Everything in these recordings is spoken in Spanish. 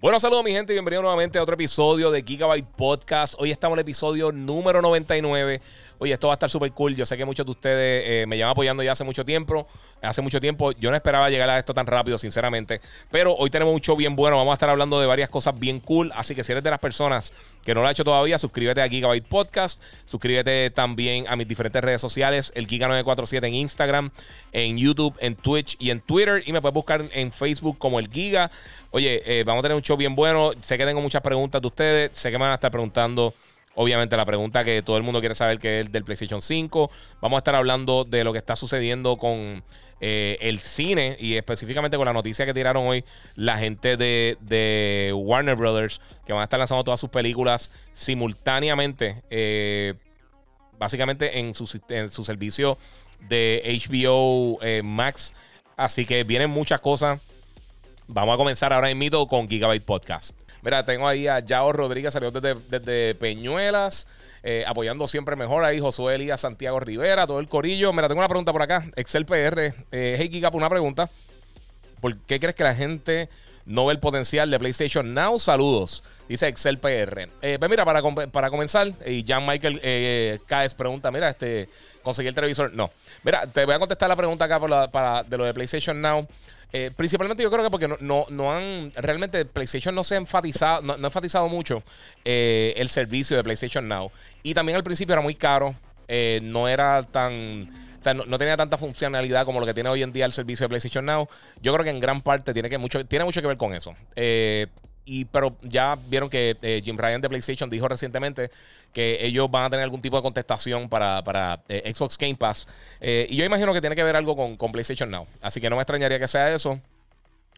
Bueno, saludos mi gente y bienvenido nuevamente a otro episodio de Gigabyte Podcast. Hoy estamos en el episodio número 99. Oye, esto va a estar súper cool. Yo sé que muchos de ustedes eh, me llevan apoyando ya hace mucho tiempo. Hace mucho tiempo. Yo no esperaba llegar a esto tan rápido, sinceramente. Pero hoy tenemos un show bien bueno. Vamos a estar hablando de varias cosas bien cool. Así que si eres de las personas que no lo ha hecho todavía, suscríbete a Gigabyte Podcast. Suscríbete también a mis diferentes redes sociales. El Giga947 en Instagram, en YouTube, en Twitch y en Twitter. Y me puedes buscar en Facebook como el Giga. Oye, eh, vamos a tener un show bien bueno. Sé que tengo muchas preguntas de ustedes. Sé que me van a estar preguntando Obviamente la pregunta que todo el mundo quiere saber que es del PlayStation 5. Vamos a estar hablando de lo que está sucediendo con eh, el cine y específicamente con la noticia que tiraron hoy la gente de, Warner Brothers, que van a estar lanzando todas sus películas simultáneamente, eh, básicamente en su, en su, servicio de HBO eh, Max. Así que vienen muchas cosas. Vamos a comenzar ahora en mito con Gigabyte Podcast. Mira, tengo ahí a Yao Rodríguez, salió desde, Peñuelas. Eh, apoyando siempre mejor ahí, Josué Elías, Santiago Rivera, todo el corillo. Mira, tengo una pregunta por acá. Excel PR. Eh, hey, Giga, una pregunta. ¿Por qué crees que la gente no ve el potencial de PlayStation Now? Saludos. Dice Excel PR. Eh, pues mira, para, para comenzar, y Jan Michael eh, Caes pregunta: Mira, este, conseguí el televisor. No. Mira, te voy a contestar la pregunta acá para, de lo de PlayStation Now. Eh, principalmente yo creo que porque no, no, han. Realmente PlayStation no se ha enfatizado, no, ha enfatizado mucho eh, el servicio de PlayStation Now. Y también al principio era muy caro. Eh, no era tan. O sea, no, tenía tanta funcionalidad como lo que tiene hoy en día el servicio de PlayStation Now. Yo creo que en gran parte tiene, que mucho, tiene mucho que ver con eso. Y, pero ya vieron que Jim Ryan de PlayStation dijo recientemente que ellos van a tener algún tipo de contestación para, eh, Xbox Game Pass. Eh, y yo imagino que tiene que ver algo con, con PlayStation Now. Así que no me extrañaría que sea eso.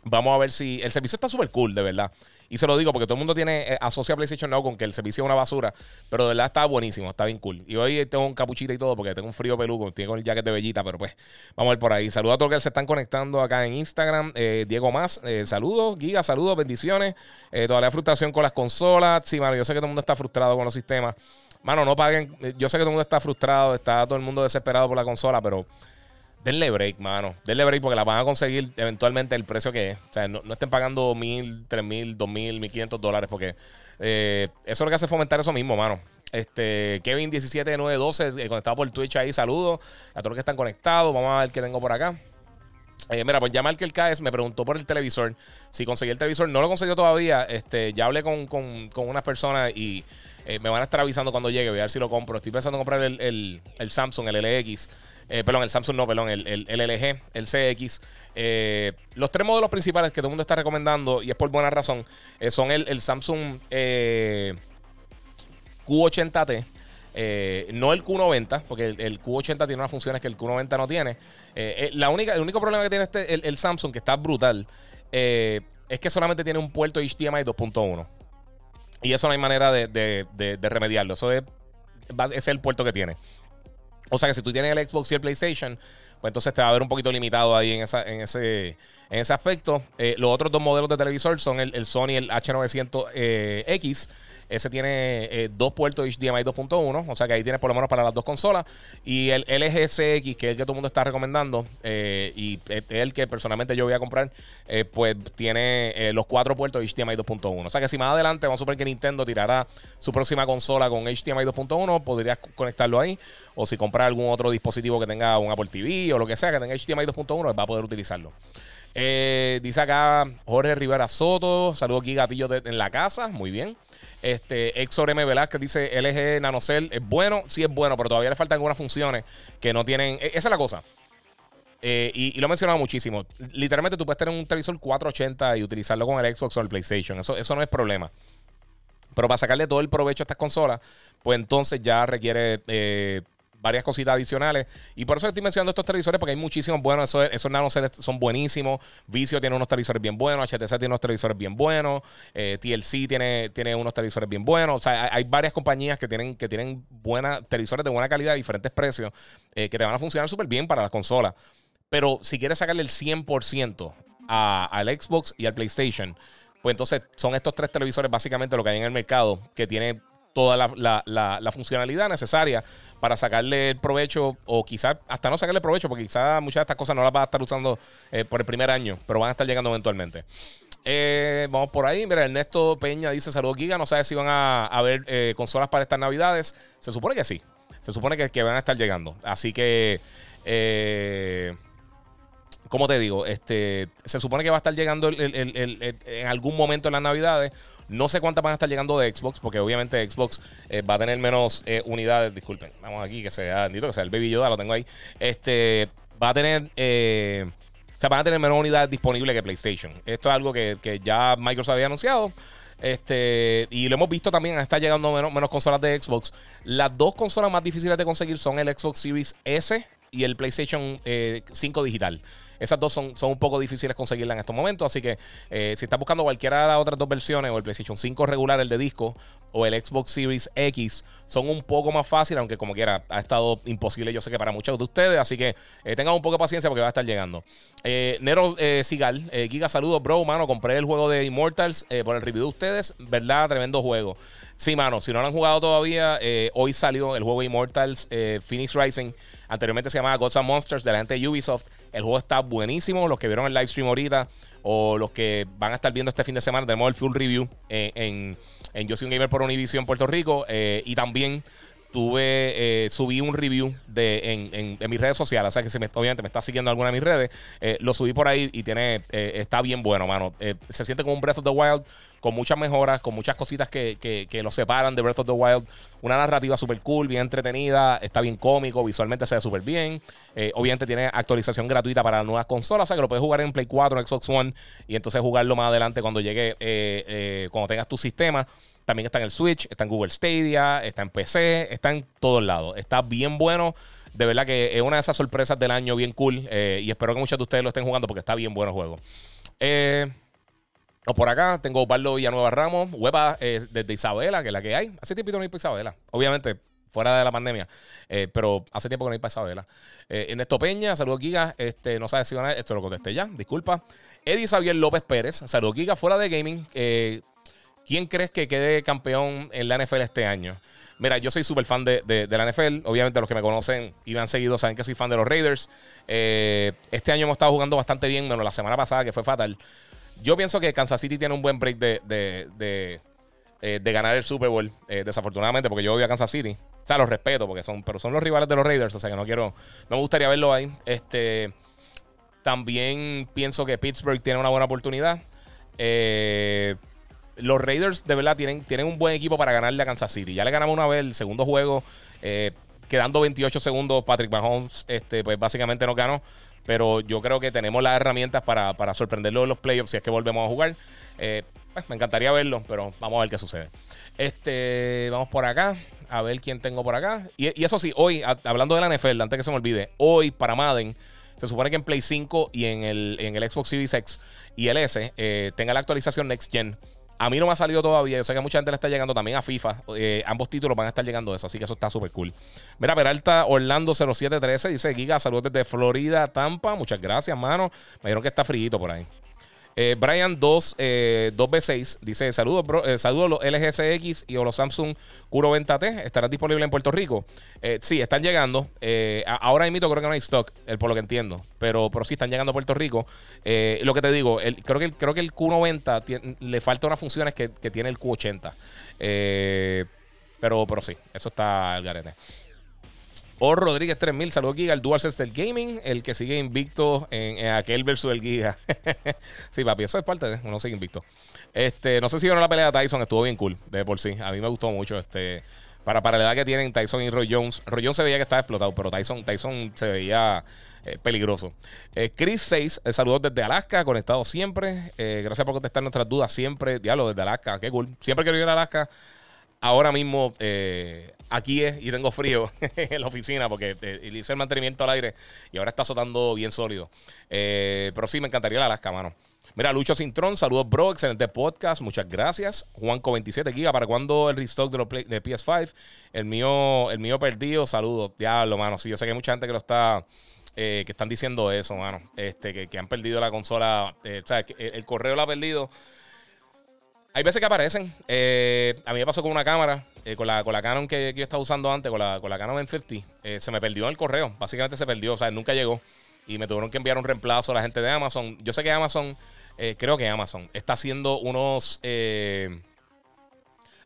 Vamos a ver si. El servicio está súper cool, de verdad. Y se lo digo porque todo el mundo tiene eh, asocia PlayStation Now con que el servicio es una basura. Pero de verdad está buenísimo, está bien cool. Y hoy tengo un capuchita y todo porque tengo un frío peludo. Tengo el jacket de Bellita, pero pues vamos a ver por ahí. Saludos a todos los que se están conectando acá en Instagram. Eh, Diego Más, eh, saludos. Giga, saludos, bendiciones. todavía frustración con las consolas. Sí, mano, yo sé que todo el mundo está frustrado con los sistemas. Mano, no paguen. Yo sé que todo el mundo está frustrado, está todo el mundo desesperado por la consola, pero denle break, mano. Denle break porque la van a conseguir eventualmente el precio que es. O sea, no, estén pagando mil, tres mil, dos mil, mil quinientos dólares porque eh, eso es lo que hace fomentar eso mismo, mano. Este, Kevin 17912, eh, conectado por Twitch ahí, saludos a todos los que están conectados. Vamos a ver qué tengo por acá. Eh, mira, pues ya el KS me preguntó por el televisor. Si conseguí el televisor, no lo conseguí todavía. Este, ya hablé con, con, con unas personas y me van a estar avisando cuando llegue. Voy a ver si lo compro. Estoy pensando en comprar el, el, el Samsung, el LX. Eh, perdón, el Samsung no, perdón, el, el, LG, el CX. Eh, los tres modelos principales que todo el mundo está recomendando, y es por buena razón, eh, son el, Samsung Q80T. no el Q90, porque el, Q80 tiene unas funciones que el Q90 no tiene. la única, el único problema que tiene este, el, Samsung, que está brutal, es que solamente tiene un puerto HDMI 2.1. Y eso no hay manera de, remediarlo. Eso es, es el puerto que tiene. O sea que si tú tienes el Xbox y el PlayStation, pues entonces te va a ver un poquito limitado ahí en, esa, en, ese, en ese aspecto. Eh, los otros dos modelos de televisor son el, el Sony el H900X eh, ese tiene eh, dos puertos HDMI 2.1, o sea que ahí tienes por lo menos para las dos consolas. Y el LG CX, que es el que todo el mundo está recomendando, eh, y el que personalmente yo voy a comprar, eh, pues tiene los cuatro puertos HDMI 2.1. O sea que si más adelante vamos a suponer que Nintendo tirará su próxima consola con HDMI 2.1, podrías conectarlo ahí. O si compras algún otro dispositivo que tenga un Apple TV o lo que sea que tenga HDMI 2.1, va a poder utilizarlo. dice acá Jorge Rivera Soto. Saludos aquí, gatillo en la casa. Muy bien. Este, Exor M. Velázquez dice LG NanoCell es bueno, sí es bueno, pero todavía le faltan algunas funciones que no tienen. E, esa es la cosa. Eh, y, lo he mencionado muchísimo. Literalmente tú puedes tener un televisor 480 y utilizarlo con el Xbox o el PlayStation. Eso, eso no es problema. Pero para sacarle todo el provecho a estas consolas, pues entonces ya requiere eh, varias cositas adicionales. Y por eso estoy mencionando estos televisores, porque hay muchísimos buenos. Esos, esos son buenísimos. Vicio tiene unos televisores bien buenos. HTC tiene unos televisores bien buenos. Eh, TLC tiene, tiene unos televisores bien buenos. O sea, hay, varias compañías que tienen, que tienen televisores de buena calidad, diferentes precios, eh, que te van a funcionar súper bien para las consolas. Pero si quieres sacarle el 100% al Xbox y al PlayStation, pues entonces son estos tres televisores básicamente lo que hay en el mercado que tiene toda la, funcionalidad necesaria para sacarle el provecho o quizás hasta no sacarle provecho porque quizás muchas de estas cosas no las vas a estar usando eh, por el primer año, pero van a estar llegando eventualmente. Eh, vamos por ahí. Mira, Ernesto Peña dice: Saludos, Giga. No sabe si van a haber eh, consolas para estas navidades. Se supone que sí. Se supone que, que van a estar llegando. Así que. Eh, como te digo, este, se supone que va a estar llegando en algún momento en las navidades. No sé cuántas van a estar llegando de Xbox, porque obviamente Xbox eh, va a tener menos eh, unidades. Disculpen, vamos aquí, que sea, bendito que sea el Baby Yoda, lo tengo ahí. Este, va a tener. Eh, o sea, van a tener menos unidades disponibles que PlayStation. Esto es algo que, ya Microsoft había anunciado. Este, y lo hemos visto también, está llegando menos, menos, consolas de Xbox. Las dos consolas más difíciles de conseguir son el Xbox Series S y el PlayStation 5 digital. Esas dos son, son un poco difíciles conseguirlas en estos momentos. Así que eh, si estás buscando cualquiera de las otras dos versiones, o el PlayStation 5 regular, el de disco, o el Xbox Series X, son un poco más fáciles, aunque como quiera, ha estado imposible, yo sé que para muchos de ustedes. Así que eh, tengan un poco de paciencia porque va a estar llegando. Eh, Nero Sigal, Giga, saludos, bro, mano. Compré el juego de Immortals por el review de ustedes. ¿Verdad? Tremendo juego. Sí, mano, si no lo han jugado todavía, hoy salió el juego Immortals Phoenix Rising. Anteriormente se llamaba Gods and Monsters de la gente de Ubisoft. El juego está buenísimo. Los que vieron el live stream ahorita o los que van a estar viendo este fin de semana, tenemos el full review en, en, Yo soy un gamer por Univision Puerto Rico. Eh, y también tuve, eh, subí un review de, en, mis redes sociales. O sea que si me, obviamente me está siguiendo alguna de mis redes, eh, lo subí por ahí y tiene, está bien bueno, mano. se siente como un Breath of the Wild con muchas mejoras, con muchas cositas que, que, lo separan de Breath of the Wild. Una narrativa súper cool, bien entretenida, está bien cómico, visualmente se ve súper bien. Eh, obviamente tiene actualización gratuita para nuevas consolas, o sea que lo puedes jugar en Play 4, en Xbox One y entonces jugarlo más adelante cuando llegue, eh, eh, cuando tengas tu sistema. También está en el Switch, está en Google Stadia, está en PC, está en todos lados. Está bien bueno. De verdad que es una de esas sorpresas del año bien cool. y espero que muchos de ustedes lo estén jugando porque está bien bueno el juego. Eh, por acá tengo Pablo Villanueva Ramos, hueva eh, desde Isabela, que es la que hay. Hace tiempo no hay para Isabela. Obviamente, fuera de la pandemia. Eh, pero hace tiempo que no hay para Isabela. Eh, Ernesto Peña, saludos Giga. Este, no sabes si van a. Esto lo contesté ya, disculpa. Eddie Xavier López Pérez, saludos Giga, fuera de gaming. ¿Quién crees que quede campeón en la NFL este año? Mira, yo soy súper fan de, de, la NFL. Obviamente, los que me conocen y me han seguido saben que soy fan de los Raiders. este año hemos estado jugando bastante bien, menos la semana pasada, que fue fatal. Yo pienso que Kansas City tiene un buen break de, de, eh, ganar el Super Bowl, eh, desafortunadamente, porque yo odio a Kansas City. O sea, los respeto, porque son, pero son los rivales de los Raiders, o sea que no quiero, no me gustaría verlo ahí. Este, también pienso que Pittsburgh tiene una buena oportunidad. Eh, los Raiders de verdad tienen, tienen un buen equipo para ganarle a Kansas City. Ya le ganamos una vez el segundo juego, quedando 28 segundos. Patrick Mahomes, este, pues básicamente no ganó. Pero yo creo que tenemos las herramientas para, para sorprenderlo en los playoffs si es que volvemos a jugar. Eh, pues, me encantaría verlo, pero vamos a ver qué sucede. Este, vamos por acá. A ver quién tengo por acá. Y, eso sí, hoy, hablando de la NFL, antes que se me olvide, hoy para Madden, se supone que en Play 5 y en el, en el Xbox Series X y el S eh, tenga la actualización Next Gen. A mí no me ha salido todavía. Yo sé que mucha gente le está llegando también a FIFA. Eh, ambos títulos van a estar llegando a eso. Así que eso está súper cool. Mira, Peralta Orlando 0713 dice: Giga, saludos desde Florida, Tampa. Muchas gracias, mano. Me dijeron que está frío por ahí. Eh, Brian 2, eh, 2B6 dice: Saludos, bro, eh, saludos los LGCX y los Samsung Curo Venta T. ¿Estarán disponibles en Puerto Rico? Eh, sí, están llegando. ahora mismo creo que no hay stock, por lo que entiendo. Pero, pero sí, están llegando a Puerto Rico. lo que te digo, creo, que, creo que el Q90 le falta unas funciones que, tiene el Q80. pero, pero sí, eso está al garete. O Rodríguez 3000, saludos Giga, el DualSense del gaming, el que sigue invicto en, aquel versus el Giga. sí, papi, eso es parte de uno sigue invicto. Este, no sé si vieron la pelea de Tyson, estuvo bien cool, de por sí. A mí me gustó mucho. Este, para, para la edad que tienen Tyson y Roy Jones. Roy Jones se veía que estaba explotado, pero Tyson, Tyson se veía eh, peligroso. Eh, Chris 6, eh, saludos desde Alaska, conectado siempre. gracias por contestar nuestras dudas siempre. Diablo, desde Alaska, qué cool. Siempre quiero ir a Alaska ahora mismo eh, aquí es y tengo frío en la oficina porque eh, hice el mantenimiento al aire y ahora está azotando bien sólido. Eh, pero sí, me encantaría la Alaska, mano. Mira, Lucho Cintrón, saludos, bro. Excelente podcast. Muchas gracias. Juanco27 Giga, ¿para cuándo el restock de, los de PS5? El mío, el mío perdido, saludos. Diablo, mano. Sí, yo sé que hay mucha gente que lo está. que están diciendo eso, mano. Este, que, han perdido la consola. o sea, que el, correo lo ha perdido. Hay veces que aparecen. Eh, a mí me pasó con una cámara, eh, con, la, con la Canon que, yo estaba usando antes, con la, con la Canon M50. Eh, se me perdió en el correo. Básicamente se perdió, o sea, nunca llegó. Y me tuvieron que enviar un reemplazo a la gente de Amazon. Yo sé que Amazon, creo que Amazon, está haciendo unos.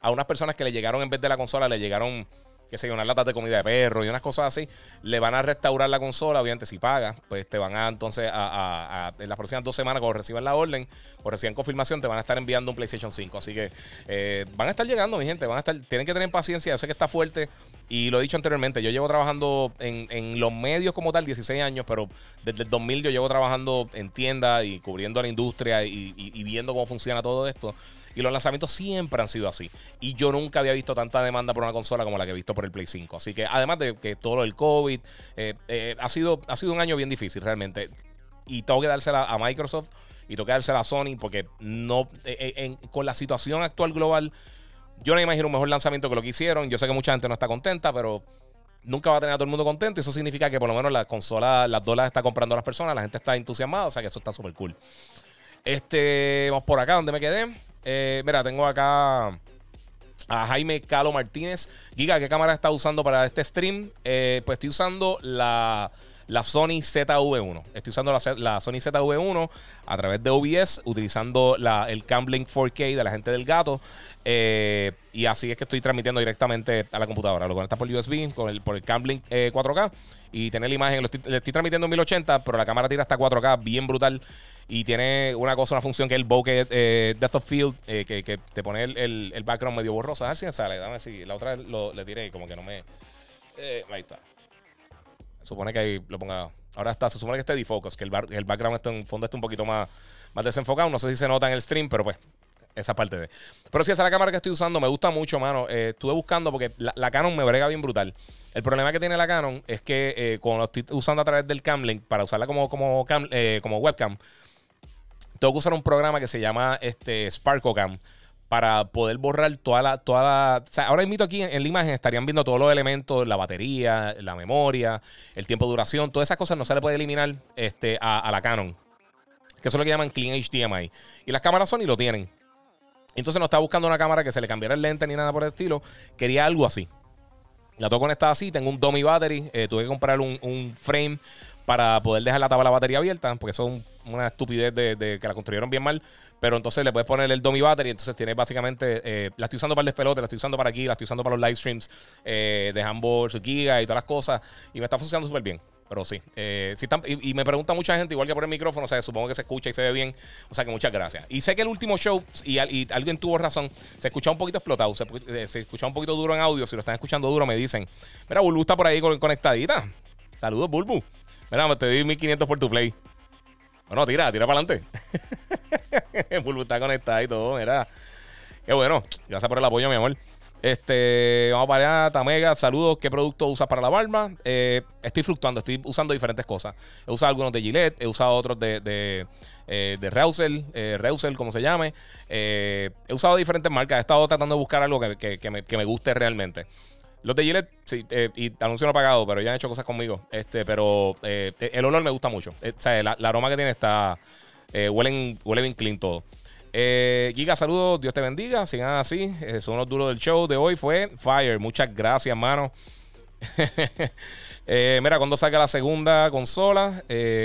a unas personas que le llegaron en vez de la consola, le llegaron que se unas latas de comida de perro y unas cosas así, le van a restaurar la consola, obviamente si paga, pues te van a entonces a, en las próximas dos semanas cuando reciban la orden o reciban confirmación, te van a estar enviando un PlayStation 5. Así que eh, van a estar llegando, mi gente, van a estar, tienen que tener paciencia, yo sé que está fuerte y lo he dicho anteriormente, yo llevo trabajando en, los medios como tal 16 años, pero desde el 2000 yo llevo trabajando en tiendas y cubriendo la industria y viendo cómo funciona todo esto. Y los lanzamientos siempre han sido así. Y yo nunca había visto tanta demanda por una consola como la que he visto por el Play 5. Así que además de que todo del COVID, eh, eh, ha, sido, ha sido un año bien difícil realmente. Y tengo que dársela a Microsoft y tengo que dársela a Sony porque no, eh, con la situación actual global, yo no imagino un mejor lanzamiento que lo que hicieron. Yo sé que mucha gente no está contenta, pero nunca va a tener a todo el mundo contento. Y eso significa que por lo menos la consola, las dólares está comprando a las personas, la gente está entusiasmada, o sea que eso está súper cool. Este, vamos por acá, donde me quedé. Eh, mira, tengo acá a Jaime Calo Martínez. Giga, ¿qué cámara está usando para este stream? Eh, pues estoy usando la, Sony ZV1. Estoy usando la, Sony ZV1 a través de OBS, utilizando la, el Camlink 4K de la gente del gato. Eh, y así es que estoy transmitiendo directamente a la computadora. Lo conecta por USB, con el, por el Camlink 4K. Y tener la imagen, estoy, le estoy transmitiendo en 1080, pero la cámara tira hasta 4K, bien brutal. Y tiene una cosa, una función que es el bokeh eh, Death of Field, eh, que, te pone el, el, background medio borroso. A ver si me sale, dame si la otra lo, le tiré como que no me. Eh, ahí está. Supone que ahí lo ponga. Ahora está, se supone que esté defocus, que el, el background está en fondo está un poquito más, más desenfocado. No sé si se nota en el stream, pero pues esa parte de. Pero si esa es la cámara que estoy usando, me gusta mucho, mano. Eh, estuve buscando porque la, Canon me brega bien brutal. El problema que tiene la Canon es que eh, cuando lo estoy usando a través del Camlink para usarla como, como, como webcam, tengo que usar un programa que se llama este, SparkoCam para poder borrar toda la. Toda la o sea, ahora mismo aquí en, la imagen estarían viendo todos los elementos, la batería, la memoria, el tiempo de duración, todas esas cosas no se le puede eliminar este, a, la Canon. Que eso es lo que llaman Clean HDMI. Y las cámaras Sony lo tienen. Entonces no estaba buscando una cámara que se le cambiara el lente ni nada por el estilo. Quería algo así. La tengo conectada así, tengo un dummy battery. Eh, tuve que comprar un, frame para poder dejar la tabla de batería abierta, porque eso es una estupidez de, que la construyeron bien mal. Pero entonces le puedes poner el dummy battery, entonces tiene básicamente, eh, la estoy usando para el despelote, la estoy usando para aquí, la estoy usando para los live streams eh, de Hamburg, Giga y todas las cosas, y me está funcionando súper bien. Pero sí, eh, y, me pregunta mucha gente, igual que por el micrófono, o sea, supongo que se escucha y se ve bien. O sea que muchas gracias. Y sé que el último show, y, alguien tuvo razón, se escucha un poquito explotado, se, se escucha un poquito duro en audio. Si lo están escuchando duro, me dicen, mira, Bulbu está por ahí conectadita. Saludos, Bulbu. Mira, te di 1500 por tu play. Bueno, tira, tira para adelante. Bulbu está conectado y todo, mira. Qué bueno. Gracias por el apoyo, mi amor. Este, vamos para allá, Tamega, saludos. ¿Qué producto usas para la barba? Eh, estoy fluctuando, estoy usando diferentes cosas. He usado algunos de Gillette, he usado otros de, de, eh, de Reusel, eh, Reusel, como se llame. he usado diferentes marcas. He estado tratando de buscar algo que, que, me, que me guste realmente. Los de Gillette, sí, eh, y anuncio no pagado, pero ya han hecho cosas conmigo. Este, pero eh, el olor me gusta mucho. Eh, o sea, la, aroma que tiene está. huele bien clean todo. Giga, saludos, Dios te bendiga. Sigan así. son los duros del show de hoy. Fue Fire. Muchas gracias, hermano. mira, cuando salga la segunda consola.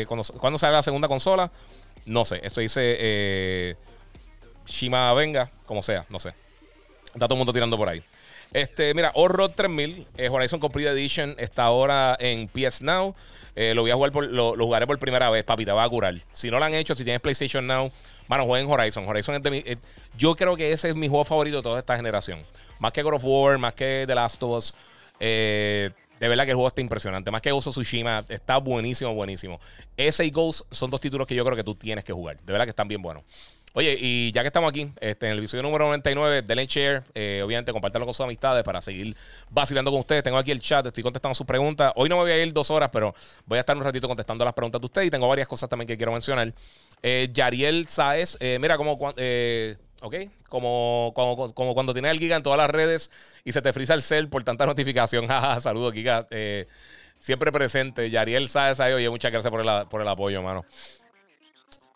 cuando, cuando salga la segunda consola. No sé. Esto dice Shima Venga, como sea, no sé. Está todo el mundo tirando por ahí. Este, mira, Horror 3000, eh, Horizon Complete Edition está ahora en PS Now. Eh, lo voy a jugar por, lo, jugaré por primera vez, papi, te va a curar. Si no lo han hecho, si tienes PlayStation Now, bueno, jueguen Horizon. Horizon es de mi, eh, yo creo que ese es mi juego favorito de toda esta generación. Más que God of War, más que The Last of Us. de verdad que el juego está impresionante. Más que Ghost of Tsushima, está buenísimo, buenísimo. Ese y Ghost son dos títulos que yo creo que tú tienes que jugar. De verdad que están bien buenos. Oye, y ya que estamos aquí, este, en el episodio número 99, denle share, eh, obviamente compártanlo con sus amistades para seguir vacilando con ustedes. Tengo aquí el chat, estoy contestando sus preguntas. Hoy no me voy a ir dos horas, pero voy a estar un ratito contestando las preguntas de ustedes y tengo varias cosas también que quiero mencionar. Eh, Yariel Saez, eh, mira como... Eh, ¿Ok? Como, como, como, cuando tienes el Giga en todas las redes y se te frisa el cel por tanta notificación. Saludos, Giga. Eh, siempre presente. Yariel ahí, oye, muchas gracias por el, por el apoyo, mano.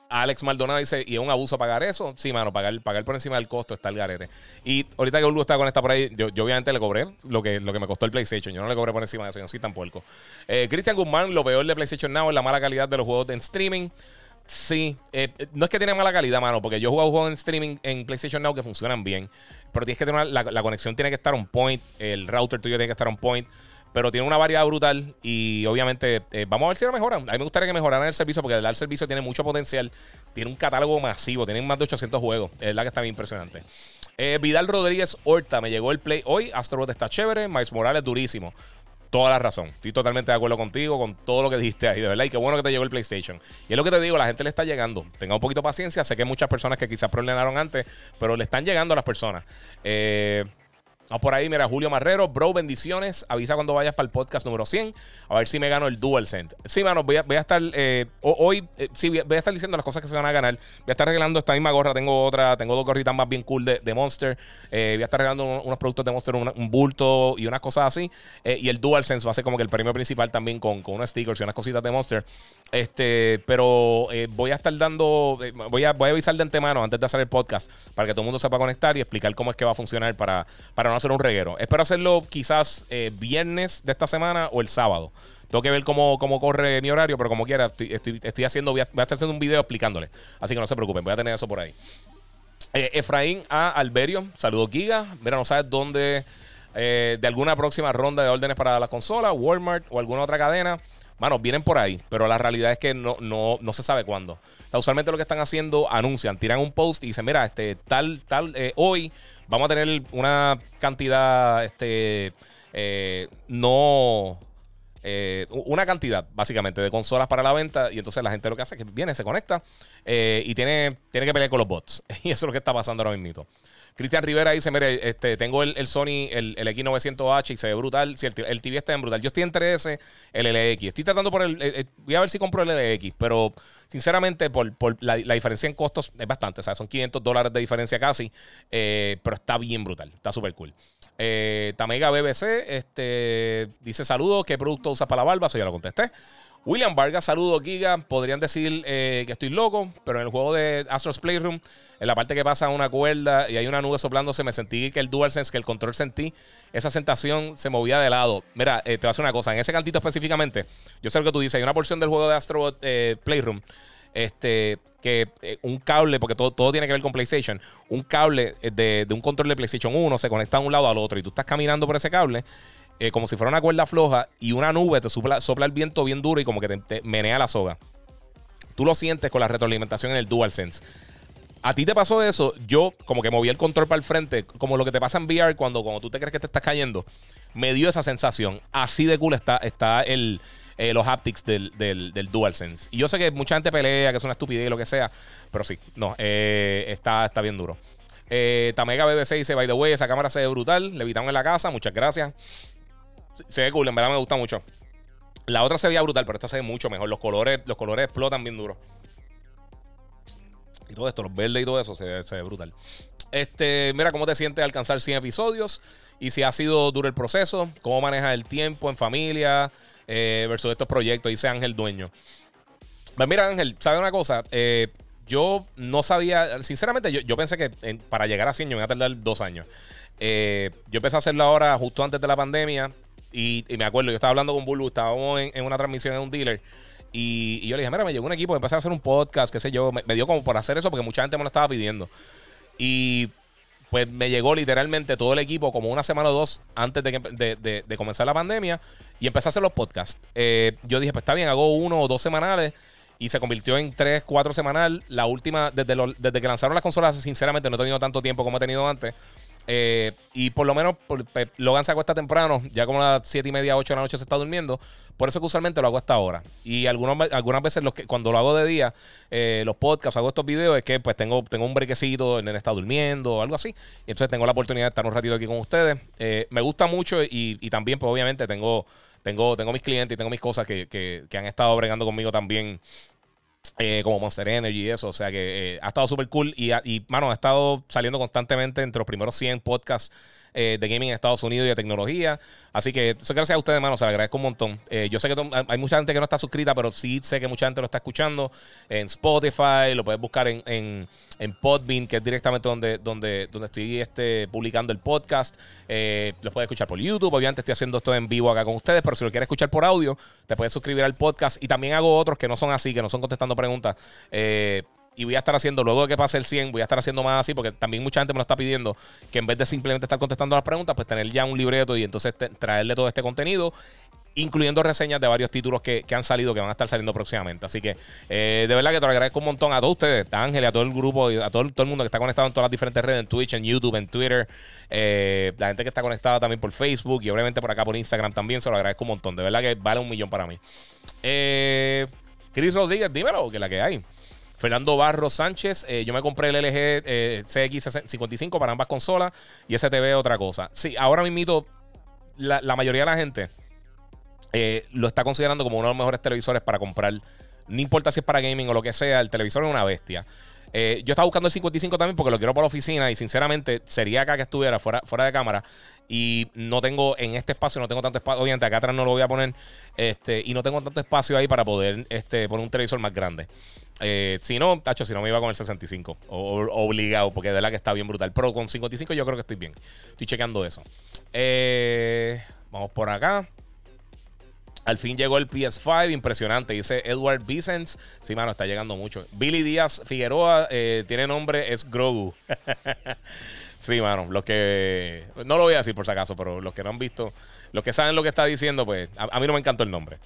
Alex Maldonado dice, ¿y es un abuso pagar eso? Sí, mano, pagar, pagar por encima del costo está el garete. Y ahorita que Ulu está conectado por ahí, yo, obviamente le cobré lo que, lo que me costó el PlayStation. Yo no le cobré por encima de eso, yo sí tan puerco. Eh, Guzmán, lo peor de PlayStation Now es la mala calidad de los juegos en streaming. Sí, eh, no es que tiene mala calidad, mano, porque yo he jugado juegos en streaming en PlayStation Now que funcionan bien, pero tienes que tener la, conexión tiene que estar on point, el router tuyo tiene que estar on point, pero tiene una variedad brutal y obviamente eh, vamos a ver si lo mejoran. A mí me gustaría que mejoraran el servicio porque el servicio tiene mucho potencial, tiene un catálogo masivo, tienen más de 800 juegos, es verdad que está bien impresionante. Eh, Vidal Rodríguez Horta, me llegó el play hoy, Astrobot está chévere, Miles Morales durísimo toda la razón. Estoy totalmente de acuerdo contigo, con todo lo que dijiste ahí, de verdad. Y qué bueno que te llegó el PlayStation. Y es lo que te digo, la gente le está llegando. Tenga un poquito de paciencia. Sé que hay muchas personas que quizás problemaron antes, pero le están llegando a las personas. Eh. Vamos por ahí, mira, Julio Marrero, bro, bendiciones. Avisa cuando vayas para el podcast número 100. A ver si me gano el DualSense. Sí, mano, voy a, voy a estar eh, hoy, eh, sí, voy a estar diciendo las cosas que se van a ganar. Voy a estar regalando esta misma gorra. Tengo otra, tengo dos gorritas más bien cool de, Monster. Eh, voy a estar regalando unos, productos de Monster, un, bulto y unas cosas así. y el DualSense va a ser como que el premio principal también con, con unos stickers y unas cositas de Monster. Este, pero voy a estar dando, voy a, voy a avisar de antemano antes de hacer el podcast para que todo el mundo sepa conectar y explicar cómo es que va a funcionar para, para hacer un reguero. Espero hacerlo quizás eh, viernes de esta semana o el sábado. Tengo que ver cómo, cómo corre mi horario, pero como quiera, estoy, estoy, haciendo, voy a, estar haciendo un video explicándole. Así que no se preocupen, voy a tener eso por ahí. Eh, Efraín A. Alberio, saludos Giga. Mira, no sabes dónde, eh, de alguna próxima ronda de órdenes para la consola, Walmart o alguna otra cadena. Bueno, vienen por ahí, pero la realidad es que no, no, no se sabe cuándo. O usualmente lo que están haciendo, anuncian, tiran un post y dicen, mira, este, tal, tal, hoy vamos a tener una cantidad, este, eh, no, eh, una cantidad, básicamente, de consolas para la venta. Y entonces la gente lo que hace es que viene, se conecta eh, y tiene, tiene que pelear con los bots. Y eso es lo que está pasando ahora mismo. Cristian Rivera dice: Mire, este, tengo el, Sony, el, X900H y se ve brutal. Si el, TV está en brutal. Yo estoy entre ese, el LX. Estoy tratando por el. voy a ver si compro el LX, pero sinceramente, por, la, diferencia en costos es bastante. O sea, son 500 dólares de diferencia casi. Eh, pero está bien brutal. Está súper cool. Eh, Tamega BBC este, dice: Saludos. ¿Qué producto usas para la barba? Eso ya lo contesté. William Vargas, saludos, Giga. Podrían decir eh, que estoy loco, pero en el juego de Astro's Playroom, en la parte que pasa una cuerda y hay una nube soplándose, me sentí que el DualSense, que el control sentí, esa sensación se movía de lado. Mira, eh, te voy a hacer una cosa. En ese cantito específicamente, yo sé lo que tú dices. Hay una porción del juego de Astro eh, Playroom este, que un cable, porque todo, todo tiene que ver con PlayStation, un cable de, de, un control de PlayStation 1 se conecta de un lado al otro y tú estás caminando por ese cable eh, como si fuera una cuerda floja y una nube te sopla, el viento bien duro y como que te, menea la soga. Tú lo sientes con la retroalimentación en el DualSense. A ti te pasó eso, yo como que moví el control para el frente, como lo que te pasa en VR cuando, cuando tú te crees que te estás cayendo, me dio esa sensación. Así de cool está, está el, eh, los haptics del, del, DualSense. Y yo sé que mucha gente pelea, que es una estupidez y lo que sea, pero sí, no, eh, está, está bien duro. Tamega BBC dice, by the way, esa cámara se ve brutal, levitamos en la casa, muchas gracias. Se ve cool, en verdad me gusta mucho. La otra se veía brutal, pero esta se ve mucho mejor. Los colores, los colores explotan bien duro. Y todo esto, los verdes y todo eso, se, ve brutal. Este, mira cómo te sientes alcanzar 100 episodios y si ha sido duro el proceso, cómo manejas el tiempo en familia eh, versus estos proyectos, dice Ángel Dueño. Pues mira, Ángel, ¿sabes una cosa? Eh, yo no sabía, sinceramente, yo, pensé que para llegar a 100 yo me iba a tardar dos años. Eh, yo empecé a hacerlo ahora justo antes de la pandemia. Y, me acuerdo, yo estaba hablando con Bulu, estábamos en, una transmisión en un dealer. Y, yo le dije, mira, me llegó un equipo, empecé a hacer un podcast, qué sé yo. Me, dio como por hacer eso porque mucha gente me lo estaba pidiendo. Y pues me llegó literalmente todo el equipo como una semana o dos antes de, de, comenzar la pandemia y empecé a hacer los podcasts. Eh, yo dije, pues está bien, hago uno o dos semanales y se convirtió en tres, cuatro semanal. La última, desde, desde que lanzaron las consolas, sinceramente no he tenido tanto tiempo como he tenido antes. Eh, y por lo menos Logan se acuesta temprano, ya como a las 7 y media, 8 de la noche se está durmiendo. Por eso que usualmente lo hago hasta ahora. Y algunos, algunas veces los que, cuando lo hago de día, eh, los podcasts, hago estos videos, es que pues tengo, tengo un brequecito, el nene está durmiendo o algo así. Y entonces tengo la oportunidad de estar un ratito aquí con ustedes. Eh, me gusta mucho y, y, también, pues obviamente, tengo, tengo, tengo mis clientes y tengo mis cosas que, que, que han estado bregando conmigo también eh, como Monster Energy y eso. O sea que eh, ha estado súper cool. Y, y, mano, ha estado saliendo constantemente entre los primeros 100 podcasts eh, de gaming en Estados Unidos y de tecnología. Así que eso gracias a ustedes, hermano. Se agradezco un montón. Eh, yo sé que hay mucha gente que no está suscrita, pero sí sé que mucha gente lo está escuchando en Spotify. Lo puedes buscar en, en, en Podbean, que es directamente donde, donde, donde estoy este, publicando el podcast. Eh, lo puedes escuchar por YouTube. Obviamente estoy haciendo esto en vivo acá con ustedes, pero si lo quieres escuchar por audio, te puedes suscribir al podcast. Y también hago otros que no son así, que no son contestando preguntas. Eh, y voy a estar haciendo, luego de que pase el 100, voy a estar haciendo más así, porque también mucha gente me lo está pidiendo, que en vez de simplemente estar contestando las preguntas, pues tener ya un libreto y entonces traerle todo este contenido incluyendo reseñas de varios títulos que, han salido, que van a estar saliendo próximamente. Así que eh, de verdad que te lo agradezco un montón a todos ustedes, a Ángel, a todo el grupo, a todo, el mundo que está conectado en todas las diferentes redes, en Twitch, en YouTube, en Twitter, eh, la gente que está conectada también por Facebook y obviamente por acá por Instagram también, se lo agradezco un montón. De verdad que vale un millón para mí. Eh, Chris Rodríguez, dímelo, que la que hay. Fernando Barros Sánchez, eh, yo me compré el LG eh, CX55 para ambas consolas y ese TV otra cosa. Sí, ahora mismo la, la mayoría de la gente eh, lo está considerando como uno de los mejores televisores para comprar. No importa si es para gaming o lo que sea, el televisor es una bestia. yo estaba buscando el 55 también porque lo quiero para la oficina y sinceramente sería acá que estuviera fuera, fuera de cámara y no tengo en este espacio, no tengo tanto espacio, obviamente acá atrás no lo voy a poner este, y no tengo tanto espacio ahí para poder este, poner un televisor más grande. Eh, si no, tacho, si no me iba con el 65. obligado, porque de verdad que está bien brutal. Pero con 55 yo creo que estoy bien. Estoy chequeando eso. Eh, vamos por acá. Al fin llegó el PS5, impresionante. Dice Edward Vicens. Sí, mano, está llegando mucho. Billy Díaz Figueroa eh, tiene nombre, es Grogu. sí, mano, los que. No lo voy a decir por si acaso, pero los que no han visto, los que saben lo que está diciendo, pues a, mí no me encantó el nombre.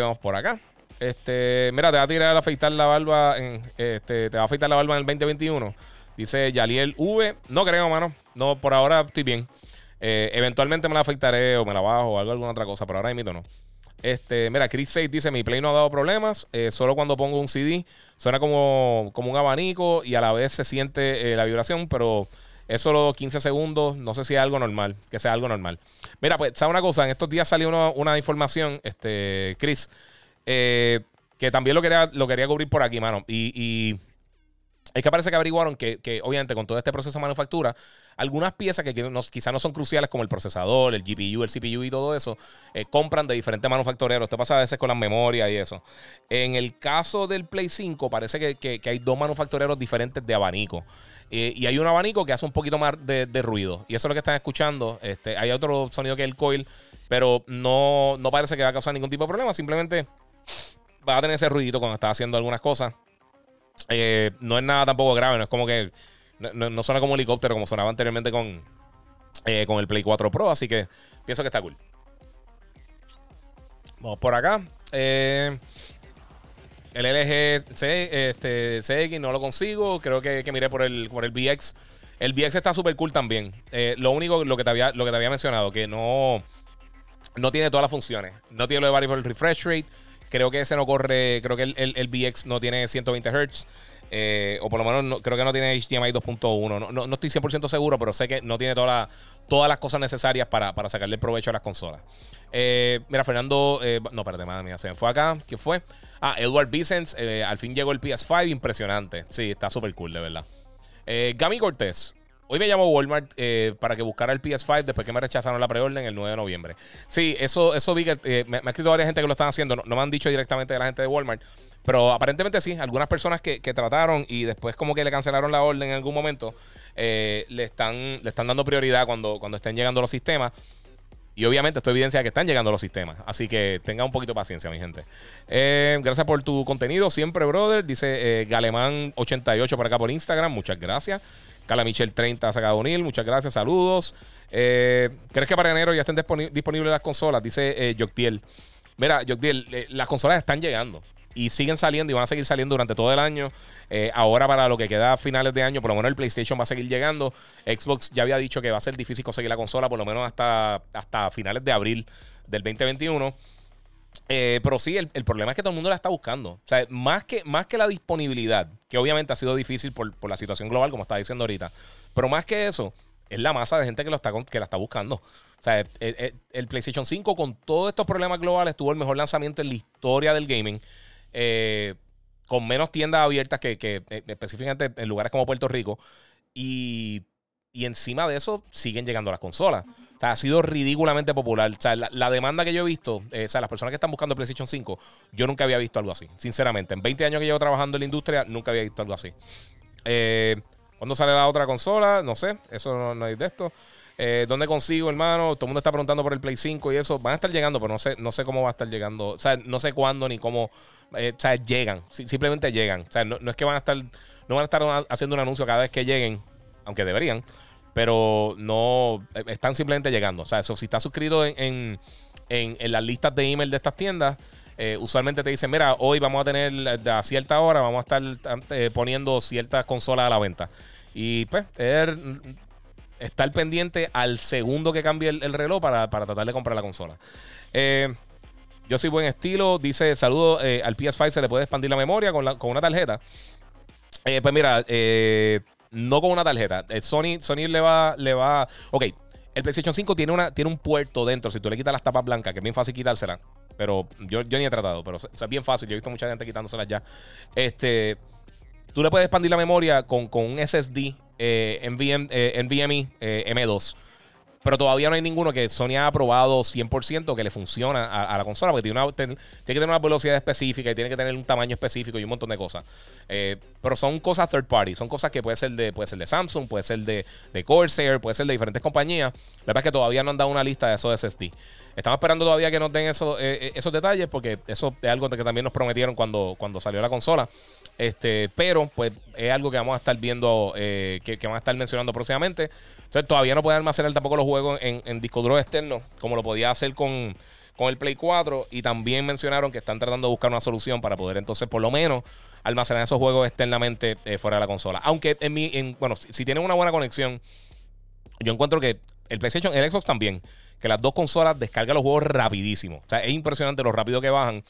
vamos por acá. Este, mira, te va a tirar a afeitar la barba este, te va a afeitar la barba en el 2021. Dice Yaliel V. No creo, mano. No, por ahora estoy bien. Eh, eventualmente me la afeitaré o me la bajo o algo, alguna otra cosa, pero ahora mismo no. Este, mira, Chris 6 dice: Mi Play no ha dado problemas. Eh, solo cuando pongo un CD suena como, como un abanico y a la vez se siente eh, la vibración, pero es solo 15 segundos. No sé si es algo normal, que sea algo normal. Mira, pues, ¿sabes una cosa? En estos días salió una, una información, este, Chris. Eh, que también lo quería, lo quería cubrir por aquí, mano. Y, es que parece que averiguaron que, obviamente, con todo este proceso de manufactura, algunas piezas que quizás no son cruciales, como el procesador, el GPU, el CPU y todo eso, eh, compran de diferentes manufactureros. Esto pasa a veces con las memorias y eso. En el caso del Play 5, parece que, hay dos manufactureros diferentes de abanico. Eh, y hay un abanico que hace un poquito más de, ruido. Y eso es lo que están escuchando. Este, hay otro sonido que es el coil, pero no, no parece que va a causar ningún tipo de problema. Simplemente va a tener ese ruidito cuando está haciendo algunas cosas. Eh, no es nada tampoco grave, no es como que. No, suena como helicóptero como sonaba anteriormente con, eh, con el Play 4 Pro, así que pienso que está cool. Vamos por acá. Eh, el LG C, este, CX no lo consigo. Creo que, miré por el, por el VX. El VX está súper cool también. lo único, lo que, te había, lo que te había mencionado, que no, no tiene todas las funciones. No tiene lo de variable refresh rate. Creo que ese no corre, creo que el, el, VX no tiene 120 Hz. Eh, o por lo menos creo que no tiene HDMI 2.1. No, no, estoy 100% seguro, pero sé que no tiene todas las cosas necesarias para, sacarle provecho a las consolas. Eh, mira, Fernando. Eh, no, espérate, madre mía, se fue acá. ¿Quién fue? Ah, Edward Vicens. al fin llegó el PS5. Impresionante. Sí, está súper cool, de verdad. Gami Cortés. Hoy me llamó Walmart eh, para que buscara el PS5 después que me rechazaron la preorden el 9 de noviembre. Sí, eso, eso vi que eh, me, ha escrito varias gente que lo están haciendo. No, me han dicho directamente de la gente de Walmart. Pero aparentemente sí, algunas personas que, trataron y después como que le cancelaron la orden en algún momento, eh, le, están, le están dando prioridad cuando, cuando estén llegando los sistemas. Y obviamente esto evidencia que están llegando los sistemas. Así que tenga un poquito de paciencia, mi gente. gracias por tu contenido, siempre, brother. Dice Galemán88 por acá por Instagram. Muchas gracias. Cala Michel 30 ha sacado unir. Muchas gracias, saludos. Eh, ¿Crees que para enero ya estén disponibles las consolas? Dice eh. Mira, Yoctiel, eh, las consolas están llegando. y siguen saliendo y van a seguir saliendo durante todo el año. Eh, ahora para lo que queda a finales de año, por lo menos el PlayStation va a seguir llegando. Xbox ya había dicho que va a ser difícil conseguir la consola por lo menos hasta, hasta finales de abril del 2021. Eh, pero sí, el, problema es que todo el mundo la está buscando. O sea, más que, más que la disponibilidad, que obviamente ha sido difícil por, la situación global, como estaba diciendo ahorita. Pero más que eso, es la masa de gente que, lo está, que la está buscando. O sea, el, PlayStation 5 con todos estos problemas globales tuvo el mejor lanzamiento en la historia del gaming. Eh, con menos tiendas abiertas que, que, eh, específicamente en lugares como Puerto Rico. Y, y encima de eso siguen llegando las consolas ha sido ridículamente popular. O sea, la, demanda que yo he visto, eh, o sea, las personas que están buscando PlayStation 5, yo nunca había visto algo así. Sinceramente, en 20 años que llevo trabajando en la industria, nunca había visto algo así. Eh, ¿Cuándo sale la otra consola? No sé, eso no, no hay de esto. Eh, ¿Dónde consigo, hermano? Todo el mundo está preguntando por el Play 5 y eso. Van a estar llegando, pero no sé, no sé cómo va a estar llegando. O sea, no sé cuándo ni cómo. o sea, llegan. simplemente llegan. O sea, no, no, es que van a estar. No van a estar haciendo un anuncio cada vez que lleguen, aunque deberían pero no eh, están simplemente llegando. O sea, eso si estás suscrito en, las listas de email de estas tiendas, eh, usualmente te dicen, mira, hoy vamos a tener a cierta hora, vamos a estar eh, poniendo ciertas consolas a la venta. Y pues, estar pendiente al segundo que cambie el, reloj para, tratar de comprar la consola. yo soy buen estilo, dice, saludo, al PS5 se le puede expandir la memoria con, con una tarjeta. pues mira, eh, no con una tarjeta. Eh, Sony, Sony le va, le va. Ok, el PlayStation 5 tiene, una, tiene un puerto dentro. Si tú le quitas las tapas blancas, que es bien fácil quitársela. Pero yo, yo ni he tratado, pero es bien fácil. Yo he visto mucha gente quitándoselas ya. Este. Tú le puedes expandir la memoria con, con un SSD eh, NVMe eh, M2. Pero todavía no hay ninguno que Sony haya aprobado 100% que le funciona a, la consola, porque tiene, una, que tener una velocidad específica y tiene que tener un tamaño específico y un montón de cosas. Eh, pero son cosas third party, son cosas que puede ser de, puede ser de Samsung, puede ser de, de Corsair, puede ser de diferentes compañías. La verdad es que todavía no han dado una lista de esos SSD. Estamos esperando todavía que nos den esos, eh, eh, esos detalles, porque eso es algo que también nos prometieron cuando, cuando salió la consola. Este, pero pues es algo que vamos a estar viendo, que, que van a estar mencionando próximamente. Entonces todavía no puede almacenar tampoco los juegos en, disco duro externo, como lo podía hacer con, el Play 4. Y también mencionaron que están tratando de buscar una solución para poder entonces por lo menos almacenar esos juegos externamente eh, fuera de la consola. Aunque en mi, en, bueno, si, tienen una buena conexión, yo encuentro que el PlayStation, el Xbox también, que las dos consolas descargan los juegos rapidísimo. O sea, es impresionante lo rápido que bajan.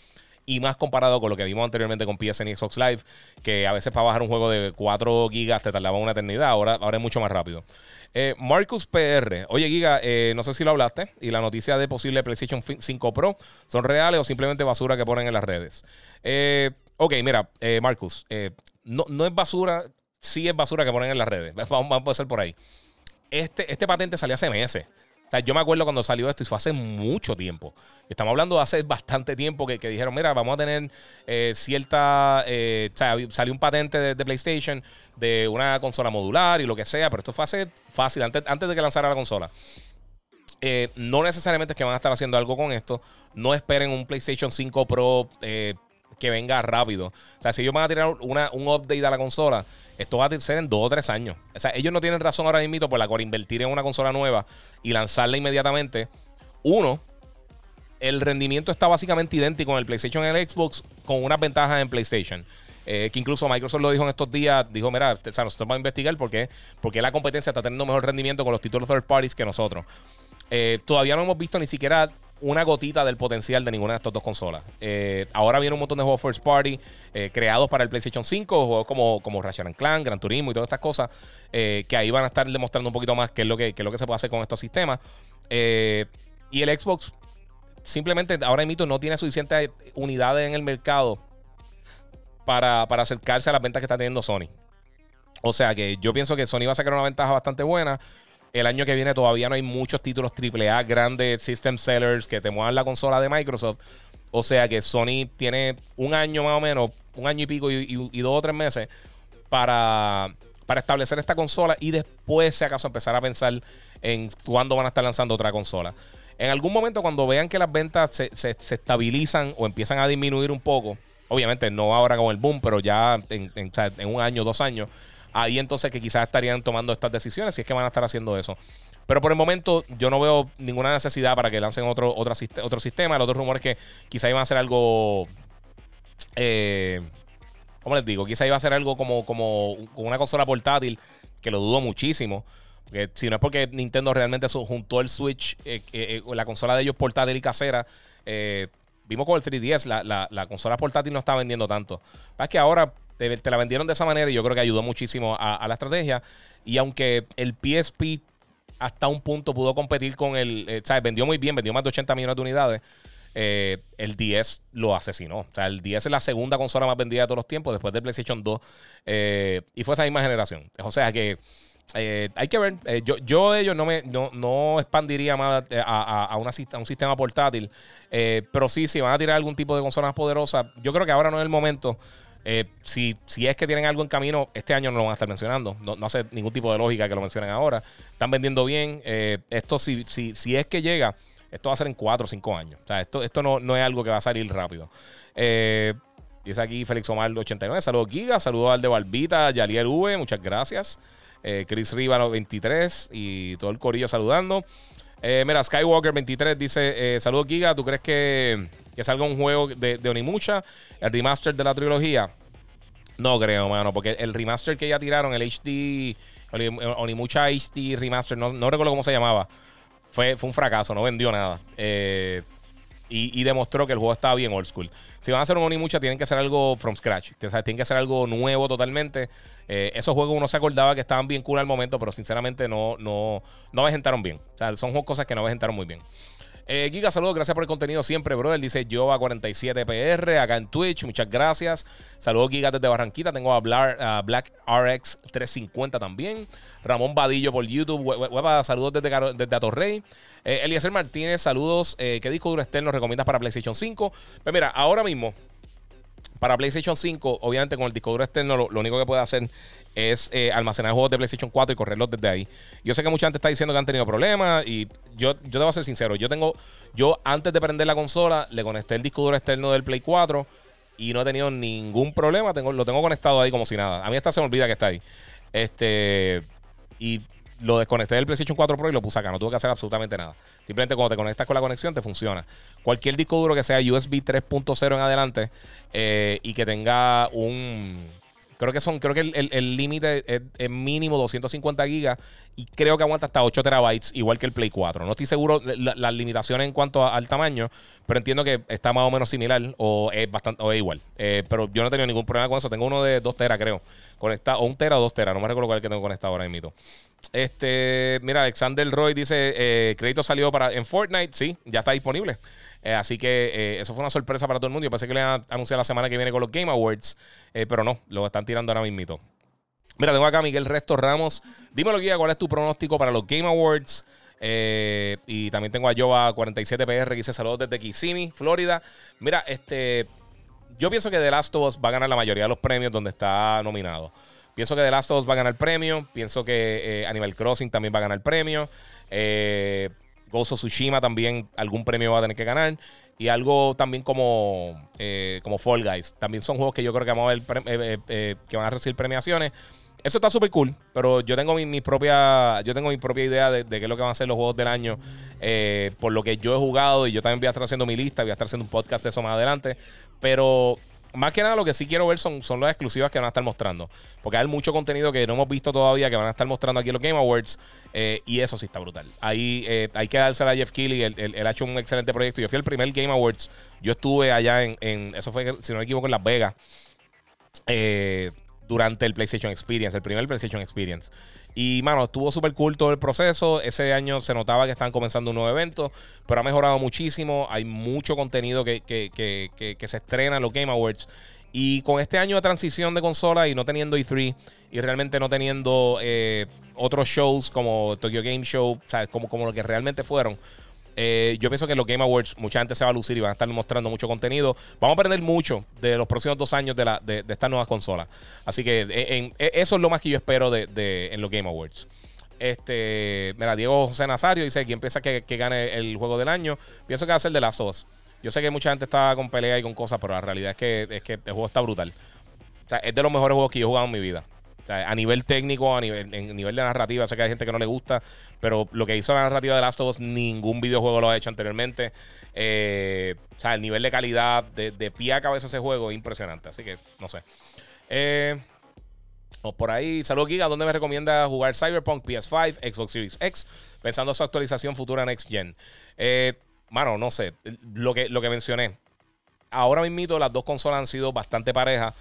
Y más comparado con lo que vimos anteriormente con PSN y Xbox Live, que a veces para bajar un juego de 4 gigas te tardaba una eternidad, ahora, ahora es mucho más rápido. Eh, Marcus PR. Oye, Giga, eh, no sé si lo hablaste. Y la noticia de posible PlayStation 5 Pro son reales o simplemente basura que ponen en las redes. Eh, ok, mira, Marcus, no, no, es basura, sí es basura que ponen en las redes. Vamos, a empezar por ahí. Este, este patente salió hace meses sea, yo me acuerdo cuando salió esto y fue hace mucho tiempo. Estamos hablando de hace bastante tiempo que, dijeron, mira, vamos a tener eh, cierta... Eh, o sea, salió un patente de, PlayStation de una consola modular y lo que sea, pero esto fue hace fácil, antes, antes de que lanzara la consola. Eh, no necesariamente es que van a estar haciendo algo con esto. No esperen un PlayStation 5 Pro que venga rápido. O sea, si ellos van a tirar una, un update a la consola, esto va a ser en dos o tres años. O sea, ellos no tienen razón ahora mismo por la cual invertir en una consola nueva y lanzarla inmediatamente. Uno, el rendimiento está básicamente idéntico en el PlayStation y el Xbox con unas ventajas en PlayStation. Eh, que incluso Microsoft lo dijo en estos días, dijo, mira, o sea, nosotros vamos a investigar por qué, porque la competencia está teniendo mejor rendimiento con los títulos third parties que nosotros. Eh, todavía no hemos visto ni siquiera una gotita del potencial de ninguna de estas dos consolas. Eh, ahora viene un montón de juegos first party eh, creados para el PlayStation 5, juegos como, como Ratchet Clank, Gran Turismo y todas estas cosas, eh, que ahí van a estar demostrando un poquito más qué es lo que, lo que se puede hacer con estos sistemas. y el Xbox simplemente ahora mismo no tiene suficientes unidades en el mercado para, para acercarse a las ventas que está teniendo Sony. O sea que yo pienso que Sony va a sacar una ventaja bastante buena. El año que viene todavía no hay muchos títulos AAA grandes, system sellers que te muevan la consola de Microsoft. O sea que Sony tiene un año más o menos, un año y pico y, dos o tres meses para, para establecer esta consola y después, si acaso, empezar a pensar en cuándo van a estar lanzando otra consola. En algún momento, cuando vean que las ventas se, estabilizan o empiezan a disminuir un poco, obviamente no ahora con el boom, pero ya en, en un año, dos años, ahí entonces que quizás estarían tomando estas decisiones, si es que van a estar haciendo eso. Pero por el momento yo no veo ninguna necesidad para que lancen otro, otro, otro sistema. El otro rumor es que quizás iban a hacer algo Eh, ¿Cómo les digo? Quizá iba a ser algo como, como una consola portátil, que lo dudo muchísimo. Que si no es porque Nintendo realmente juntó el Switch, eh, eh, la consola de ellos portátil y casera, vimos con el 3DS, la, consola portátil no está vendiendo tanto. Es que ahora te, la vendieron de esa manera y yo creo que ayudó muchísimo a, la estrategia. Y aunque el PSP hasta un punto pudo competir con el, eh, ¿sabes? Vendió muy bien, vendió más de 80 millones de unidades. Eh, el 10 lo asesinó. O sea, el 10 es la segunda consola más vendida de todos los tiempos, después del PlayStation 2. Eh, y fue esa misma generación. O sea que hay que ver. yo, yo de ellos no me no, expandiría más a, a, un sistema portátil. pero sí, si van a tirar algún tipo de consola más poderosa, yo creo que ahora no es el momento. Eh, si, si es que tienen algo en camino, este año no lo van a estar mencionando. No, hace ningún tipo de lógica que lo mencionen ahora. Están vendiendo bien. Eh, esto, si, si, si es que llega, esto va a ser en 4 o 5 años. O sea, esto, esto no, no es algo que va a salir rápido. Eh, dice aquí Félix Omar 89. Saludos Giga. Saludos al de Barbita, Yalier V. Muchas gracias. Chris Riva 23 y todo el corillo saludando. mira, Skywalker 23 dice: Saludos Giga. ¿Tú crees que que salga un juego de, de el remaster de la trilogía. No creo, mano, porque el remaster que ya tiraron, el HD, Onimucha HD remaster, no, recuerdo cómo se llamaba, fue, fue un fracaso, no vendió nada. Eh, y, demostró que el juego estaba bien old school. Si van a hacer un Onimucha, tienen que hacer algo from scratch. tienen que hacer algo nuevo totalmente. Eh, esos juegos uno se acordaba que estaban bien cool al momento, pero sinceramente no, no, no bien. O sea, son cosas que no aventaron muy bien. Eh, Giga, saludos, gracias por el contenido siempre, bro. Él dice Jova47PR acá en Twitch, muchas gracias. Saludos, Giga, desde Barranquita. Tengo a, Black RX 350 también. Ramón Vadillo por YouTube. saludos desde, desde Atorrey. Eh, Eliezer Martínez, saludos. Eh, ¿Qué disco duro externo recomiendas para PlayStation 5? Pues mira, ahora mismo, para PlayStation 5, obviamente con el disco duro externo, lo, único que puede hacer es eh, almacenar juegos de PlayStation 4 y correrlos desde ahí. Yo sé que mucha gente está diciendo que han tenido problemas y yo, yo debo ser sincero. Yo tengo, yo antes de prender la consola, le conecté el disco duro externo del Play 4 y no he tenido ningún problema. Tengo, lo tengo conectado ahí como si nada. A mí hasta se me olvida que está ahí. Este, y lo desconecté del PlayStation 4 Pro y lo puse acá. No tuve que hacer absolutamente nada. Simplemente cuando te conectas con la conexión te funciona. Cualquier disco duro que sea USB 3.0 en adelante eh, y que tenga un Creo que son, creo que el límite es, mínimo 250 gigas y creo que aguanta hasta 8 terabytes, igual que el Play 4. No estoy seguro las limitaciones en cuanto al tamaño, pero entiendo que está más o menos similar o es bastante o es igual. Eh, pero yo no he tenido ningún problema con eso. Tengo uno de 2 teras, creo. Conectado, o un tera o 2 teras. No me recuerdo cuál que tengo conectado ahora mismo. Este, mira, Alexander Roy dice: eh, crédito salió para en Fortnite. Sí, ya está disponible. Eh, así que eh, eso fue una sorpresa para todo el mundo. Yo pensé que le iban a anunciar la semana que viene con los Game Awards, eh, pero no, lo están tirando ahora mismo. Mira, tengo acá a Miguel Resto Ramos. Dímelo, Guía, ¿cuál es tu pronóstico para los Game Awards? y también tengo a Jova47PR que dice saludos desde Kissimmee, Florida. Mira, este, yo pienso que The Last of Us va a ganar la mayoría de los premios donde está nominado. Pienso que The Last of Us va a ganar premio. Pienso que Animal Crossing también va a ganar premio. Eh, Gozo Tsushima también algún premio va a tener que ganar. Y algo también como, eh, como Fall Guys. También son juegos que yo creo que, vamos a ver, eh, eh, que van a recibir premiaciones. Eso está súper cool, pero yo tengo mi, propia yo tengo mi propia idea de, qué es lo que van a ser los juegos del año por lo que yo he jugado y yo también voy a estar haciendo mi lista, voy a estar haciendo un podcast de eso más adelante, pero más que nada lo que sí quiero ver son, son las exclusivas que van a estar mostrando. Porque hay mucho contenido que no hemos visto todavía que van a estar mostrando aquí en los Game Awards. Eh, y eso sí está brutal. Ahí eh, hay que darse a Jeff Keighley. Él, ha hecho un excelente proyecto. Yo fui al primer Game Awards. Yo estuve allá en, en eso fue, si no me equivoco, en Las Vegas. Eh, durante el PlayStation Experience, el primer PlayStation Experience. Y, mano, estuvo súper cool todo el proceso. Ese año se notaba que estaban comenzando un nuevo evento, pero ha mejorado muchísimo. Hay mucho contenido que, se estrena en los Game Awards. Y con este año de transición de consola y no teniendo E3 y realmente no teniendo eh, otros shows como Tokyo Game Show, o como, como lo que realmente fueron, eh, yo pienso que en los Game Awards mucha gente se va a lucir y van a estar mostrando mucho contenido. Vamos a aprender mucho de los próximos dos años de, la, de, estas nuevas consolas. Así que e, eso es lo más que yo espero de, en los Game Awards. Este, mira, Diego José Nazario dice: ¿Quién piensa que, gane el juego del año? Pienso que va a ser de las dos. Yo sé que mucha gente está con pelea y con cosas, pero la realidad es que, es que el juego está brutal. Es de los mejores juegos que yo he jugado en mi vida. A nivel técnico, a nivel, en nivel de narrativa, sé que hay gente que no le gusta, pero lo que hizo la narrativa de Last of Us, ningún videojuego lo ha hecho anteriormente. Eh, o sea, el nivel de calidad de, de pie a cabeza ese juego es impresionante. Así que, no sé. Eh, por ahí, saludos Giga, ¿dónde me recomienda jugar Cyberpunk PS5, Xbox Series X, pensando su actualización futura Next Gen? Eh, mano, no sé, lo que, lo que mencioné. Ahora mismo las dos consolas han sido bastante parejas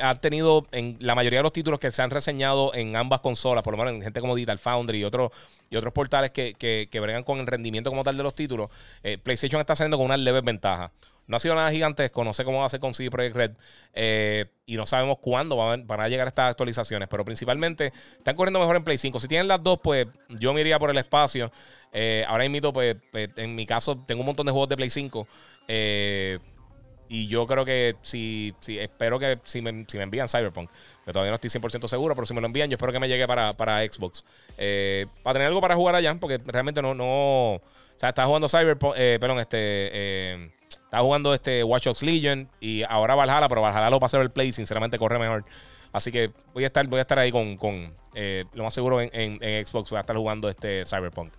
ha tenido en la mayoría de los títulos que se han reseñado en ambas consolas, por lo menos en gente como Digital Foundry y, otros y otros portales que, que, bregan con el rendimiento como tal de los títulos, eh, PlayStation está saliendo con una leve ventaja. No ha sido nada gigantesco, no sé cómo va a ser con CD Projekt Red eh, y no sabemos cuándo van, a llegar estas actualizaciones, pero principalmente están corriendo mejor en Play 5. Si tienen las dos, pues yo me iría por el espacio. Eh, ahora invito, pues, pues, en mi caso, tengo un montón de juegos de Play 5. Eh, y yo creo que si, si espero que si me, si me envían Cyberpunk, que todavía no estoy 100% seguro, pero si me lo envían, yo espero que me llegue para, para Xbox. Eh, para tener algo para jugar allá, porque realmente no, no. O sea, estaba jugando Cyberpunk, eh, perdón, este. Eh, estaba jugando este Watch Dogs Legion y ahora Valhalla, pero Valhalla lo pasé el play, sinceramente corre mejor. Así que voy a estar, voy a estar ahí con, con lo más seguro en, en, Xbox, voy a estar jugando este Cyberpunk.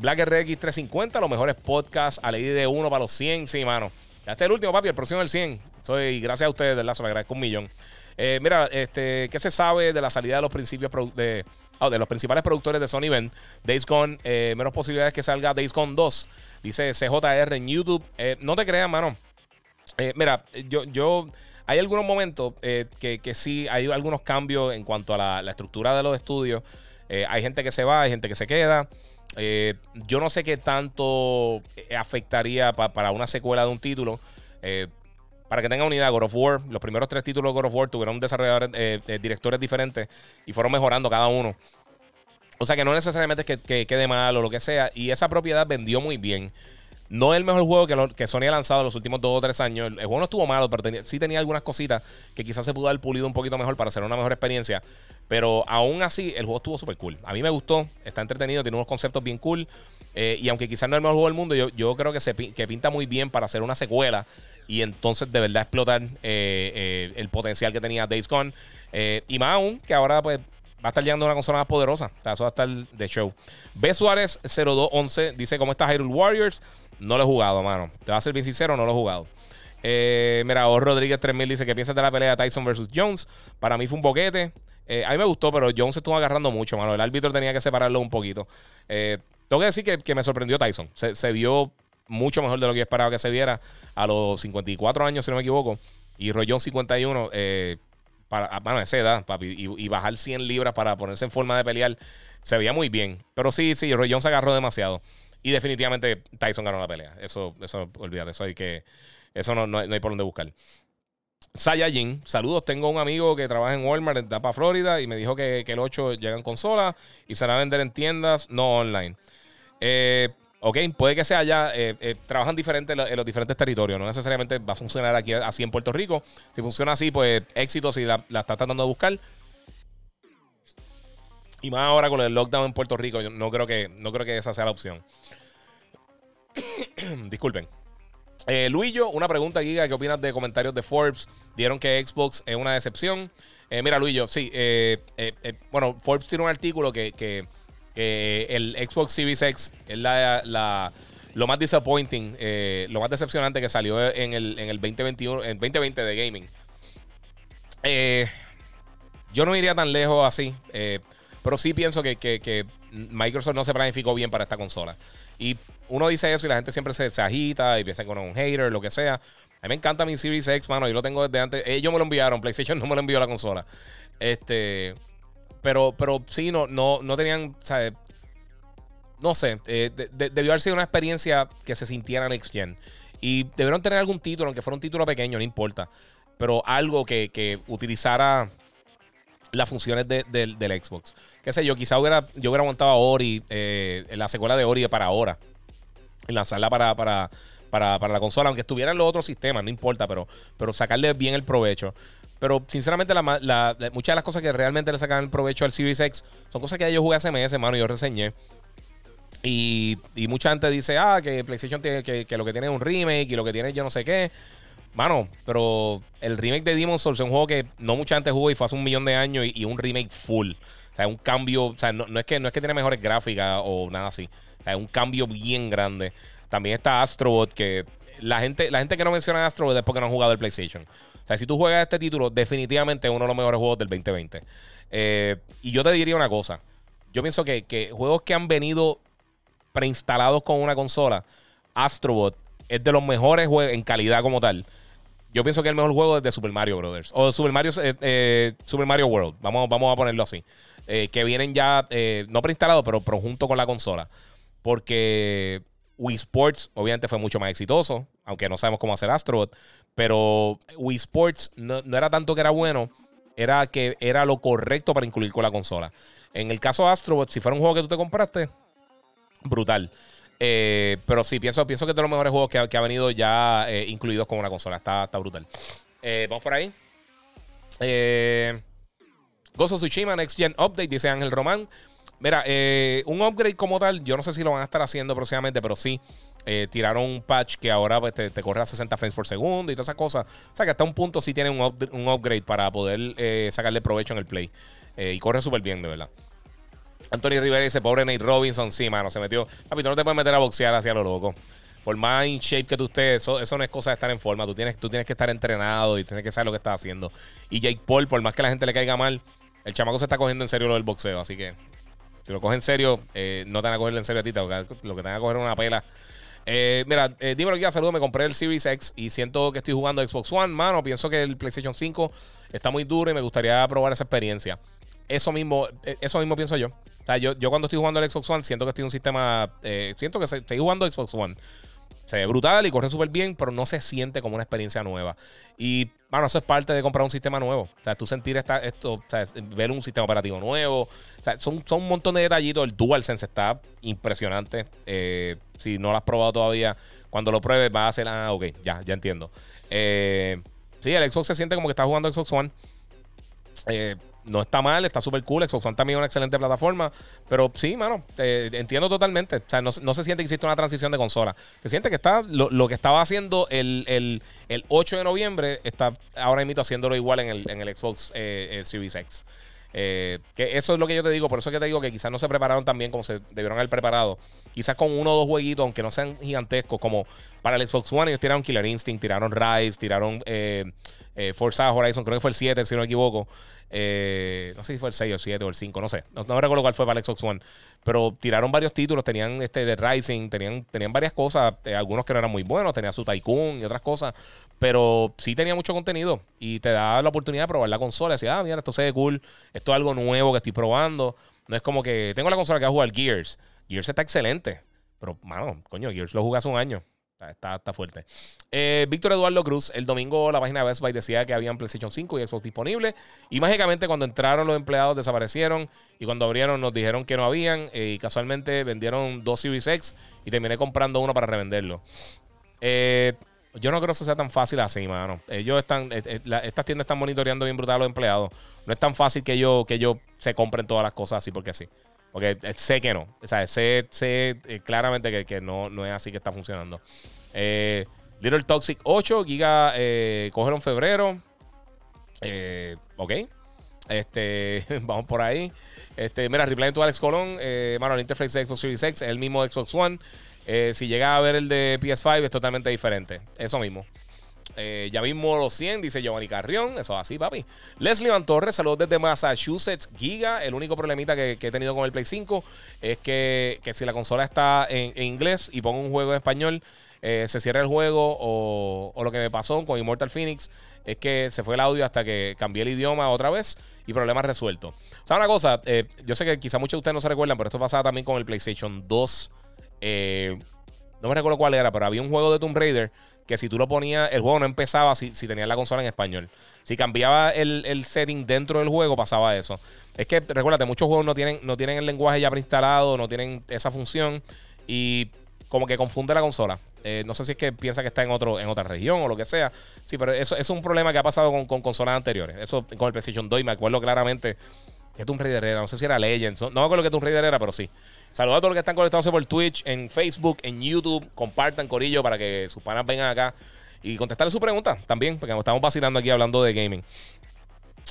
Black RX 350, los mejores podcasts a la de uno para los 100, sí, mano. Este es el último, papi, el próximo del 100. Soy, gracias a ustedes, de la se lo agradezco un millón. Eh, mira, este, ¿qué se sabe de la salida de los principios de, oh, de los principales productores de Sony Ben? Days Gone, eh, menos posibilidades que salga Days Gone 2. Dice CJR en YouTube. Eh, no te creas, mano. mira, yo, yo. Hay algunos momentos que, que, sí, hay algunos cambios en cuanto a la, la estructura de los estudios. hay gente que se va, hay gente que se queda. Eh, yo no sé qué tanto eh, afectaría para una secuela de un título. Eh, para que tengan unidad, God of War, los primeros tres títulos de God of War tuvieron desarrolladores, directores diferentes y fueron mejorando cada uno. O sea que no necesariamente es que, quede mal o lo que sea. Y esa propiedad vendió muy bien. No es el mejor juego que, Sony ha lanzado en los últimos dos o tres años. El, juego no estuvo malo, pero sí tenía algunas cositas que quizás se pudo haber pulido un poquito mejor para hacer una mejor experiencia. Pero aún así, el juego estuvo súper cool. A mí me gustó, está entretenido, tiene unos conceptos bien cool. Eh, y aunque quizás no es el mejor juego del mundo, yo, creo que, que pinta muy bien para hacer una secuela y entonces de verdad explotar eh, eh, el potencial que tenía Days Gone. y más aún, que ahora pues va a estar llegando una consola más poderosa. Eso va a estar de show. B Suárez 0211 dice: ¿Cómo está Hyrule Warriors? No lo he jugado, mano. Te va a ser bien sincero, no lo he jugado. mira, O Rodríguez 3000 dice que piensas de la pelea Tyson versus Jones. Para mí fue un boquete. Eh, a mí me gustó, pero Jones estuvo agarrando mucho, mano. El árbitro tenía que separarlo un poquito. Eh, tengo que decir que, me sorprendió Tyson. Se, vio mucho mejor de lo que yo esperaba que se viera a los 54 años, si no me equivoco. Y Roy Jones 51, eh, para, bueno, esa edad, papi. Y, bajar 100 libras para ponerse en forma de pelear, se veía muy bien. Pero sí, sí, Roy Jones agarró demasiado. Y definitivamente Tyson ganó la pelea. Eso, eso olvídate. Eso hay que. Eso no, no hay por dónde buscar. Saiyajin, saludos. Tengo un amigo que trabaja en Walmart en Tapa, Florida, y me dijo que, el 8 llega en consola y se va a vender en tiendas, no online. Eh, ok, puede que sea ya. Eh, eh, trabajan diferentes en los diferentes territorios. No necesariamente va a funcionar aquí así en Puerto Rico. Si funciona así, pues éxito si la, la está tratando de buscar. Y más ahora con el lockdown en Puerto Rico, yo no creo que, no creo que esa sea la opción. Disculpen. Eh, Luillo, una pregunta, Giga. ¿Qué opinas de comentarios de Forbes? Dieron que Xbox es una decepción. Eh, mira, Luillo, sí. Eh, eh, bueno, Forbes tiene un artículo que, el Xbox Series X es la, lo más disappointing, lo más decepcionante que salió en el, en el 2021, en 2020 de gaming. yo no iría tan lejos así, pero sí pienso que, Microsoft no se planificó bien para esta consola. Y uno dice eso y la gente siempre se, agita y piensa es un hater, lo que sea. A mí me encanta mi Series X, mano. Yo lo tengo desde antes. Ellos me lo enviaron. PlayStation no me lo envió la consola. Este. Pero, pero sí, no, no, no tenían. No sé. Eh, debió haber sido una experiencia que se sintiera Next Gen. Y debieron tener algún título, aunque fuera un título pequeño, no importa. Pero algo que, que utilizara las funciones del Xbox. Qué sé yo, quizá hubiera, yo hubiera montado a Ori, eh, la secuela de Ori para ahora. Y lanzarla para, para, para, la consola, aunque estuviera en los otros sistemas, no importa, pero, pero sacarle bien el provecho. Pero sinceramente, la, muchas de las cosas que realmente le sacan el provecho al Series X son cosas que yo jugué hace meses, mano, y yo reseñé. Y, mucha gente dice, ah, que PlayStation tiene que, que, lo que tiene es un remake y lo que tiene yo no sé qué. Mano, pero el remake de Demon's Souls es un juego que no mucha gente jugó y fue hace un millón de años y, un remake full. O sea, un cambio, o sea, no, es que, no es que tiene mejores gráficas o nada así. O sea, es un cambio bien grande. También está Astrobot, que la gente, la gente que no menciona Astrobot es porque no han jugado el PlayStation. O sea, si tú juegas este título, definitivamente es uno de los mejores juegos del 2020. Eh, y yo te diría una cosa. Yo pienso que, que juegos que han venido preinstalados con una consola, Astrobot es de los mejores juegos en calidad como tal. Yo pienso que el mejor juego es de Super Mario Brothers. O Super Mario, eh, eh, Super Mario World. Vamos, vamos a ponerlo así. Eh, que vienen ya, no preinstalados, pero, pero junto con la consola. Porque Wii Sports, obviamente, fue mucho más exitoso. Aunque no sabemos cómo hacer Astrobot. Pero Wii Sports no, era tanto que era bueno. Era que era lo correcto para incluir con la consola. En el caso de Astrobot, si fuera un juego que tú te compraste, brutal. Eh, pero sí, pienso, pienso que es de los mejores juegos que ha, venido ya eh, incluidos con una consola. Está, está brutal. Eh, vamos por ahí. Gozo Tsushima Next Gen Update, dice Ángel Román. Mira, un upgrade como tal, yo no sé si lo van a estar haciendo próximamente, pero sí. tiraron un patch que ahora pues, te, corre a 60 frames por segundo y todas esas cosas. O sea que hasta un punto sí tiene un, un upgrade para poder sacarle provecho en el play. y corre súper bien, de verdad. Anthony Rivera dice, pobre Nate Robinson, sí, mano, se metió. Papi, tú no te puedes meter a boxear hacia lo loco. Por más in shape que tú estés, eso, eso no es cosa de estar en forma. Tú tienes, tú tienes que estar entrenado y tienes que saber lo que estás haciendo. Y Jake Paul, por más que la gente le caiga mal, el chamaco se está cogiendo en serio lo del boxeo. Así que, si lo coge en serio, eh, no te van a cogerlo en serio a ti, lo que te van a coger es una pela. Eh, mira, eh, dímelo ya, saludo. Me compré el Series X y siento que estoy jugando Xbox One. Mano, pienso que el PlayStation 5 está muy duro y me gustaría probar esa experiencia. Eso mismo, eh, eso mismo pienso yo. O sea, yo, yo cuando estoy jugando el Xbox One, siento que estoy un sistema. Eh, siento que estoy jugando Xbox One. Se ve brutal y corre súper bien, pero no se siente como una experiencia nueva. Y, bueno, eso es parte de comprar un sistema nuevo. O sea, tú sentir esta, esto, o sea, ver un sistema operativo nuevo. O sea, son, son un montón de detallitos. El DualSense está impresionante. Eh, si no lo has probado todavía, cuando lo pruebes vas a hacer, ah, ok, ya, ya entiendo. sí, el Xbox se siente como que está jugando Xbox One. Eh, no está mal, está súper cool. Xbox One también es una excelente plataforma. Pero sí, mano, entiendo totalmente. O sea, no, se siente que existe una transición de consola. Se siente que está lo, que estaba haciendo el, 8 de noviembre, está ahora mismo haciéndolo igual en el, en el Xbox eh, eh, Series X. Eh, que eso es lo que yo te digo, por eso es que te digo que quizás no se prepararon tan bien como se debieron haber preparado. Quizás con uno o dos jueguitos, aunque no sean gigantescos, como para el Xbox One, ellos tiraron Killer Instinct, tiraron Rise, tiraron eh, Forza Horizon, creo que fue el 7, si no me equivoco. Eh, no sé si fue el 6 o el 7 o el 5, no sé. No, me recuerdo cuál fue para el Xbox One. Pero tiraron varios títulos, tenían este de Rising, tenían, tenían varias cosas, eh, algunos que no eran muy buenos, tenía su Tycoon y otras cosas. Pero sí tenía mucho contenido y te da la oportunidad de probar la consola. Y decir, ah, mira, esto se ve cool, esto es algo nuevo que estoy probando. No es como que tengo la consola que va a jugar Gears. Gears está excelente. Pero, mano, coño, Gears lo jugué hace un año. Está, fuerte. Eh, Víctor Eduardo Cruz, el domingo la página de Best Buy decía que habían PlayStation 5 y Xbox disponibles. Y mágicamente cuando entraron los empleados desaparecieron. Y cuando abrieron nos dijeron que no habían. Eh, y casualmente vendieron dos Series y terminé comprando uno para revenderlo. Eh, yo no creo que eso sea tan fácil así, mano. Ellos están, estas tiendas están monitoreando bien brutal a los empleados. No es tan fácil que ellos, que ellos se compren todas las cosas así porque sí. Porque eh, sé que no. O sea, sé, sé eh, claramente que, no, no es así que está funcionando. Eh, Little Toxic 8, Giga, eh, cogieron febrero. ok. Este, vamos por ahí. Este, mira, Replay to Alex Colón. mano, el interface de Xbox Series X el mismo Xbox One. si llega a ver el de PS5 es totalmente diferente. Eso mismo. Eh, ya mismo los 100, dice Giovanni Carrión. Eso es así, papi. Leslie Van Torres, saludos desde Massachusetts. Giga, el único problemita que, he tenido con el Play 5 es que, si la consola está en, inglés y pongo un juego en español, eh, se cierra el juego. O, lo que me pasó con Immortal Phoenix es que se fue el audio hasta que cambié el idioma otra vez y problema resuelto. O sea, una cosa, eh, yo sé que quizá muchos de ustedes no se recuerdan, pero esto pasaba también con el PlayStation 2. no me recuerdo cuál era, pero había un juego de Tomb Raider que si tú lo ponías, el juego no empezaba si, si tenías la consola en español. Si cambiaba el, setting dentro del juego, pasaba eso. Es que, recuérdate, muchos juegos no tienen, no tienen el lenguaje ya preinstalado, no tienen esa función y como que confunde la consola. Eh, no sé si es que piensa que está en, otro, en otra región o lo que sea. Sí, pero eso, es un problema que ha pasado con, con consolas anteriores. Eso con el PlayStation 2 y me acuerdo claramente que Tomb Raider era, no sé si era Legends, no, me acuerdo que Tomb Raider era, pero sí. Saludos a todos los que están conectados por Twitch, en Facebook, en YouTube. Compartan, Corillo, para que sus panas vengan acá y contestarle su pregunta también, porque estamos vacilando aquí hablando de gaming.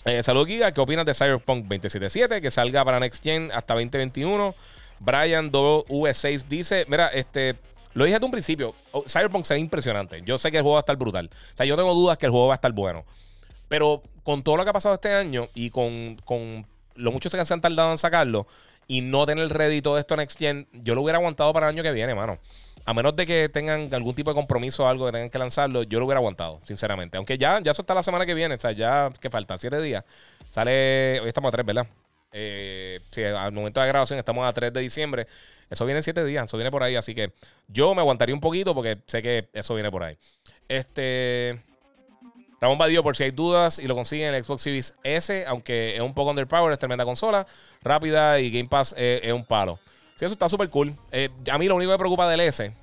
Eh, Saludos, Giga. ¿Qué opinas de Cyberpunk 2077? Que salga para Next Gen hasta 2021. Brian W6 dice: Mira, este. Lo dije desde un principio. Oh, Cyberpunk se impresionante. Yo sé que el juego va a estar brutal. O sea, yo tengo dudas que el juego va a estar bueno. Pero con todo lo que ha pasado este año y con, con lo mucho que se han tardado en sacarlo y no tener rédito de esto Next Gen, yo lo hubiera aguantado para el año que viene, mano. A menos de que tengan algún tipo de compromiso o algo que tengan que lanzarlo, yo lo hubiera aguantado, sinceramente. Aunque ya, ya eso está la semana que viene, o sea, ya que faltan siete días. Sale, hoy estamos a tres, ¿verdad? Eh, sí, al momento de grabación estamos a 3 de diciembre. Eso viene en siete días, eso viene por ahí. Así que yo me aguantaría un poquito porque sé que eso viene por ahí. Este. Ramón Badío, por si hay dudas, y lo consiguen en el Xbox Series S, aunque es un poco underpowered, es tremenda consola, rápida y Game Pass es un palo. Sí, eso está súper cool. Eh, a mí lo único que me preocupa del S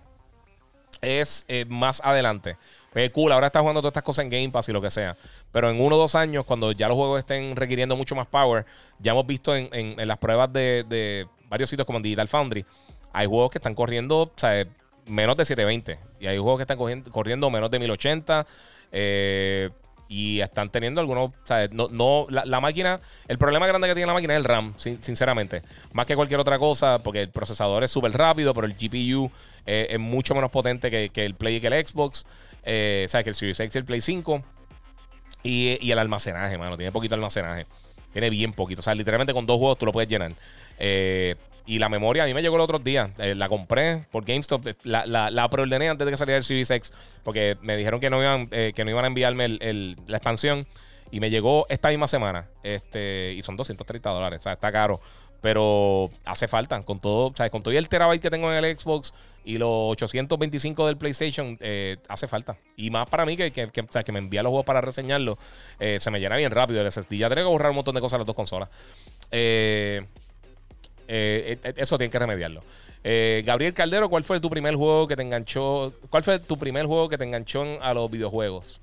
es eh, más adelante. Es cool, ahora está jugando todas estas cosas en Game Pass y lo que sea. Pero en uno o dos años, cuando ya los juegos estén requiriendo mucho más power, ya hemos visto en, las pruebas de, varios sitios como en Digital Foundry, hay juegos que están corriendo menos de 720. Y hay juegos que están corriendo menos de 1080. Eh, y están teniendo algunos, sea, no, no la, máquina, el problema grande que tiene la máquina es el RAM, sinceramente, más que cualquier otra cosa, porque el procesador es súper rápido, pero el GPU eh, es mucho menos potente que, el Play y que el Xbox, eh, sea, que el Series X y el Play 5, y, y, el almacenaje, mano, tiene poquito almacenaje, tiene bien poquito, o sea, literalmente con dos juegos tú lo puedes llenar. Eh, y la memoria a mí me llegó el otro día. Eh, la compré por GameStop. La, la, la preordené antes de que saliera el Series X. Porque me dijeron que no iban, eh, que no iban a enviarme la expansión. Y me llegó esta misma semana. Este, y son 230 dólares. O sea, está caro. Pero hace falta. Con todo, sea, con todo el terabyte que tengo en el Xbox y los 825 del PlayStation, eh, hace falta. Y más para mí que, que, que, me envía los juegos para reseñarlos. se me llena bien rápido el SSD. Ya tengo que borrar un montón de cosas en las dos consolas. Eh. Eh, eh, eso tiene que remediarlo. Eh, Gabriel Caldero, ¿cuál fue tu primer juego que te enganchó? ¿Cuál fue tu primer juego que te enganchó a los videojuegos?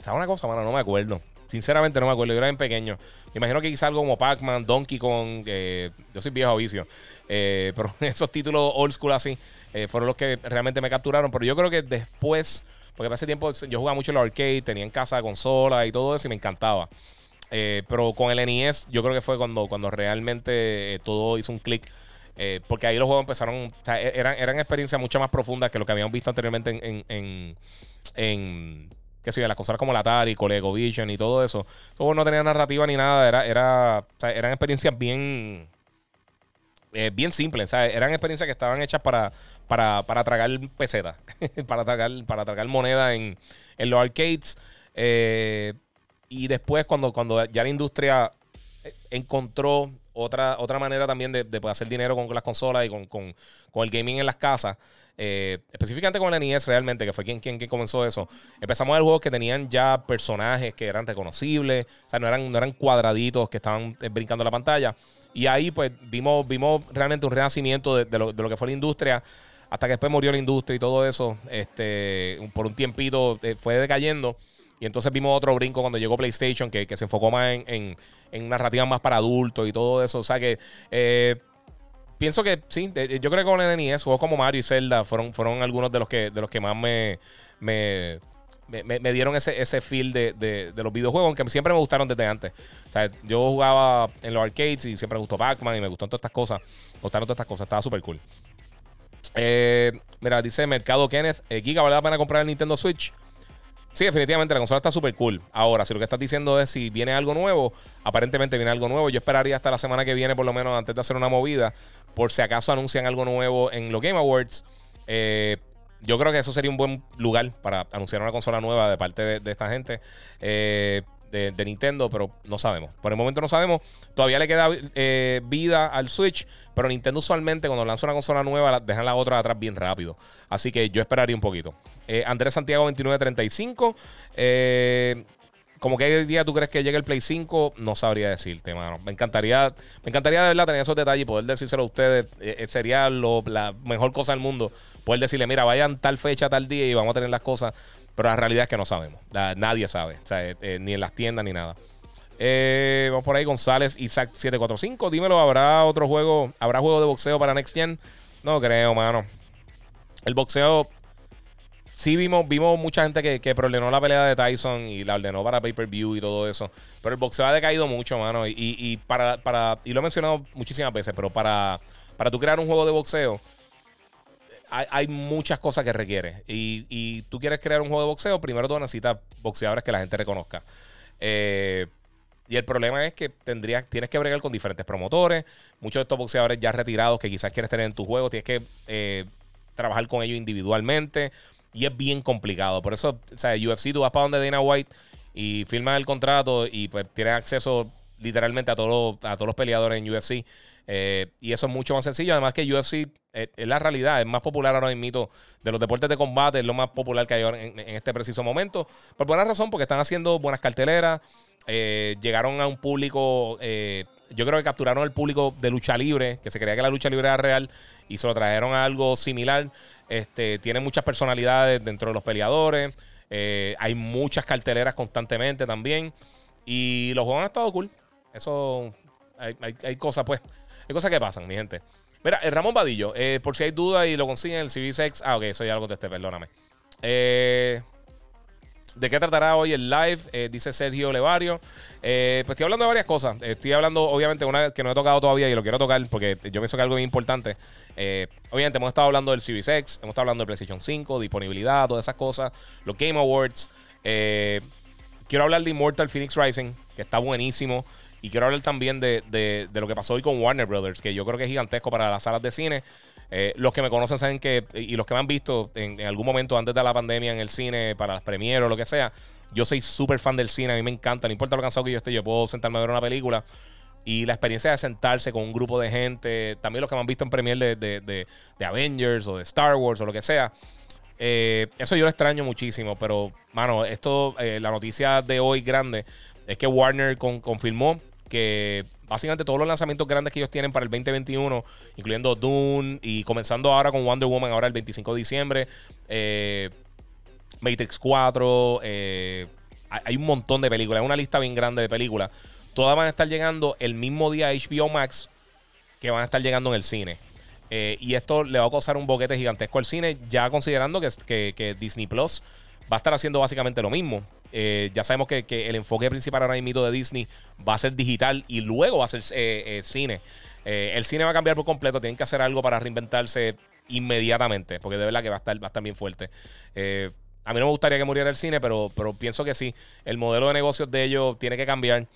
¿Sabes una cosa, mano? No me acuerdo. Sinceramente no me acuerdo. Yo era bien pequeño. Me imagino que quizá algo como Pac-Man, Donkey Kong. yo soy viejo a vicio. pero esos títulos old school así fueron los que realmente me capturaron. Pero yo creo que después, porque hace tiempo yo jugaba mucho en los arcade, tenía en casa consola y todo eso y me encantaba. Eh, pero con el NES yo creo que fue cuando, cuando realmente eh, todo hizo un clic. Eh, porque ahí los juegos empezaron, o sea, e-, eran, eran experiencias mucho más profundas que lo que habíamos visto anteriormente en, en, en, qué sé yo, las consolas como la Atari, ColecoVision y todo eso. Todo no tenía narrativa ni nada, era, era, eran experiencias bien, bien simples, eran experiencias que estaban hechas para, para, para tragar pesetas, para tragar, para tragar moneda en, en los arcades. Eh, y después, cuando, cuando ya la industria eh, encontró otra, otra manera también de, de hacer dinero con las consolas y con, con, con el gaming en las casas, eh, específicamente con la NES realmente, que fue quien, quien, quien, comenzó eso, empezamos a ver juegos que tenían ya personajes que eran reconocibles, o sea, no eran, no eran cuadraditos que estaban eh, brincando la pantalla. Y ahí pues vimos, vimos realmente un renacimiento de, lo, de lo que fue la industria hasta que después murió la industria y todo eso, este, por un tiempito fue decayendo. Y entonces vimos otro brinco cuando llegó PlayStation, que, se enfocó más en, en, narrativas más para adultos y todo eso. O sea que eh, pienso que sí, yo creo que con el NES, juegos como Mario y Zelda fueron, fueron algunos de los que, de los que más me, me, me, dieron ese, ese feel de, de, los videojuegos, aunque siempre me gustaron desde antes. O sea, yo jugaba en los arcades y siempre me gustó Pac-Man y me gustaron todas estas cosas. Me gustaron todas estas cosas, estaba súper cool. Eh, mira, dice Mercado Kenneth, eh, Giga, ¿vale la pena comprar el Nintendo Switch? Sí, definitivamente la consola está súper cool. Ahora, si lo que estás diciendo es si viene algo nuevo, aparentemente viene algo nuevo. Yo esperaría hasta la semana que viene, por lo menos, antes de hacer una movida, por si acaso anuncian algo nuevo en los Game Awards. Eh, yo creo que eso sería un buen lugar para anunciar una consola nueva de parte de, esta gente. Eh, de, Nintendo, pero no sabemos. Por el momento no sabemos. Todavía le queda eh, vida al Switch, pero Nintendo usualmente cuando lanza una consola nueva dejan la otra atrás bien rápido. Así que yo esperaría un poquito. Eh, Andrés Santiago 2935. Eh, como que día tú crees que llegue el Play 5, no sabría decirte, mano. Me encantaría, me encantaría de verdad tener esos detalles y poder decírselo a ustedes. sería la mejor cosa del mundo. Poder decirle, mira, vayan tal fecha, tal día y vamos a tener las cosas. Pero la realidad es que no sabemos. nadie sabe. Eh, eh, ni en las tiendas ni nada. Eh, vamos por ahí, González, Isaac 745. Dímelo, ¿habrá otro juego? ¿Habrá juego de boxeo para Next Gen? No creo, mano. El boxeo. sí vimos, vimos mucha gente que, que la pelea de Tyson y la ordenó para pay-per-view y todo eso. Pero el boxeo ha decaído mucho, mano. Y, y para, para, y lo he mencionado muchísimas veces, pero para, para tú crear un juego de boxeo, hay, hay muchas cosas que requiere. Y, y, tú quieres crear un juego de boxeo, primero tú necesitas boxeadores que la gente reconozca. Eh, y el problema es que tendrías, tienes que bregar con diferentes promotores. Muchos de estos boxeadores ya retirados que quizás quieres tener en tu juego, tienes que eh, trabajar con ellos individualmente. Y es bien complicado. Por eso, o sea, UFC, tú vas para donde Dana White y firmas el contrato y pues tienes acceso literalmente a, todos a todos los peleadores en UFC. Eh, y eso es mucho más sencillo. Además que UFC es, la realidad, es más popular ahora mismo de los deportes de combate, es lo más popular que hay en, en, este preciso momento. Por buena razón, porque están haciendo buenas carteleras, eh, llegaron a un público, eh, yo creo que capturaron el público de lucha libre, que se creía que la lucha libre era real, y se lo trajeron a algo similar. Este, tiene muchas personalidades dentro de los peleadores. Eh, hay muchas carteleras constantemente también. Y los juegos han estado cool. Eso hay, hay, hay cosas, pues. Hay cosas que pasan, mi gente. Mira, el Ramón Vadillo, eh, por si hay dudas y lo consiguen, el CV6. Ah, ok, eso ya lo contesté, perdóname. Eh, ¿De qué tratará hoy el live? Eh, dice Sergio Levario. Eh, pues estoy hablando de varias cosas. Estoy hablando, obviamente, una que no he tocado todavía y lo quiero tocar porque yo pienso que es algo muy importante. Eh, obviamente, hemos estado hablando del Series X, hemos estado hablando del PlayStation 5, disponibilidad, todas esas cosas, los Game Awards. quiero hablar de Immortal Phoenix Rising, que está buenísimo. Y quiero hablar también de, de, lo que pasó hoy con Warner Brothers, que yo creo que es gigantesco para las salas de cine. Eh, los que me conocen saben que, y los que me han visto en, algún momento antes de la pandemia en el cine, para las premieres o lo que sea, yo soy súper fan del cine, a mí me encanta, no importa lo cansado que yo esté, yo puedo sentarme a ver una película. Y la experiencia de sentarse con un grupo de gente, también los que me han visto en premier de, de, de, Avengers o de Star Wars o lo que sea, eh, eso yo lo extraño muchísimo, pero, mano, esto, eh, la noticia de hoy grande es que Warner con, confirmó que básicamente todos los lanzamientos grandes que ellos tienen para el 2021, incluyendo Dune y comenzando ahora con Wonder Woman, ahora el 25 de diciembre, eh, Matrix 4, eh, hay un montón de películas, una lista bien grande de películas. Todas van a estar llegando el mismo día a HBO Max que van a estar llegando en el cine. Eh, y esto le va a causar un boquete gigantesco al cine, ya considerando que Disney Plus va a estar haciendo básicamente lo mismo. Eh, ya sabemos que, el enfoque principal ahora mismo de Disney va a ser digital y luego va a ser eh, eh, cine. El cine va a cambiar por completo. Tienen que hacer algo para reinventarse inmediatamente, porque de verdad que va a estar, va a estar bien fuerte. A mí no me gustaría que muriera el cine, pero, pero pienso que sí. El modelo de negocios de ellos tiene que cambiar.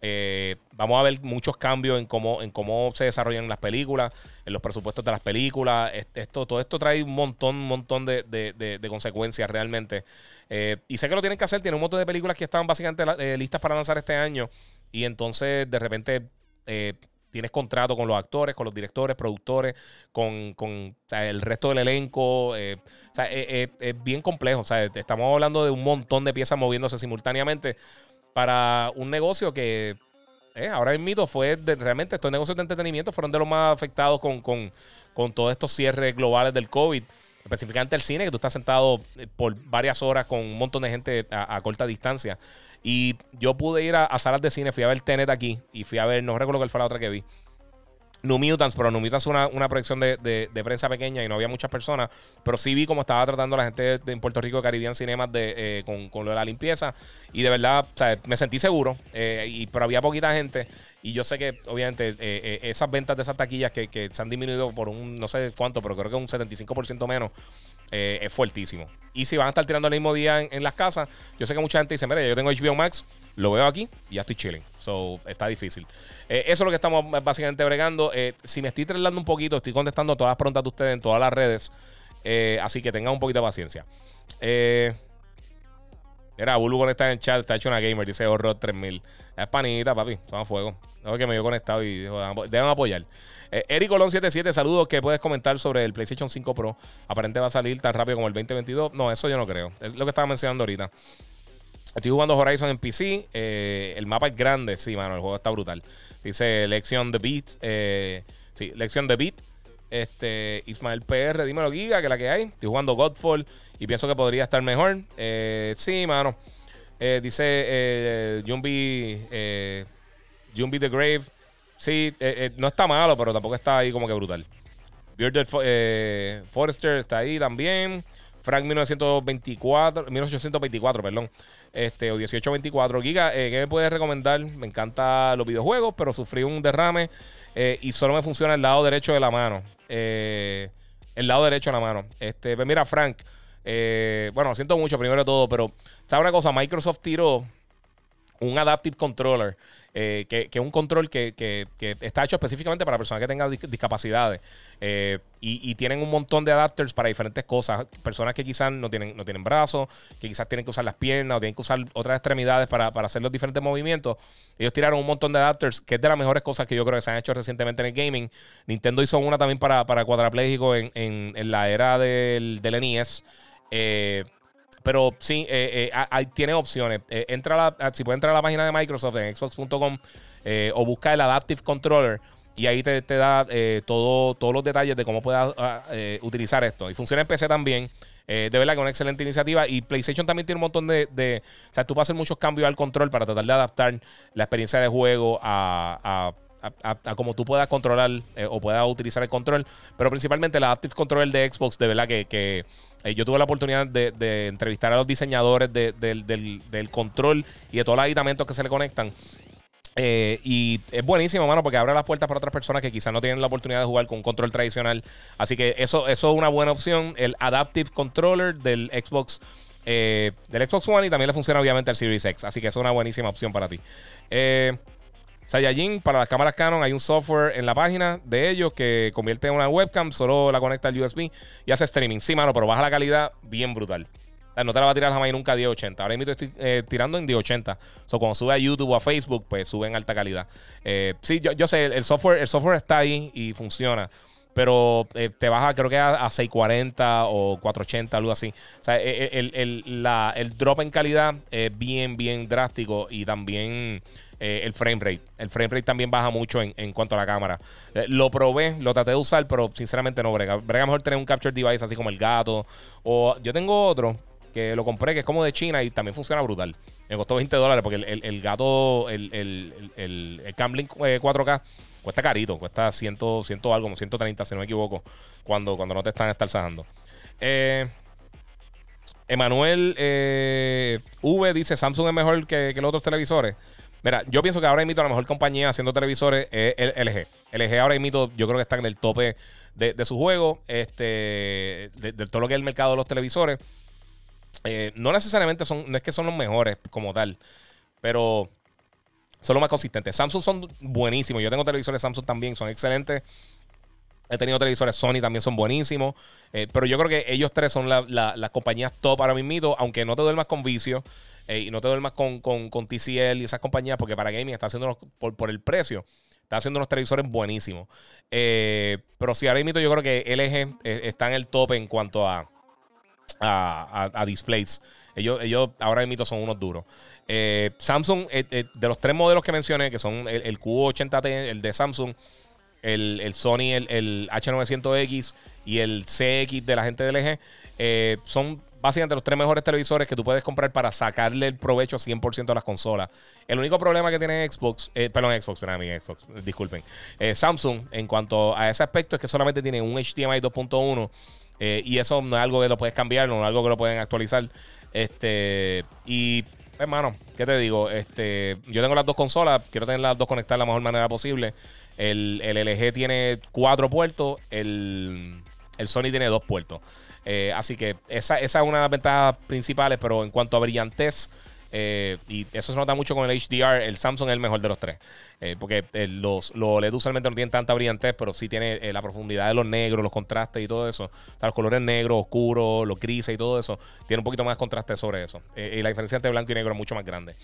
Eh, vamos a ver muchos cambios en cómo, en cómo se desarrollan las películas, en los presupuestos de las películas. Esto, todo esto trae un montón, un montón de, de, consecuencias realmente. Eh, y sé que lo tienen que hacer. Tiene un montón de películas que estaban básicamente eh, listas para lanzar este año. Y entonces de repente eh, tienes contrato con los actores, con los directores, productores, con, con el resto del elenco. O sea, es, es, bien complejo. O sea, estamos hablando de un montón de piezas moviéndose simultáneamente para un negocio que eh, ahora mito fue realmente estos negocios de entretenimiento fueron de los más afectados con, con, con todos estos cierres globales del COVID específicamente el cine, que tú estás sentado eh, por varias horas con un montón de gente a, corta distancia. Y yo pude ir a, a, salas de cine, fui a ver Tenet aquí y fui a ver, no recuerdo cuál fue la otra que vi. New Mutants, pero New Mutants fue una, una proyección de, de, prensa pequeña y no había muchas personas, pero sí vi cómo estaba tratando la gente de, en Puerto Rico, Caribbean Cinemas, de, eh, con, con, lo de la limpieza. Y de verdad, o sea, me sentí seguro, eh, y, pero había poquita gente. Y yo sé que, obviamente, eh, esas ventas de esas taquillas que, que, se han disminuido por un, no sé cuánto, pero creo que un 75% menos, eh, es fuertísimo. Y si van a estar tirando el mismo día en, las casas, yo sé que mucha gente dice, mira, yo tengo HBO Max, lo veo aquí y ya estoy chilling. So, está difícil. Eh, eso es lo que estamos básicamente bregando. Eh, si me estoy tratando un poquito, estoy contestando todas las preguntas de ustedes en todas las redes. Así que tengan un poquito de paciencia. Eh, era Bulu conectado en el chat, está hecho una gamer, dice Horror 3000. Es panita, papi, son a fuego. No que me dio conectado y dijo, deben apoyar. Eh, Eric Colón 77, saludos. que puedes comentar sobre el PlayStation 5 Pro? Aparente va a salir tan rápido como el 2022. No, eso yo no creo. Es lo que estaba mencionando ahorita. Estoy jugando Horizon en PC. Eh, el mapa es grande, sí, mano. El juego está brutal. Dice Lección de Beat. Eh, sí, Lección de Beat. Este, Ismael PR, dímelo, Giga, que la que hay. Estoy jugando Godfall y pienso que podría estar mejor. Eh, sí, mano. Dice Jumbi, Jumbi the Grave. Sí, eh, eh, no está malo, pero tampoco está ahí como que brutal. Bearded eh, Forrester está ahí también. Frank 1924, 1824, perdón. Este, o 1824. Giga, ¿qué me puedes recomendar? Me encantan los videojuegos, pero sufrí un derrame y solo me funciona el lado derecho de la mano. el lado derecho de la mano. Este, pues mira, Frank. bueno, siento mucho primero de todo, pero ¿sabes una cosa? Microsoft tiró un Adaptive Controller eh, que, es un control que, está hecho específicamente para personas que tengan discapacidades. Eh, y, tienen un montón de adapters para diferentes cosas. Personas que quizás no tienen, no tienen brazos, que quizás tienen que usar las piernas o tienen que usar otras extremidades para, hacer los diferentes movimientos. Ellos tiraron un montón de adapters, que es de las mejores cosas que yo creo que se han hecho recientemente en el gaming. Nintendo hizo una también para, para en, en, la era del, del NES. Eh, pero sí, eh, eh, tiene opciones. Eh, entra si puede entrar a la página de Microsoft en xbox.com o busca el Adaptive Controller y ahí te, da todo, todos los detalles de cómo puedas ah, utilizar esto. Y funciona en PC también. de verdad que es una excelente iniciativa. Y PlayStation también tiene un montón de, O sea, tú puedes hacer muchos cambios al control para tratar de adaptar la experiencia de juego a, cómo tú puedas controlar o puedas utilizar el control. Pero principalmente el Adaptive Controller de Xbox, de verdad que eh, yo tuve la oportunidad de, entrevistar a los diseñadores del, control y de todos los aditamentos que se le conectan. Eh, y es buenísimo, mano, porque abre las puertas para otras personas que quizás no tienen la oportunidad de jugar con un control tradicional. Así que eso, eso es una buena opción. El Adaptive Controller del Xbox, eh, del Xbox One y también le funciona obviamente al Series X. Así que es una buenísima opción para ti. Eh, Saiyajin, para las cámaras Canon, hay un software en la página de ellos que convierte en una webcam, solo la conecta al USB y hace streaming. Sí, mano, pero baja la calidad bien brutal. no te la va a tirar jamás nunca a 1080. Ahora mismo estoy eh, tirando en 1080. So, cuando sube a YouTube o a Facebook, pues sube en alta calidad. Eh, sí, yo, sé, el software, el software está ahí y funciona pero eh, te baja creo que a, 640 o 480, algo así. O sea, el, el, el drop en calidad es bien, bien drástico y también eh, el frame rate. El frame rate también baja mucho en, cuanto a la cámara. Eh, lo probé, lo traté de usar, pero sinceramente no brega. Brega mejor tener un capture device así como el gato. O yo tengo otro que lo compré que es como de China y también funciona brutal. Me costó 20 dólares porque el, gato, el, el, el, Camlink 4K eh, cuesta carito, cuesta 100, 100 algo, como 130 si no me equivoco, cuando, cuando no te están estalzando. Eh, Emanuel V dice: Samsung es mejor que, que los otros televisores. Mira, yo pienso que ahora imito la mejor compañía haciendo televisores es LG. LG ahora imito, yo creo que está en el tope de, su juego, este, de, todo lo que es el mercado de los televisores. Eh, no necesariamente son, no es que son los mejores como tal, pero son los más consistentes. Samsung son buenísimos. Yo tengo televisores Samsung también, son excelentes. He tenido televisores Sony también son buenísimos. Eh, pero yo creo que ellos tres son las compañías top ahora mismo, aunque no te duermas con vicio eh, y no te duermas con, con, con, TCL y esas compañías, porque para gaming está haciendo por, por el precio. Está haciendo unos televisores buenísimos. Eh, pero sí, ahora mismo yo creo que LG está en el top en cuanto a, a, displays. Ellos, ellos ahora mismo son unos duros. Samsung, de los tres modelos que mencioné, que son el Q80T, el de Samsung, el, Sony, el, H900X y el CX de la gente de LG, eh, son básicamente los tres mejores televisores que tú puedes comprar para sacarle el provecho 100% a las consolas. El único problema que tiene Xbox, eh, perdón, Xbox, no, mi Xbox, disculpen, eh, Samsung en cuanto a ese aspecto es que solamente tiene un HDMI 2.1 y eso no es algo que lo puedes cambiar, no es algo que lo pueden actualizar. Este, y hermano, ¿qué te digo? Este, yo tengo las dos consolas, quiero tener las dos conectadas de la mejor manera posible. El, LG tiene cuatro puertos, el, Sony tiene dos puertos. Eh, así que esa, esa, es una de las ventajas principales, pero en cuanto a brillantez, eh, y eso se nota mucho con el HDR, el Samsung es el mejor de los tres. Eh, porque los, los LED usualmente no tienen tanta brillantez, pero sí tiene la profundidad de los negros, los contrastes y todo eso. O sea, los colores negros, oscuros, los grises y todo eso. Tiene un poquito más contraste sobre eso. y la diferencia entre blanco y negro es mucho más grande.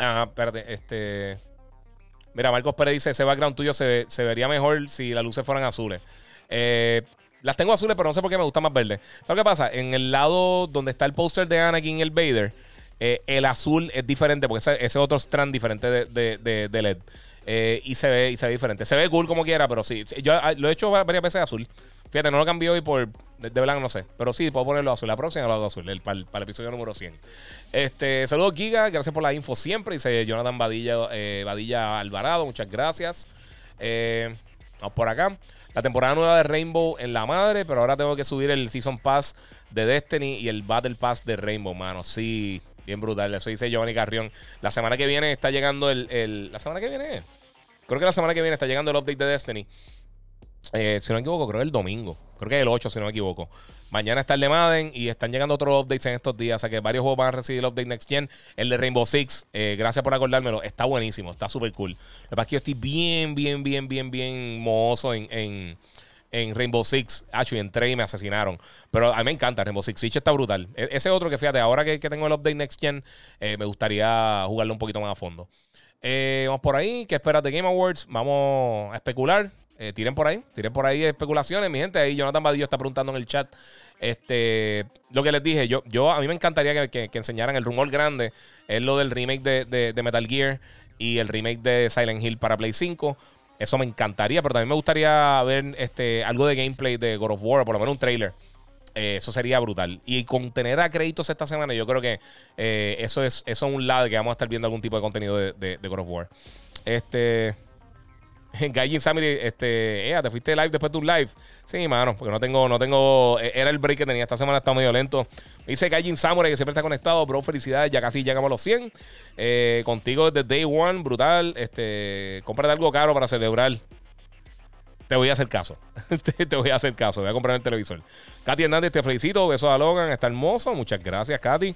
Ah, espérate, este. Mira, Marcos Pérez dice: ese background tuyo se, vería mejor si las luces fueran azules. Eh, las tengo azules, pero no sé por qué me gusta más verde. ¿Sabes qué pasa? En el lado donde está el póster de Anakin y el Vader, eh, el azul es diferente porque ese, es otro strand diferente de, LED. Eh, y, se ve, y se ve diferente. Se ve cool como quiera, pero sí. Yo ah, lo he hecho varias veces azul. Fíjate, no lo cambié hoy por. De, blanco, no sé. Pero sí, puedo ponerlo azul. La próxima lo hago azul, para, el, episodio número 100. Este, saludos, Giga. Gracias por la info siempre. Dice Jonathan Badilla, eh, Alvarado. Muchas gracias. Eh, vamos por acá. la temporada nueva de Rainbow en la madre, pero ahora tengo que subir el Season Pass de Destiny y el Battle Pass de Rainbow, mano. Sí, bien brutal. Eso dice Giovanni Carrión. La semana que viene está llegando el, el. ¿La semana que viene? Creo que la semana que viene está llegando el update de Destiny. Eh, si no me equivoco, creo que el domingo. Creo que es el 8, si no me equivoco. Mañana está el de Madden y están llegando otros updates en estos días. O sea que varios juegos van a recibir el update Next Gen. El de Rainbow Six, eh, gracias por acordármelo. Está buenísimo, está súper cool. Lo que pasa es que yo estoy bien, bien, bien, bien, bien mozo en, en, Rainbow Six. Hacho, y entré y me asesinaron. Pero a mí me encanta Rainbow Six. Siege está brutal. E, ese otro que fíjate, ahora que, tengo el update Next Gen, eh, me gustaría jugarlo un poquito más a fondo. vamos por ahí. ¿Qué esperas de Game Awards? Vamos a especular. Eh, tiren por ahí, tiren por ahí especulaciones, mi gente. Ahí Jonathan Badillo está preguntando en el chat. Este, lo que les dije, yo, yo a mí me encantaría que, enseñaran el rumor grande. Es lo del remake de, Metal Gear y el remake de Silent Hill para Play 5. Eso me encantaría, pero también me gustaría ver este, algo de gameplay de God of War, por lo menos un trailer. Eh, eso sería brutal. Y con tener a esta semana, yo creo que eh, eso, es, eso es un lado que vamos a estar viendo algún tipo de contenido de, de God of War. Este. Gaijin Sammy, este, te fuiste live después de un live. Sí, mano, porque no tengo, no tengo, e, era el break que tenía. Esta semana está medio lento. Dice Gaijin Samurai que siempre está conectado, bro. Felicidades, ya casi llegamos a los 100. Eh, contigo desde day one, brutal. Este, cómprate algo caro para celebrar. Te voy a hacer caso. te, voy a hacer caso. Voy a comprar el televisor. Katy Hernández, te felicito. Besos a Logan. Está hermoso. Muchas gracias, Katy.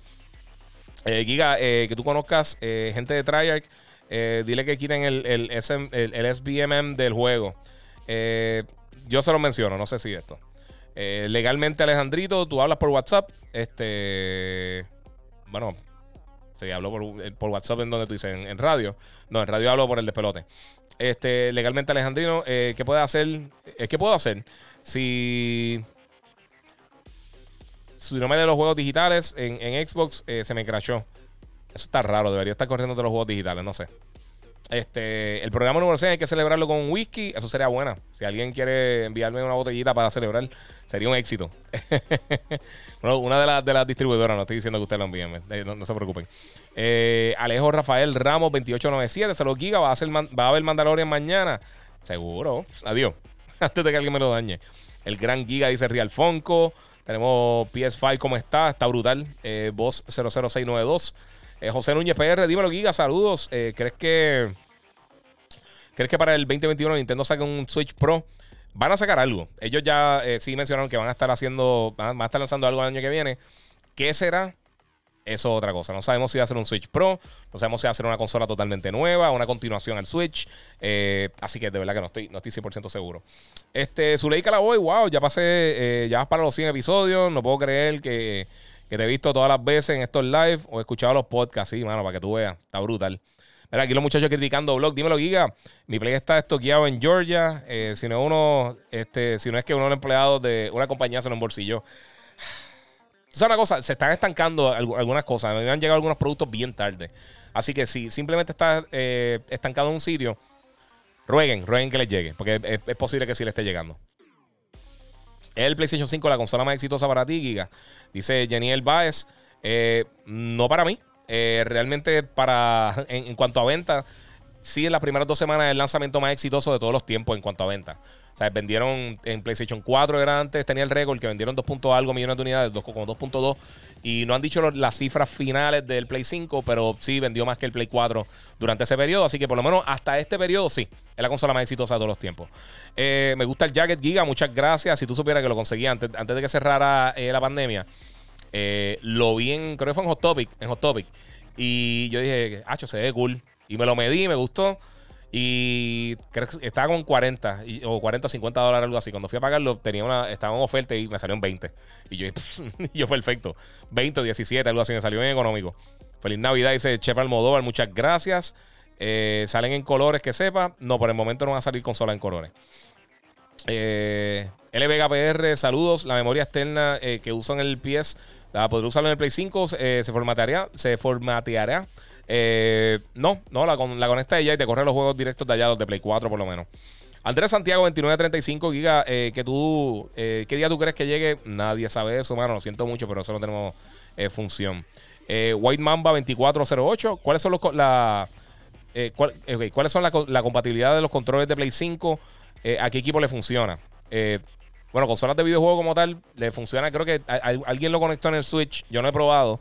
Eh, Giga, eh, que tú conozcas gente de Triarch eh, dile que quiten el, el, el, SBMM del juego. Eh, yo se lo menciono, no sé si esto. Eh, legalmente, Alejandrito, tú hablas por WhatsApp. Este. Bueno, sí, hablo por, WhatsApp en donde tú dices, en, radio. No, en radio hablo por el despelote. Este, legalmente, Alejandrino, ¿qué puede hacer? ¿Qué puedo hacer? Si. Si no me lee los juegos digitales en, en Xbox, se me crashó. Eso está raro, debería estar corriendo de los juegos digitales, no sé. Este, el programa número 6 hay que celebrarlo con whisky. Eso sería buena. Si alguien quiere enviarme una botellita para celebrar, sería un éxito. una de, las, de las distribuidoras, no estoy diciendo que ustedes lo envíen, eh, no, se preocupen. Eh, Alejo Rafael Ramos 2897, se lo giga, va a, hacer, va a haber Mandalorian mañana. Seguro. Adiós. Antes de que alguien me lo dañe. El gran giga dice Real Fonco. Tenemos PS5, ¿cómo está? Está brutal. Eh, voz 00692. Eh, José Núñez PR, dímelo, Giga, saludos. Eh, ¿Crees que. ¿Crees que para el 2021 Nintendo saque un Switch Pro? Van a sacar algo. Ellos ya eh, sí mencionaron que van a estar haciendo. Van a estar lanzando algo el año que viene. ¿Qué será? Eso es otra cosa. No sabemos si va a ser un Switch Pro. No sabemos si va a ser una consola totalmente nueva, una continuación al Switch. así que de verdad que no estoy, no estoy 100% seguro. Este, Zuleika la voy, wow, ya pasé, ya vas para los 100 episodios. No puedo creer que, que te he visto todas las veces en estos live o he escuchado los podcasts, sí, mano, para que tú veas. Está brutal. Mira, aquí los muchachos criticando blog. Dímelo, Giga. Mi play está estoqueado en Georgia. Eh, si no uno, este, si no es que uno es empleado de una compañía se lo embolsilló. Es una cosa, se están estancando algunas cosas. Me han llegado algunos productos bien tarde. Así que si simplemente está eh, estancado en un sitio, rueguen, rueguen que les llegue. Porque es posible que sí le esté llegando. ¿Es el PlayStation 5 la consola más exitosa para ti, Giga? Dice Janiel Baez. Eh, no para mí. Eh, realmente, para en, cuanto a venta, sí, en las primeras dos semanas el lanzamiento más exitoso de todos los tiempos en cuanto a venta. O sea, vendieron en PlayStation 4, era antes, tenía el récord que vendieron 2. algo millones de unidades, como 2.2. Y no han dicho las cifras finales del Play 5, pero sí vendió más que el Play 4 durante ese periodo. Así que por lo menos hasta este periodo sí, es la consola más exitosa de todos los tiempos. Eh, me gusta el Jacket Giga, muchas gracias. Si tú supieras que lo conseguí antes, antes de que cerrara eh, la pandemia, eh, lo vi en, creo que fue en Hot Topic, en Hot Topic. Y yo dije, hacho, se ve cool. Y me lo medí, me gustó. Y creo que estaba con 40 o 40 o 50 dólares, algo así. Cuando fui a pagarlo, tenía una, estaba en oferta y me salió en 20. Y yo, yo perfecto. 20 o 17, algo así, me salió bien económico. Feliz Navidad, dice Chef Almodóvar, muchas gracias. Eh, salen en colores que sepa. No, por el momento no van a salir con sola en colores. Eh, LVGPR, saludos. La memoria externa eh, que usan el PS, la podré usarlo en el Play 5, eh, se formateará. Se formateará. No, no, la, la conecta ella y te corre los juegos directos de allá, los de Play 4 por lo menos. Andrés Santiago, 2935 giga, que tú, ¿qué día tú crees que llegue? Nadie sabe eso, mano, lo siento mucho, pero eso no tenemos función. White Mamba 2408, ¿cuáles son los, la, ¿cuáles son la, la compatibilidad de los controles de Play 5 eh, a qué equipo le funciona. Eh, bueno, consolas de videojuego como tal, le funciona. Creo que alguien lo conectó en el Switch. Yo no he probado.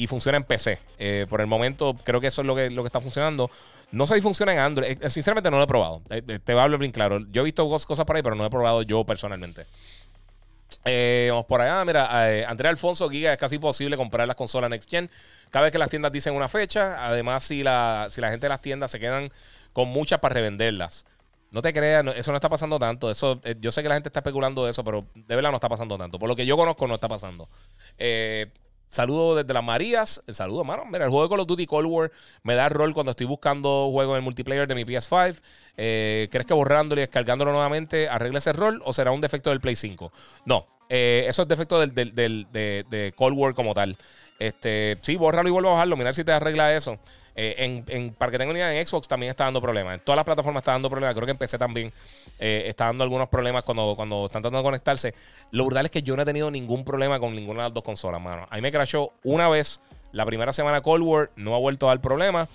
Y funciona en PC. Eh, por el momento, creo que eso es lo que, lo que está funcionando. No sé si funciona en Android. sinceramente, no lo he probado. te voy a hablar bien claro. Yo he visto cosas por ahí, pero no he probado yo personalmente. vamos por allá, mira, Andrea Alfonso Giga es casi posible comprar las consolas Next Gen. Cada vez que las tiendas dicen una fecha, además si la, si la gente de las tiendas se quedan con muchas para revenderlas. No te creas, eso no está pasando tanto. Eso, eh, yo sé que la gente está especulando de eso, pero de verdad no está pasando tanto. Por lo que yo conozco, no está pasando. Eh, saludo desde las Marías. El saludo, mano. Mira, el juego de Call of Duty Cold War me da rol cuando estoy buscando juegos en el multiplayer de mi PS5. Eh, ¿Crees que borrándolo y descargándolo nuevamente arregle ese rol o será un defecto del Play 5? No, eso es defecto del, de, de Cold War como tal. Este, sí, bórralo y vuelve a bajarlo. Mirar si te arregla eso. Eh, en, para que tengan una idea, en Xbox también está dando problemas. En todas las plataformas está dando problemas. Creo que en PC también eh, está dando algunos problemas cuando, cuando están tratando de conectarse. Lo brutal es que yo no he tenido ningún problema con ninguna de las dos consolas, mano. A mí me crashó una vez la primera semana Cold War, no ha vuelto a dar problema.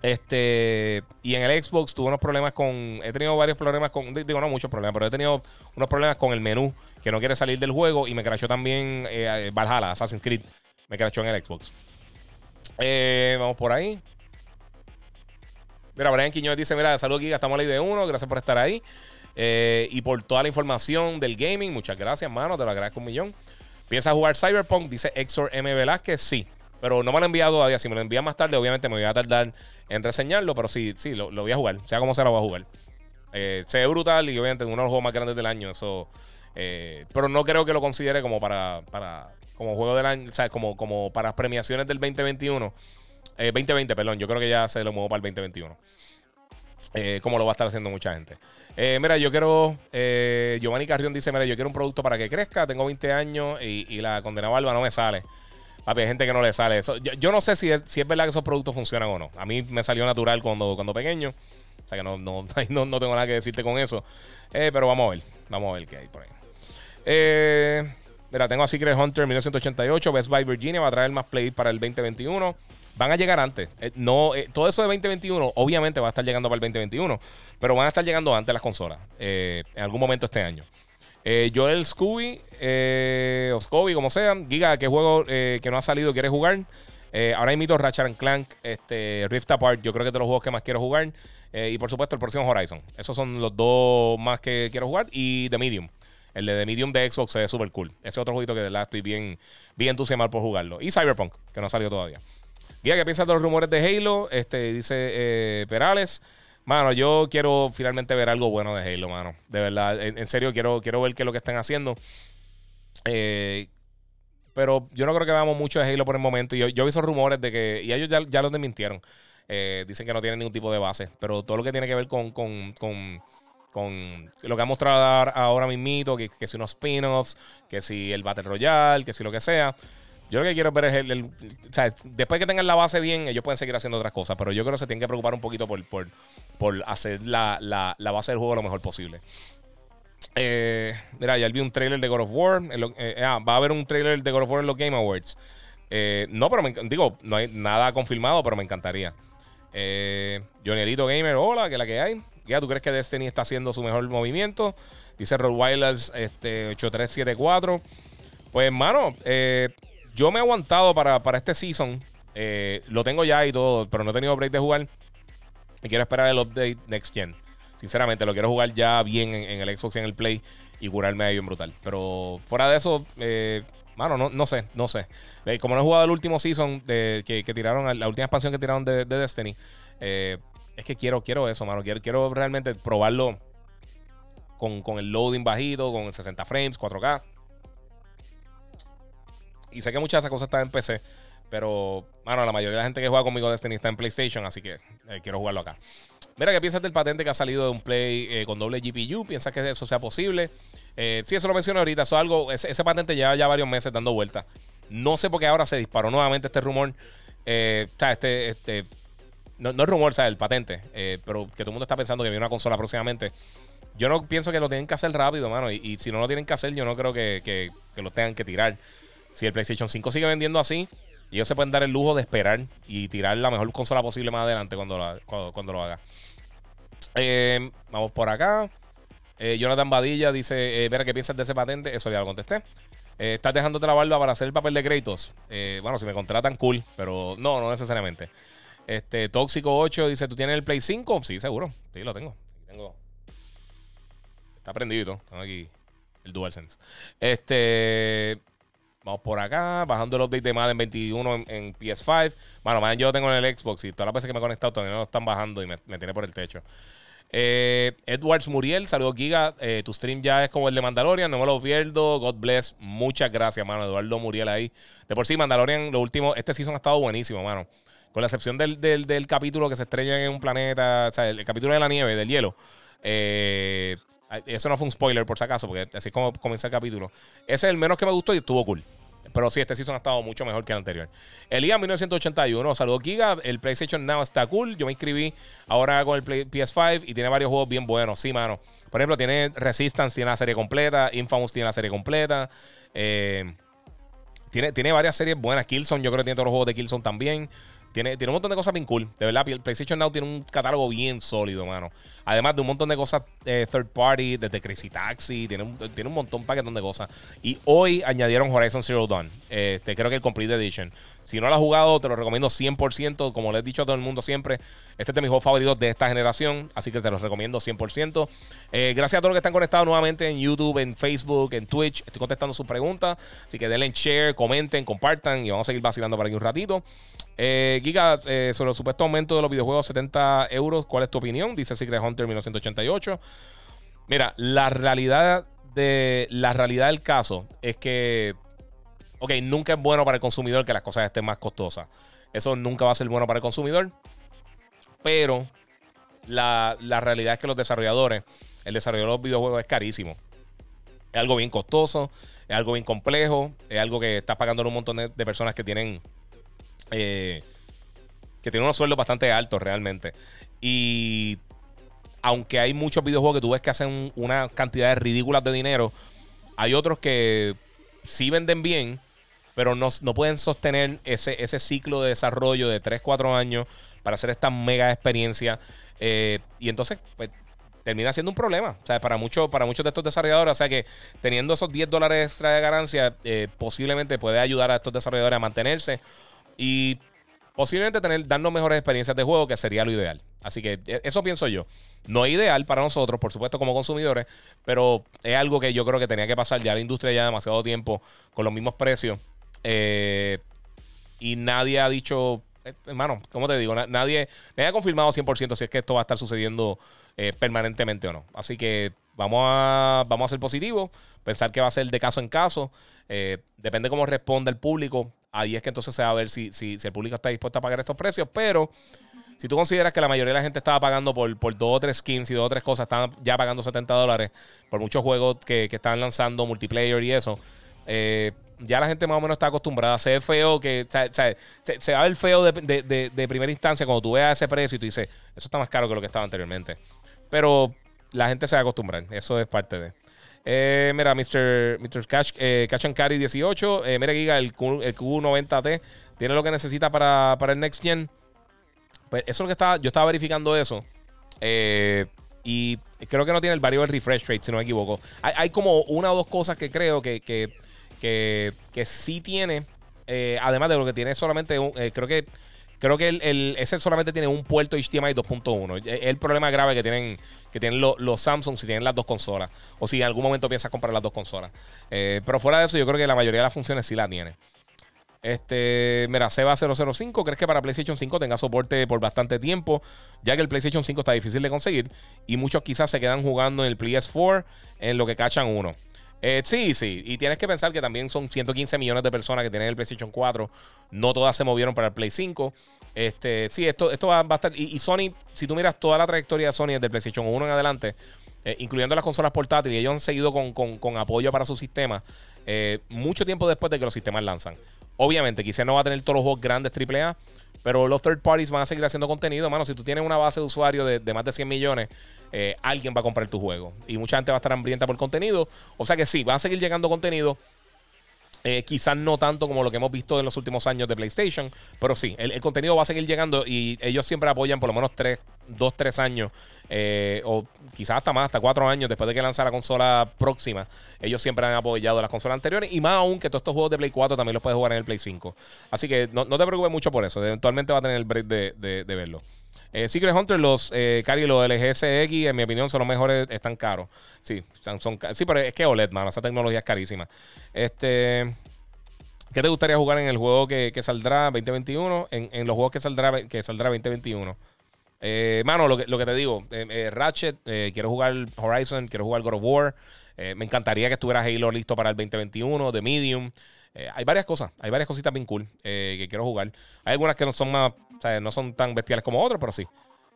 Este, y en el Xbox tuve unos problemas con. He tenido varios problemas con. Digo, no muchos problemas, pero he tenido unos problemas con el menú que no quiere salir del juego. Y me crashó también eh, Valhalla, Assassin's Creed. Me crashó en el Xbox. Eh, vamos por ahí. Mira, Brian Quiñones dice: Mira, salud, Giga, estamos a ley de uno. Gracias por estar ahí. Eh, y por toda la información del gaming. Muchas gracias, hermano. Te lo agradezco un millón. ¿Piensas jugar Cyberpunk? Dice Exor M. Velázquez. Sí. Pero no me lo han enviado todavía. Si me lo envían más tarde, obviamente me voy a tardar en reseñarlo. Pero sí, sí, lo, voy a jugar. Sea como sea, lo voy a jugar. Eh, se ve brutal y obviamente uno de los juegos más grandes del año. Eso. pero no creo que lo considere como para, para como juego del año, o sea, como, como para premiaciones del 2021. 2020, eh, perdón, yo creo que ya se lo muevo para el 2021. Eh, como lo va a estar haciendo mucha gente. Eh, mira, yo quiero. Giovanni Carrión dice: Mira, yo quiero un producto para que crezca. Tengo 20 años y, la condena barba no me sale. Papi, hay gente que no le sale eso. Yo, no sé si es, si es verdad que esos productos funcionan o no. A mí me salió natural cuando, cuando pequeño. O sea que no, no, no, no tengo nada que decirte con eso. pero vamos a ver. Vamos a ver qué hay por ahí. Eh. Mira, tengo a Secret Hunter 1988, Best Buy Virginia, va a traer más play para el 2021. Van a llegar antes. Eh, no, eh, todo eso de 2021, obviamente va a estar llegando para el 2021, pero van a estar llegando antes las consolas, eh, en algún momento este año. Joel Scooby, o Scooby, como sea, Giga, ¿qué juego que no ha salido quieres jugar? ahora invito Ratchet Clank, este, Rift Apart, yo creo que es de los juegos que más quiero jugar. y por supuesto el próximo Horizon. Esos son los dos más que quiero jugar. Y The Medium. El de The Medium de Xbox se ve súper cool. Ese otro jueguito que de verdad estoy bien, bien entusiasmado por jugarlo. Y Cyberpunk, que no ha salido todavía. Guía, ¿qué piensas de los rumores de Halo? Este, dice eh, Perales. Mano, yo quiero finalmente ver algo bueno de Halo, mano. De verdad, en, serio, quiero, quiero ver qué es lo que están haciendo. Eh, pero yo no creo que veamos mucho de Halo por el momento. Yo, yo vi esos rumores de que. Y ellos ya, ya los desmintieron. Eh, dicen que no tienen ningún tipo de base. Pero todo lo que tiene que ver con, con, con con lo que ha mostrado ahora mismito, que, que si unos spin-offs, que si el Battle Royale, que si lo que sea. Yo lo que quiero ver es el, o sea, después que tengan la base bien, ellos pueden seguir haciendo otras cosas, pero yo creo que se tienen que preocupar un poquito por, por, por hacer la, la, la, base del juego lo mejor posible. Eh, mira, ya vi un trailer de God of War. Eh, ah, va a haber un trailer de God of War en los Game Awards. Eh, no, pero me, digo, no hay nada confirmado, pero me encantaría. Eh, Gamer, hola, que la que hay. Ya, ¿tú crees que Destiny está haciendo su mejor movimiento? Dice Rottweilers este, 8374. Pues, hermano, eh, yo me he aguantado para, este season. Eh, lo tengo ya y todo, pero no he tenido break de jugar. Y quiero esperar el update Next Gen. Sinceramente, lo quiero jugar ya bien en, el Xbox y en el Play y curarme ahí bien brutal. Pero fuera de eso, eh, mano, no, no sé, no sé. como no he jugado el último season de, que, tiraron, la última expansión que tiraron de, de Destiny, eh, es que quiero, quiero eso, mano. Quiero, quiero realmente probarlo con, el loading bajito, con 60 frames, 4K. Y sé que muchas de esas cosas están en PC. Pero, mano, la mayoría de la gente que juega conmigo Destiny está en PlayStation, así que eh, quiero jugarlo acá. Mira, ¿qué piensas del patente que ha salido de un Play eh, con doble GPU? ¿Piensas que eso sea posible? Eh, sí, eso lo mencioné ahorita. Eso algo, ese, patente lleva ya varios meses dando vueltas. No sé por qué ahora se disparó nuevamente este rumor. Eh, este, este, no, es rumor, ¿sabes? El patente. Eh, pero que todo el mundo está pensando que viene una consola próximamente. Yo no pienso que lo tienen que hacer rápido, mano. Y, si no lo tienen que hacer, yo no creo que, lo tengan que tirar. Si el PlayStation 5 sigue vendiendo así, ellos se pueden dar el lujo de esperar y tirar la mejor consola posible más adelante cuando, cuando, lo haga. Eh, vamos por acá. Eh, Jonathan Badilla dice, Vera, ¿qué piensas de ese patente? Eso ya lo contesté. ¿Estás dejándote la barba para hacer el papel de créditos? bueno, si me contratan, cool, pero no, no necesariamente. Este, Tóxico 8 dice, ¿tú tienes el Play 5? Sí, seguro. Sí, lo tengo. tengo. Está prendido. Tengo aquí el DualSense. Este... Vamos por acá, bajando el update de Madden 21 en, PS5. Bueno, Madden yo lo tengo en el Xbox y todas las veces que me he conectado todavía no lo están bajando y me, tiene por el techo. Eh, Edwards Muriel, saludos Giga. Eh, tu stream ya es como el de Mandalorian, no me lo pierdo. God bless. Muchas gracias, mano. Eduardo Muriel ahí. De por sí, Mandalorian, lo último, este season ha estado buenísimo, mano. Con la excepción del, del, capítulo que se estrella en un planeta, o sea, el, capítulo de la nieve, del hielo. Eh, eso no fue un spoiler, por si acaso, porque así es como comienza el capítulo. Ese es el menos que me gustó y estuvo cool. Pero sí, este season ha estado mucho mejor que el anterior. Elías 1981, saludos Giga. El PlayStation Now está cool. Yo me inscribí ahora con el PS5 y tiene varios juegos bien buenos. Sí, mano. Por ejemplo, tiene Resistance, tiene la serie completa. Infamous tiene la serie completa. Eh, tiene, tiene varias series buenas. Killzone, yo creo que tiene todos los juegos de Killzone también. Tiene, tiene un montón de cosas bien cool. De verdad, PlayStation Now tiene un catálogo bien sólido, mano. Además de un montón de cosas eh, third party, desde Crazy Taxi, tiene un, tiene un montón, paquetón de cosas. Y hoy añadieron Horizon Zero Dawn. Este, creo que el Complete Edition. Si no lo has jugado, te lo recomiendo 100%. Como le he dicho a todo el mundo siempre, este es de mis juegos favoritos de esta generación. Así que te los recomiendo 100%. Eh, gracias a todos los que están conectados nuevamente en YouTube, en Facebook, en Twitch. Estoy contestando sus preguntas. Así que denle share, comenten, compartan y vamos a seguir vacilando por aquí un ratito. Eh, Giga, eh, sobre el supuesto aumento de los videojuegos 70 euros, ¿cuál es tu opinión? Dice Secret Hunter 1988. Mira, la realidad de la realidad del caso es que ok, nunca es bueno para el consumidor que las cosas estén más costosas. Eso nunca va a ser bueno para el consumidor. Pero la, realidad es que los desarrolladores, el desarrollo de los videojuegos es carísimo. Es algo bien costoso, es algo bien complejo, es algo que estás pagando un montón de, personas que tienen. Eh, que tienen unos sueldos bastante altos realmente. Y aunque hay muchos videojuegos que tú ves que hacen una cantidad ridículas de dinero, hay otros que sí venden bien, pero no, pueden sostener ese, ese ciclo de desarrollo de 3, 4 años para hacer esta mega experiencia. Eh, y entonces, pues, termina siendo un problema. O sea, para, muchos para muchos de estos desarrolladores, o sea que teniendo esos 10 dólares extra de ganancia, eh, posiblemente puede ayudar a estos desarrolladores a mantenerse y posiblemente tener, darnos mejores experiencias de juego, que sería lo ideal. Así que e, eso pienso yo. No es ideal para nosotros, por supuesto, como consumidores, pero es algo que yo creo que tenía que pasar ya la industria ya demasiado tiempo con los mismos precios. Eh, y nadie ha dicho, eh, hermano, ¿cómo te digo? Nadie, nadie ha confirmado 100% si es que esto va a estar sucediendo eh, permanentemente o no. Así que vamos a, vamos a ser positivos, pensar que va a ser de caso en caso. depende cómo responda el público. Ahí es que entonces se va a ver si, si, el público está dispuesto a pagar estos precios. Pero si tú consideras que la mayoría de la gente estaba pagando por, por dos o tres skins y dos o tres cosas, estaban ya pagando 70 dólares por muchos juegos que, que estaban lanzando multiplayer y eso. Eh, ya la gente más o menos está acostumbrada. Se ve feo que. se, va a ver feo de, primera instancia cuando tú veas ese precio y tú dices, eso está más caro que lo que estaba anteriormente. Pero la gente se va a acostumbrar. Eso es parte de. Eh, mira, Mr. Mr. Cash, eh, and Carry 18. Eh, mira, Giga, el, Q, 90 t tiene lo que necesita para, el Next Gen. Pues eso es lo que estaba. Yo estaba verificando eso. y creo que no tiene el variable refresh rate, si no me equivoco. Hay, como una o dos cosas que creo que que, que sí tiene, eh, además de lo que tiene solamente, un, eh, creo que creo que el, ese solamente tiene un puerto HDMI 2.1. Es el problema grave que tienen, que tienen los Samsung si tienen las dos consolas. O si en algún momento piensas comprar las dos consolas. Eh, pero fuera de eso, yo creo que la mayoría de las funciones sí la tiene. Este, mira, Seba 005, ¿crees que para PlayStation 5 tenga soporte por bastante tiempo? Ya que el PlayStation 5 está difícil de conseguir y muchos quizás se quedan jugando en el PS4 en lo que cachan uno. Eh, sí, sí. Y tienes que pensar que también son 115 millones de personas que tienen el PlayStation 4. No todas se movieron para el Play 5. Este, sí, esto, esto va, a estar. Y, Sony, si tú miras toda la trayectoria de Sony desde el PlayStation 1 en adelante, eh, incluyendo las consolas portátiles, ellos han seguido con, apoyo para su sistema eh, mucho tiempo después de que los sistemas lanzan. Obviamente, quizás no va a tener todos los juegos grandes AAA, pero los third parties van a seguir haciendo contenido. Mano, si tú tienes una base de usuarios de, más de 100 millones, eh, alguien va a comprar tu juego. Y mucha gente va a estar hambrienta por contenido. O sea que sí, va a seguir llegando contenido. Eh, quizás no tanto como lo que hemos visto en los últimos años de PlayStation, pero sí, el, contenido va a seguir llegando y ellos siempre apoyan por lo menos 3, 2, 3 años, eh, o quizás hasta más, hasta 4 años después de que lanza la consola próxima. Ellos siempre han apoyado las consolas anteriores y más aún que todos estos juegos de Play 4 también los puedes jugar en el Play 5. Así que no, te preocupes mucho por eso, eventualmente va a tener el break de, verlo. Eh, Secret Hunter, los eh, Cari, los LGSX, en mi opinión, son los mejores, están caros. Sí, son, sí, pero es que OLED, mano, esa tecnología es carísima. Este. ¿Qué te gustaría jugar en el juego que, saldrá 2021? En, los juegos que saldrá, que saldrá 2021. Eh, mano, lo que, lo que te digo, eh, eh, Ratchet, quiero jugar Horizon, quiero jugar God of War. me encantaría que estuviera Halo listo para el 2021, The Medium. Hay varias cosas, hay varias cositas bien cool que quiero jugar. Hay algunas que no son más, no son tan bestiales como otras, pero sí.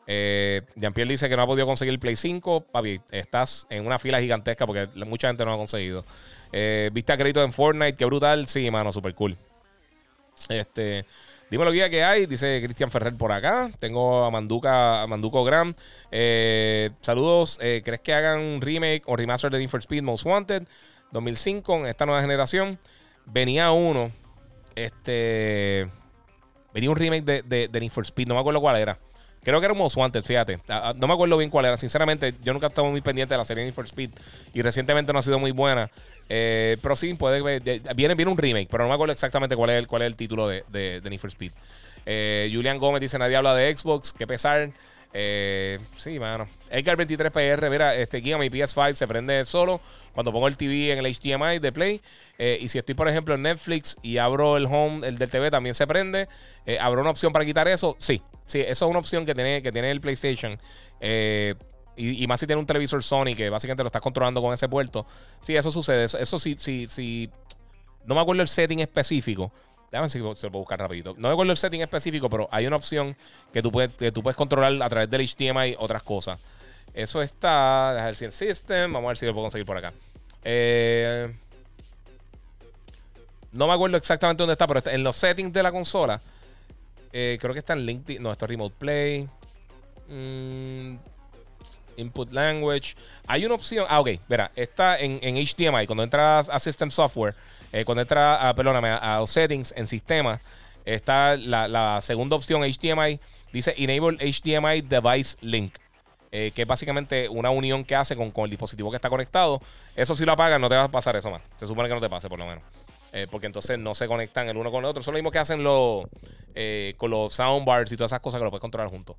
Jean-Pierre dice que no ha podido conseguir el Play 5. Papi, estás en una fila gigantesca porque mucha gente no lo ha conseguido. Eh, Viste a crédito en Fortnite, qué brutal. Sí, mano, super cool. Este, dímelo guía que hay, dice Cristian Ferrer por acá. Tengo a Manduca, a Manduco Gram. Eh, saludos. Eh, ¿Crees que hagan un remake o remaster de Need Speed Most Wanted 2005 en esta nueva generación? Venía uno. Este. Venía un remake de, de, de Need for Speed, no me acuerdo cuál era. Creo que era un Most Wanted, fíjate. No me acuerdo bien cuál era. Sinceramente, yo nunca estaba muy pendiente de la serie Need for Speed. Y recientemente no ha sido muy buena. Eh, pero sí, puede viene, viene un remake, pero no me acuerdo exactamente cuál es el, cuál es el título de, de, Need for Speed. Eh, Julian Gómez dice: Nadie habla de Xbox. Qué pesar. Eh, sí, mano. Edgar 23PR, mira, este guía mi PS5 se prende solo cuando pongo el TV en el HDMI de Play. Eh, y si estoy, por ejemplo, en Netflix y abro el home, el del TV también se prende. Eh, ¿Habrá una opción para quitar eso? Sí, sí, eso es una opción que tiene, que tiene el PlayStation. Eh, y, más si tiene un televisor Sony que básicamente lo estás controlando con ese puerto. Sí, eso sucede. Eso, sí, sí, sí. No me acuerdo el setting específico. Déjame si se lo puedo buscar rapidito. No me acuerdo el setting específico, pero hay una opción que tú puedes, que tú puedes controlar a través del HDMI otras cosas. Eso está. Ver si en System. Vamos a ver si lo puedo conseguir por acá. Eh, no me acuerdo exactamente dónde está, pero en los settings de la consola. Eh, creo que está en LinkedIn. No, esto es Remote Play. Mm, input Language. Hay una opción. Ah, ok. Verá, está en, HDMI. Cuando entras a System Software, eh, cuando entras a, perdóname, a, los settings en sistema, está la, segunda opción HDMI. Dice Enable HDMI Device Link. Eh, que es básicamente una unión que hace con, con, el dispositivo que está conectado. Eso si lo apagas, no te va a pasar eso más. Se supone que no te pase, por lo menos. Eh, porque entonces no se conectan el uno con el otro. Eso es lo mismo que hacen los, eh, con los soundbars y todas esas cosas que lo puedes controlar juntos.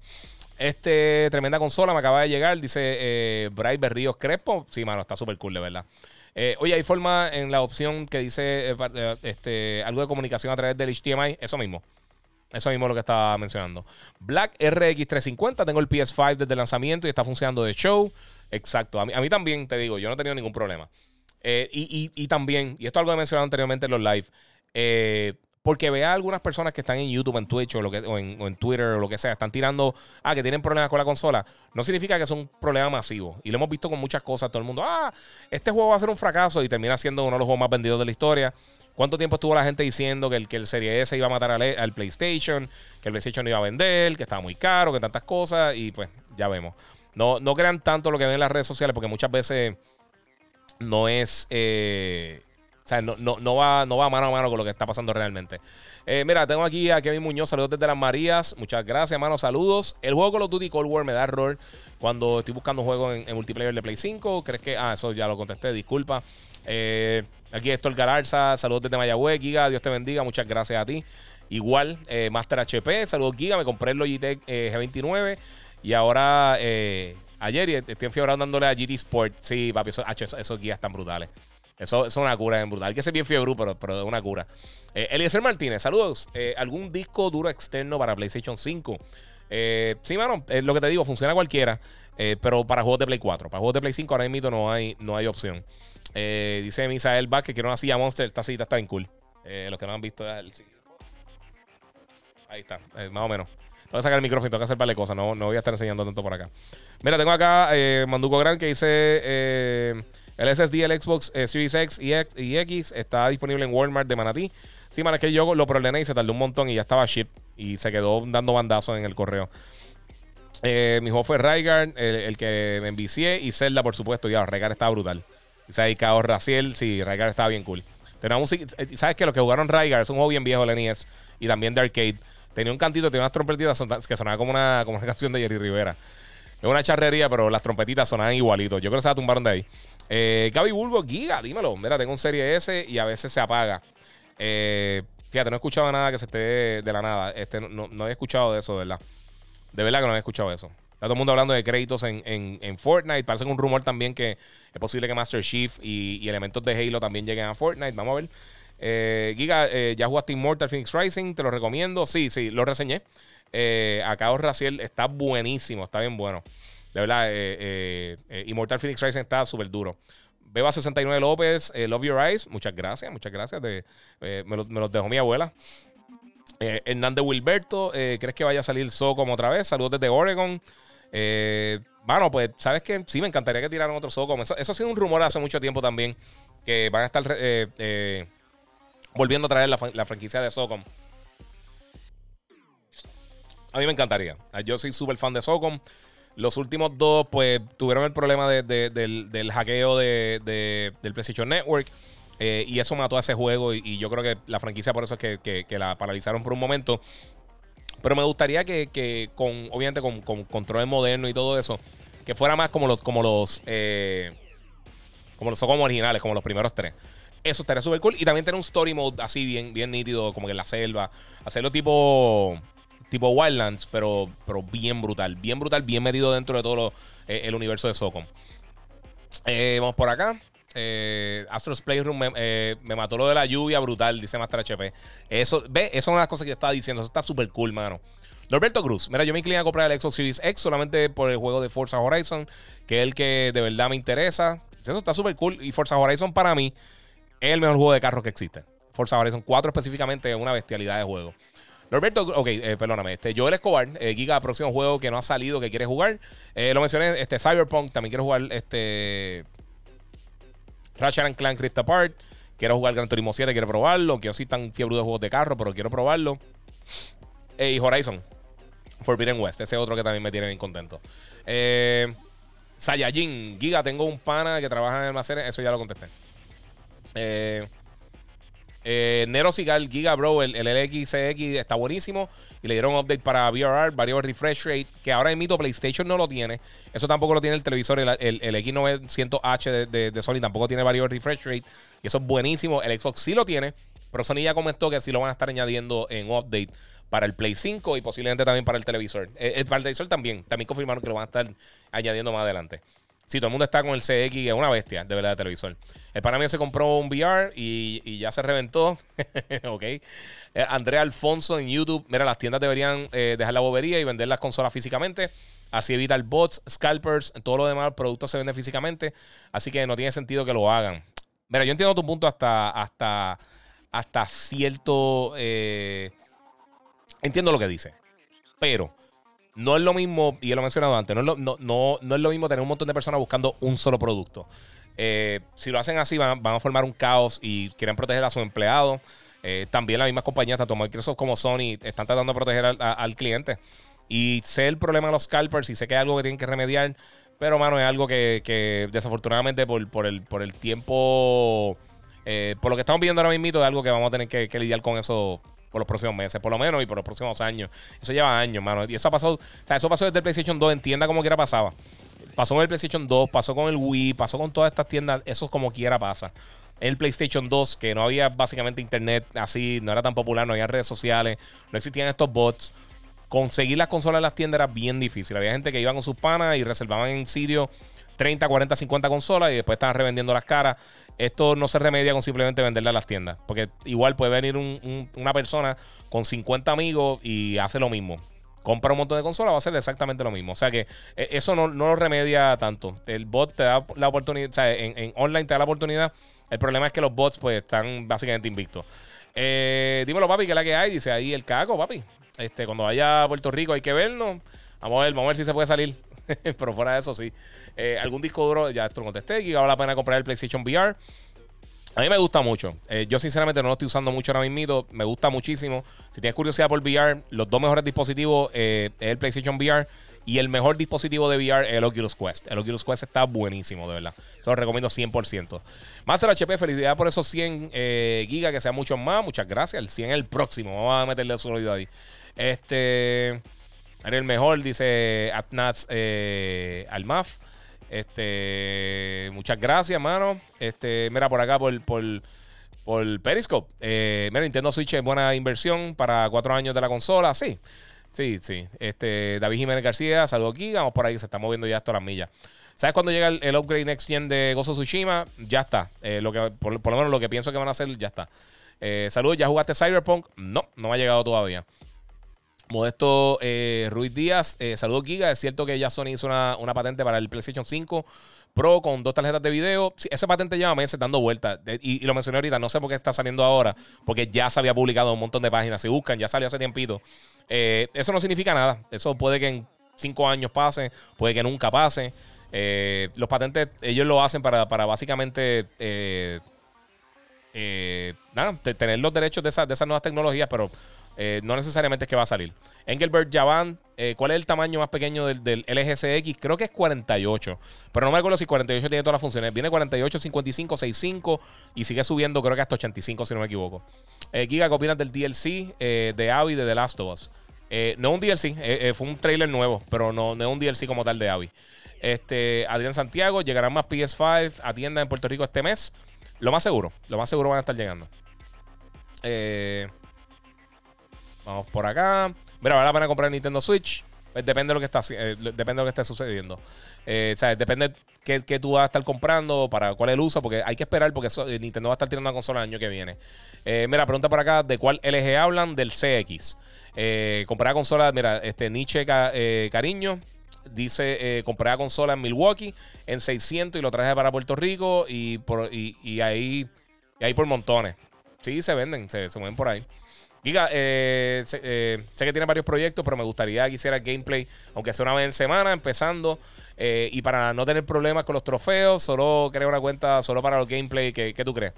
Este, tremenda consola, me acaba de llegar, dice eh, Bright Berríos Crespo. Sí, mano, está súper cool, de verdad. Oye, hay forma en la opción que dice este, algo de comunicación a través del HDMI. Eso mismo. Eso mismo es lo que estaba mencionando. Black RX 350. Tengo el PS5 desde el lanzamiento y está funcionando de show. Exacto. A mí, a mí también, te digo, yo no he tenido ningún problema. Eh, y, también, y esto es algo he mencionado anteriormente en los live, eh, porque vea algunas personas que están en YouTube, en Twitch o, lo que, en, Twitter o lo que sea, están tirando, ah, que tienen problemas con la consola, no significa que es un problema masivo. Y lo hemos visto con muchas cosas, todo el mundo, ah, este juego va a ser un fracaso y termina siendo uno de los juegos más vendidos de la historia. ¿Cuánto tiempo estuvo la gente diciendo que el, que el Serie S iba a matar al, PlayStation, que el PlayStation no iba a vender, que estaba muy caro, que tantas cosas? Y pues ya vemos. No, no crean tanto lo que ven en las redes sociales porque muchas veces no es. Eh, o sea, no, no, va, no va mano a mano con lo que está pasando realmente. Eh, mira, tengo aquí a Kevin Muñoz, saludos desde las Marías. Muchas gracias, hermano, saludos. El juego Call of Duty Cold War me da error cuando estoy buscando juegos en, multiplayer de Play 5. ¿Crees que.? Ah, eso ya lo contesté, disculpa. Eh, aquí Héctor Galarza, saludos desde Mayagüez, Giga, Dios te bendiga, muchas gracias a ti. Igual, Master HP, saludos Giga, me compré el Logitech G29 y ahora Ayer estoy enfiebrado dándole a GT Sport. Sí, papi, esos, guías están brutales. Eso, es una cura en brutal. Hay que ser bien fiebre, pero, pero es una cura. Eh, Eliezer Martínez, saludos. Eh, ¿Algún disco duro externo para PlayStation 5? Eh, sí, mano, lo que te digo, funciona cualquiera. pero para juegos de Play 4. Para juegos de Play 5 ahora mismo no hay, no hay opción. Dice Misael Back que quiero una silla Monster. Esta silla está bien cool. los que no han visto el Ahí está, más o menos. Voy a sacar el micrófono tengo que hacer par de cosas. No, no voy a estar enseñando tanto por acá. Mira, tengo acá eh, Manduco Gran que dice eh, el SSD, el Xbox eh, Series X y, X está disponible en Walmart de Manatí. Sí, man, es que yo lo problemé y se tardó un montón y ya estaba ship y se quedó dando bandazos en el correo. mi juego fue Rygar, el, que me envicié, y Zelda, por supuesto. Ya, Rygar estaba brutal. Y se ha dedicado Raciel. Sí, Rygar estaba bien cool. Eh, ¿Sabes que Los que jugaron Rygar es un juego bien viejo de NES y también de arcade. Tenía un cantito, tenía unas trompetitas que sonaban como una, como una canción de Jerry Rivera. Es una charrería, pero las trompetitas sonaban igualitos. Yo creo que se la tumbaron de ahí. Eh, Gaby Bulbo, Giga, dímelo. Mira, tengo un Serie S y a veces se apaga. Eh, fíjate, no he escuchado nada que se esté de la nada. Este, no, no, he escuchado de eso, verdad. De verdad que no he escuchado eso. Está todo el mundo hablando de créditos en, en, Fortnite. Parece un rumor también que es posible que Master Chief y, y elementos de Halo también lleguen a Fortnite. Vamos a ver. Eh, Giga, eh, ya jugaste Immortal Phoenix Rising, te lo recomiendo. Sí, sí, lo reseñé. Eh, acá Raciel está buenísimo, está bien bueno. De verdad, Immortal Phoenix Rising está súper duro. Beba 69 López, Love Your Eyes, muchas gracias, muchas gracias. De, me, los dejó mi abuela. Hernández Wilberto, ¿crees que vaya a salir como otra vez? Saludos desde Oregon. bueno, pues, ¿sabes qué? Sí, me encantaría que tiraran otro Socom. Eso, ha sido un rumor hace mucho tiempo también. Que van a estar volviendo a traer la, franquicia de Socom. A mí me encantaría. Yo soy súper fan de Socom. Los últimos dos, pues, tuvieron el problema del, hackeo del PlayStation Network. Eh, y eso mató a ese juego. Y, yo creo que la franquicia por eso es que, la paralizaron por un momento. Pero me gustaría que, con, obviamente, con, control moderno y todo eso, que fuera más como los, como los, eh, como los Socom originales, como los primeros tres. Eso estaría súper cool. Y también tener un story mode así bien, bien nítido, como que en la selva. Hacerlo tipo tipo Wildlands, pero, pero bien brutal. Bien brutal, bien metido dentro de todo eh, el universo de Socom. Vamos por acá. Eh, Astro's Playroom me, me, mató lo de la lluvia brutal, dice Master HP. Eso, ve, eso es una de las cosas que yo estaba diciendo. Eso está súper cool, mano. Norberto Cruz, mira, yo me incliné a comprar el Xbox Series X solamente por el juego de Forza Horizon, que es el que de verdad me interesa. Eso está súper cool. Y Forza Horizon para mí es el mejor juego de carros que existe. Forza Horizon 4 específicamente es una bestialidad de juego. Roberto, ok, eh, perdóname. Este, Joel Escobar, eh, Giga, próximo juego que no ha salido, que quiere jugar. Eh, lo mencioné, este, Cyberpunk, también quiero jugar este. Ratchet Clank Rift Apart. Quiero jugar Gran Turismo 7, quiero probarlo. Que yo tan fiebre de juegos de carro, pero quiero probarlo. y Horizon, Forbidden West, ese otro que también me tiene bien contento. Eh, Saiyajin, Giga, tengo un pana que trabaja en almacenes, eso ya lo contesté. Eh, eh, Nero Sigal Giga Bro, el, el LXCX está buenísimo. Y le dieron update para VRR, varios refresh rate, que ahora mito PlayStation no lo tiene. Eso tampoco lo tiene el televisor. El, el, X900H de, de, Sony tampoco tiene varios refresh rate. Y eso es buenísimo. El Xbox sí lo tiene. Pero Sony ya comentó que sí lo van a estar añadiendo en update para el Play 5 y posiblemente también para el televisor. Eh, para el televisor también. También confirmaron que lo van a estar añadiendo más adelante. Sí, todo el mundo está con el CX, es una bestia, de verdad, de televisor. El para mí se compró un VR y, ya se reventó. ok. Eh, Andrea Alfonso en YouTube. Mira, las tiendas deberían eh, dejar la bobería y vender las consolas físicamente. Así evita el bots, scalpers, todo lo demás, productos se venden físicamente. Así que no tiene sentido que lo hagan. Mira, yo entiendo tu punto hasta, hasta, hasta cierto. Eh, entiendo lo que dice. Pero no es lo mismo, y lo he mencionado antes, no es lo, no, es lo mismo tener un montón de personas buscando un solo producto. Eh, si lo hacen así, van, a formar un caos y quieren proteger a sus empleados. Eh, también las mismas compañías, tanto Microsoft como Sony, están tratando de proteger al, cliente. Y sé el problema de los scalpers y sé que es algo que tienen que remediar. Pero, mano, es algo que, desafortunadamente por, por, el, por el tiempo, eh, por lo que estamos viendo ahora mismo, es algo que vamos a tener que, que lidiar con eso por los próximos meses, por lo menos, y por los próximos años. Eso lleva años, mano. Y eso ha pasado, o sea, eso pasó desde el PlayStation 2, entienda como quiera pasaba. Pasó con el PlayStation 2, pasó con el Wii, pasó con todas estas tiendas, eso como quiera pasa. En el PlayStation 2, que no había básicamente internet así, no era tan popular, no había redes sociales, no existían estos bots. Conseguir las consolas en las tiendas era bien difícil. Había gente que iba con sus panas y reservaban en sitio 30, 40, 50 consolas y después estaban revendiendo las caras. Esto no se remedia con simplemente venderle a las tiendas. Porque igual puede venir una persona con 50 amigos y hace lo mismo. Compra un montón de consolas, va a hacer exactamente lo mismo. O sea que e, eso no, lo remedia tanto. El bot te da la oportunidad, o sea, en, online te da la oportunidad. El problema es que los bots pues están básicamente invictos. Eh, dímelo, papi, que es la que hay. Dice ahí el caco, papi. Este, cuando vaya a Puerto Rico hay que verlo. Vamos a ver, vamos a ver si se puede salir. Pero fuera de eso, sí. Eh, algún disco duro, ya esto lo contesté, que vale la pena comprar el PlayStation VR. A mí me gusta mucho. Eh, yo sinceramente no lo estoy usando mucho ahora mismo. Me gusta muchísimo. Si tienes curiosidad por VR, los dos mejores dispositivos eh, es el PlayStation VR Y el mejor dispositivo de VR es el Oculus Quest. El Oculus Quest está buenísimo, de verdad. Eso lo recomiendo 100%. Master HP, felicidades por esos 100 eh, que sean muchos más. Muchas gracias. El 100 es el próximo. Vamos a meterle su oído ahí. Este. El mejor, dice Atnaz eh, Almaf. Este. Muchas gracias, mano. Este. Mira, por acá, por. por por Periscope. Eh, mira, Nintendo Switch es buena inversión para cuatro años de la consola. Sí, Sí, sí. Este, David Jiménez García, saludos aquí. Vamos por ahí, se está moviendo ya esto a las millas. ¿Sabes cuándo llega el, upgrade Next Gen de Gozo Tsushima? Ya está. Eh, lo que, por, lo menos lo que pienso que van a hacer, ya está. Eh, saludos, ¿ya jugaste Cyberpunk? No, no me ha llegado todavía. Modesto eh, Ruiz Díaz, saludos Giga. Es cierto que ya Sony hizo una, una patente para el PlayStation 5 Pro con dos tarjetas de video. ese patente lleva meses dando vueltas. Y, lo mencioné ahorita, no sé por qué está saliendo ahora, porque ya se había publicado un montón de páginas. Si buscan, ya salió hace tiempito. Eh, eso no significa nada. Eso puede que en cinco años pase, puede que nunca pase. Eh, los patentes, ellos lo hacen para, básicamente eh, tener los derechos de, de esas nuevas tecnologías, pero eh, no necesariamente es que va a salir. Engelbert Javan, eh, ¿cuál es el tamaño más pequeño del, del, LGCX? Creo que es 48. Pero no me acuerdo si 48 tiene todas las funciones. Viene 48, 55, 65 y sigue subiendo, creo que hasta 85, si no me equivoco. Giga, ¿qué del DLC de Avi de The Last of Us? no un DLC, fue un trailer nuevo, pero no, no es un DLC como tal de Avi. Este, Adrián Santiago, llegarán más PS5 a tiendas en Puerto Rico este mes. Lo más seguro, lo más seguro van a estar llegando. Eh. Vamos por acá. Mira, vale la pena comprar Nintendo Switch. Pues depende de lo que está eh, depende de lo que esté sucediendo. Eh, o sea, depende qué, qué, tú vas a estar comprando, para cuál es el uso, porque hay que esperar porque Nintendo va a estar tirando una consola el año que viene. mira, pregunta por acá, ¿de cuál LG hablan? Del CX. comprar consola, mira, este Nietzsche Cariño dice, compré la consola en Milwaukee en 600 y lo traje para Puerto Rico y, por, y, ahí, y ahí por montones. Sí, se venden, se, se mueven por ahí. Giga, eh, eh, sé, que tiene varios proyectos, pero me gustaría que hiciera gameplay, aunque sea una vez en semana, empezando. Eh, y para no tener problemas con los trofeos, solo crear una cuenta solo para los gameplay. ¿Qué, tú crees?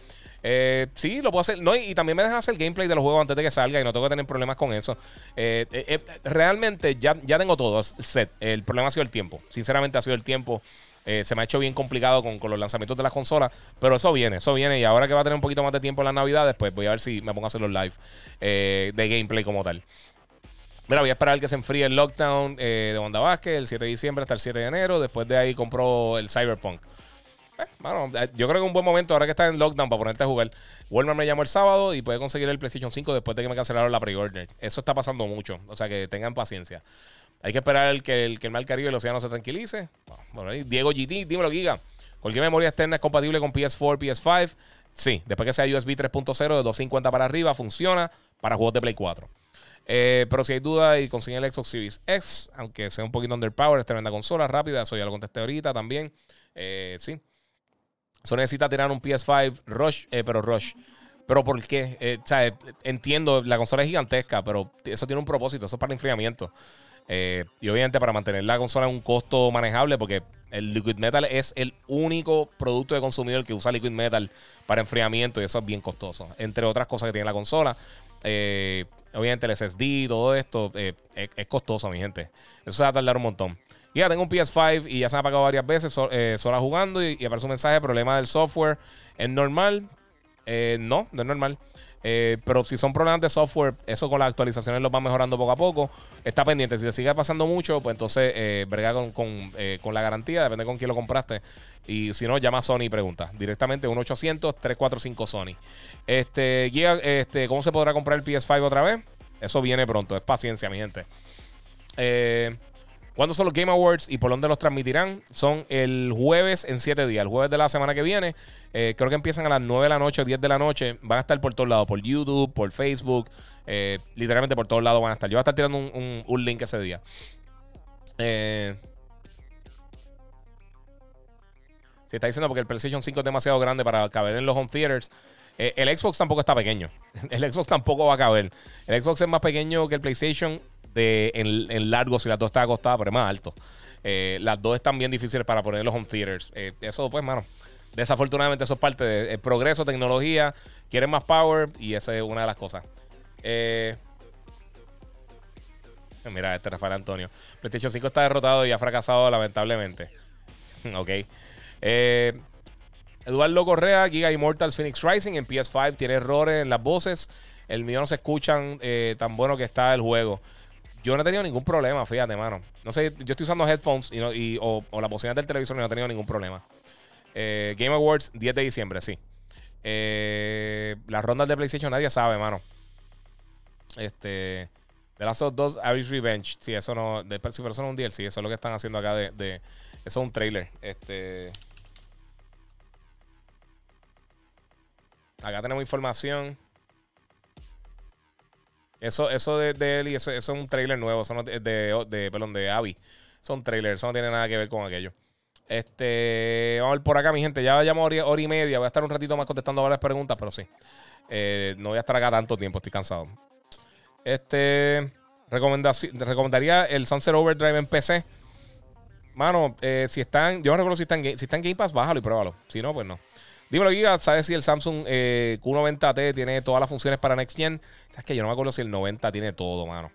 sí, lo puedo hacer. No, y, también me dejan hacer gameplay de los juegos antes de que salga y no tengo que tener problemas con eso. realmente ya, ya tengo todo set. El problema ha sido el tiempo. Sinceramente ha sido el tiempo. Eh, se me ha hecho bien complicado con, los lanzamientos de las consolas. Pero eso viene, eso viene. Y ahora que va a tener un poquito más de tiempo en las navidades, pues voy a ver si me pongo a hacer los live eh, de gameplay como tal. Mira, voy a esperar que se enfríe el lockdown eh, de Wanda Vázquez el 7 de diciembre hasta el 7 de enero. Después de ahí compró el Cyberpunk. bueno, yo creo que es un buen momento ahora que está en lockdown para ponerte a jugar. Walmart me llamó el sábado y puede conseguir el PlayStation 5 después de que me cancelaron la pre-order. Eso está pasando mucho. O sea que tengan paciencia. Hay que esperar el que, el que el mar Caribe y el océano se tranquilice. Bueno, Diego GT, dímelo, Giga. Cualquier memoria externa es compatible con PS4, PS5. Sí, después que sea USB 3.0 de 250 para arriba, funciona para juegos de Play 4. Eh, pero si hay duda y consiguen el Xbox Series X, aunque sea un poquito underpowered, es tremenda consola rápida. Eso ya lo contesté ahorita también. Eh, sí. Eso necesita tirar un PS5 Rush, eh, pero Rush. Pero ¿por qué? entiendo, la consola es gigantesca, pero eso tiene un propósito. Eso es para enfriamiento. Eh, y obviamente para mantener la consola en un costo manejable, porque el Liquid Metal es el único producto de consumidor que usa Liquid Metal para enfriamiento y eso es bien costoso. Entre otras cosas que tiene la consola. Eh, obviamente el SSD, todo esto eh, es, costoso, mi gente. Eso se va a tardar un montón. Ya tengo un PS5 y ya se me ha apagado varias veces sola jugando y, y, aparece un mensaje, problema del software. ¿Es normal? no, no es normal. Eh, pero si son problemas de software, eso con las actualizaciones lo van mejorando poco a poco. Está pendiente. Si te sigue pasando mucho, pues entonces eh, brega eh, con, la garantía, depende con quién lo compraste. Y si no, llama a Sony y pregunta. Directamente 1-800-345 Sony. Este, este, ¿Cómo se podrá comprar el PS5 otra vez? Eso viene pronto. Es paciencia, mi gente. Eh. ¿Cuándo son los Game Awards y por dónde los transmitirán? Son el jueves en 7 días, el jueves de la semana que viene. Eh, creo que empiezan a las 9 de la noche o 10 de la noche. Van a estar por todos lados, por YouTube, por Facebook, eh, literalmente por todos lados van a estar. Yo voy a estar tirando un, link ese día. Eh, si está diciendo porque el PlayStation 5 es demasiado grande para caber en los home theaters. el Xbox tampoco está pequeño. El Xbox tampoco va a caber. El Xbox es más pequeño que el PlayStation de, en, largo si las dos están acostadas, pero es más alto. Eh, las dos están bien difíciles para poner los home theaters. Eh, eso, pues, mano. Desafortunadamente, eso es parte del progreso, tecnología. Quieren más power y esa es una de las cosas. Eh, Mira, este Rafael Antonio. PlayStation 5 está derrotado y ha fracasado lamentablemente. ok. Eduardo Correa, Giga Immortals Phoenix Rising en PS5 tiene errores en las voces. El mío no se escuchan tan bueno que está el juego. Yo no he tenido ningún problema, fíjate, mano. No sé, yo estoy usando headphones y, o, o, la bocina del televisor y no he tenido ningún problema. Eh, Game Awards, 10 de diciembre, sí. Eh, las rondas de PlayStation nadie sabe, mano. Este. The Last of 2 Average Revenge. Sí, eso no. De, pero eso no es un DLC. Eso es lo que están haciendo acá de. de eso es un trailer. Este. Acá tenemos información. Eso, eso de, de y eso, eso, es un trailer nuevo. Eso no, de, de, perdón, de Abby. Son trailers. Eso no tiene nada que ver con aquello. Este, vamos a ver por acá, mi gente. Ya llevamos hora, hora, y media. Voy a estar un ratito más contestando varias preguntas, pero sí. Eh, no voy a estar acá tanto tiempo, estoy cansado. Este, recomendaría el Sunset Overdrive en PC. Mano, eh, si están, yo no recuerdo si están, si están Game Pass, bájalo y pruébalo. Si no, pues no. Dímelo, Giga, ¿sabes si el Samsung eh, Q90T tiene todas las funciones para Next Gen? Sabes que yo no me acuerdo si el 90 tiene todo, mano.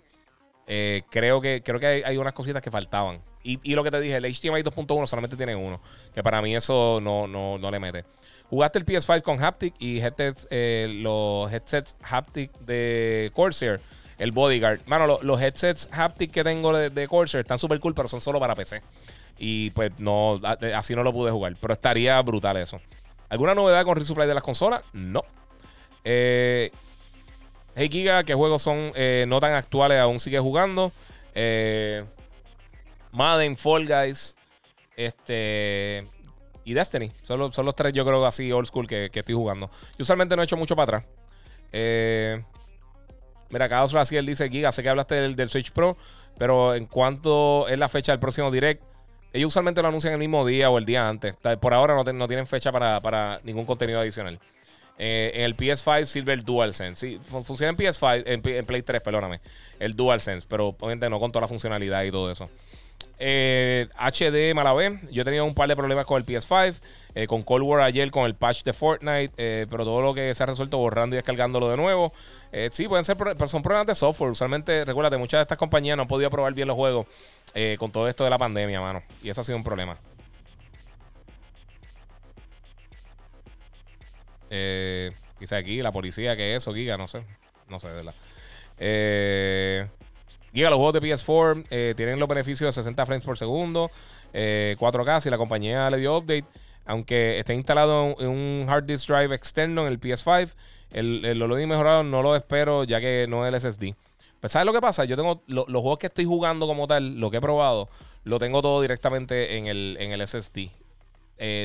Eh, creo que, creo que hay, unas cositas que faltaban. Y, lo que te dije, el HDMI 2.1 solamente tiene uno. Que para mí eso no, no, no le mete. Jugaste el PS5 con Haptic y headsets, eh, los headsets Haptic de Corsair, el Bodyguard. Mano, los headsets Haptic que tengo de, Corsair están súper cool, pero son solo para PC. Y pues no, así no lo pude jugar. Pero estaría brutal eso. ¿Alguna novedad con resupply de las consolas? No. Eh, Hey Giga, ¿qué juegos son eh, no tan actuales? Aún sigue jugando. Eh, Madden, Fall Guys, este y Destiny. Son los, son los tres, yo creo, así old school que, estoy jugando. Yo usualmente no he hecho mucho para atrás. Eh, mira, Chaos Raciel dice: Giga, sé que hablaste del, Switch Pro, pero en cuanto es la fecha del próximo direct, ellos usualmente lo anuncian el mismo día o el día antes. Por ahora no, tienen fecha para, ningún contenido adicional. Eh, en el PS5 sirve el DualSense. Sí, funciona en PS5, en, Play 3, perdóname. El DualSense, pero obviamente no con toda la funcionalidad y todo eso. Eh, HD Malavé. Yo he tenido un par de problemas con el PS5. Eh, con Cold War ayer con el patch de Fortnite. pero todo lo que se ha resuelto borrando y descargándolo de nuevo. sí, pueden ser, pero son problemas de software. Usualmente, recuérdate, muchas de estas compañías no han podido probar bien los juegos con todo esto de la pandemia, mano. Y eso ha sido un problema. Eh, quizá aquí, la policía, que es eso, Giga, no sé. No sé, de verdad. Eh, Giga, los juegos de PS4 eh, tienen los beneficios de 60 frames por segundo, 4K, eh, si la compañía le dio update, aunque esté instalado en un hard disk drive externo en el PS5, el, el loading mejorado no lo espero ya que no es el SSD. Pues, ¿sabes lo que pasa? Yo tengo los juegos que estoy jugando como tal, lo que he probado, lo tengo todo directamente en el, en el SSD.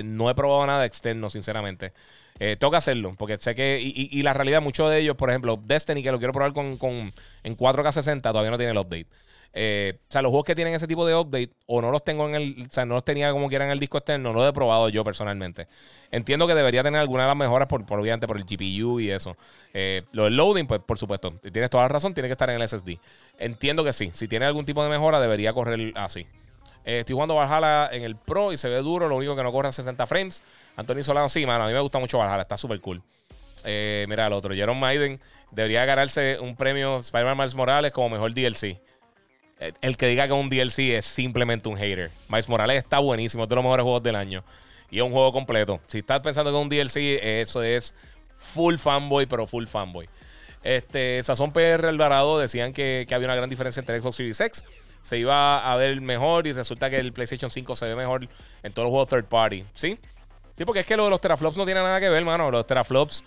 no he probado nada externo, sinceramente. Eh, tengo que hacerlo, porque sé que. Y, la realidad, muchos de ellos, por ejemplo, Destiny, que lo quiero probar con, en 4K60, todavía no tiene el update. Eh, o sea, los juegos que tienen ese tipo de update, o no los tengo en el. O sea, no los tenía como quiera en el disco externo, no lo he probado yo personalmente. Entiendo que debería tener alguna de las mejoras, por, obviamente, por el GPU y eso. Eh, lo del loading, pues por supuesto, tienes toda la razón, tiene que estar en el SSD. Entiendo que sí. Si tiene algún tipo de mejora, debería correr así. Eh, estoy jugando Valhalla en el Pro y se ve duro. Lo único que no corre 60 frames. Anthony Solano, sí, mano. A mí me gusta mucho Valhalla. Está súper cool. Mira el otro. Jerome Maiden debería ganarse un premio Spider-Man Miles Morales como mejor DLC. El que diga que un DLC es simplemente un hater. Miles Morales está buenísimo. Es de los mejores juegos del año. Y es un juego completo. Si estás pensando que un DLC, eso es full fanboy, pero full fanboy. Este, Sazón PR Alvarado decían que, que había una gran diferencia entre Xbox Series X se iba a ver mejor y resulta que el PlayStation 5 se ve mejor en todos los juegos third party. ¿Sí? Sí, porque es que lo de los teraflops no tiene nada que ver, mano. Los teraflops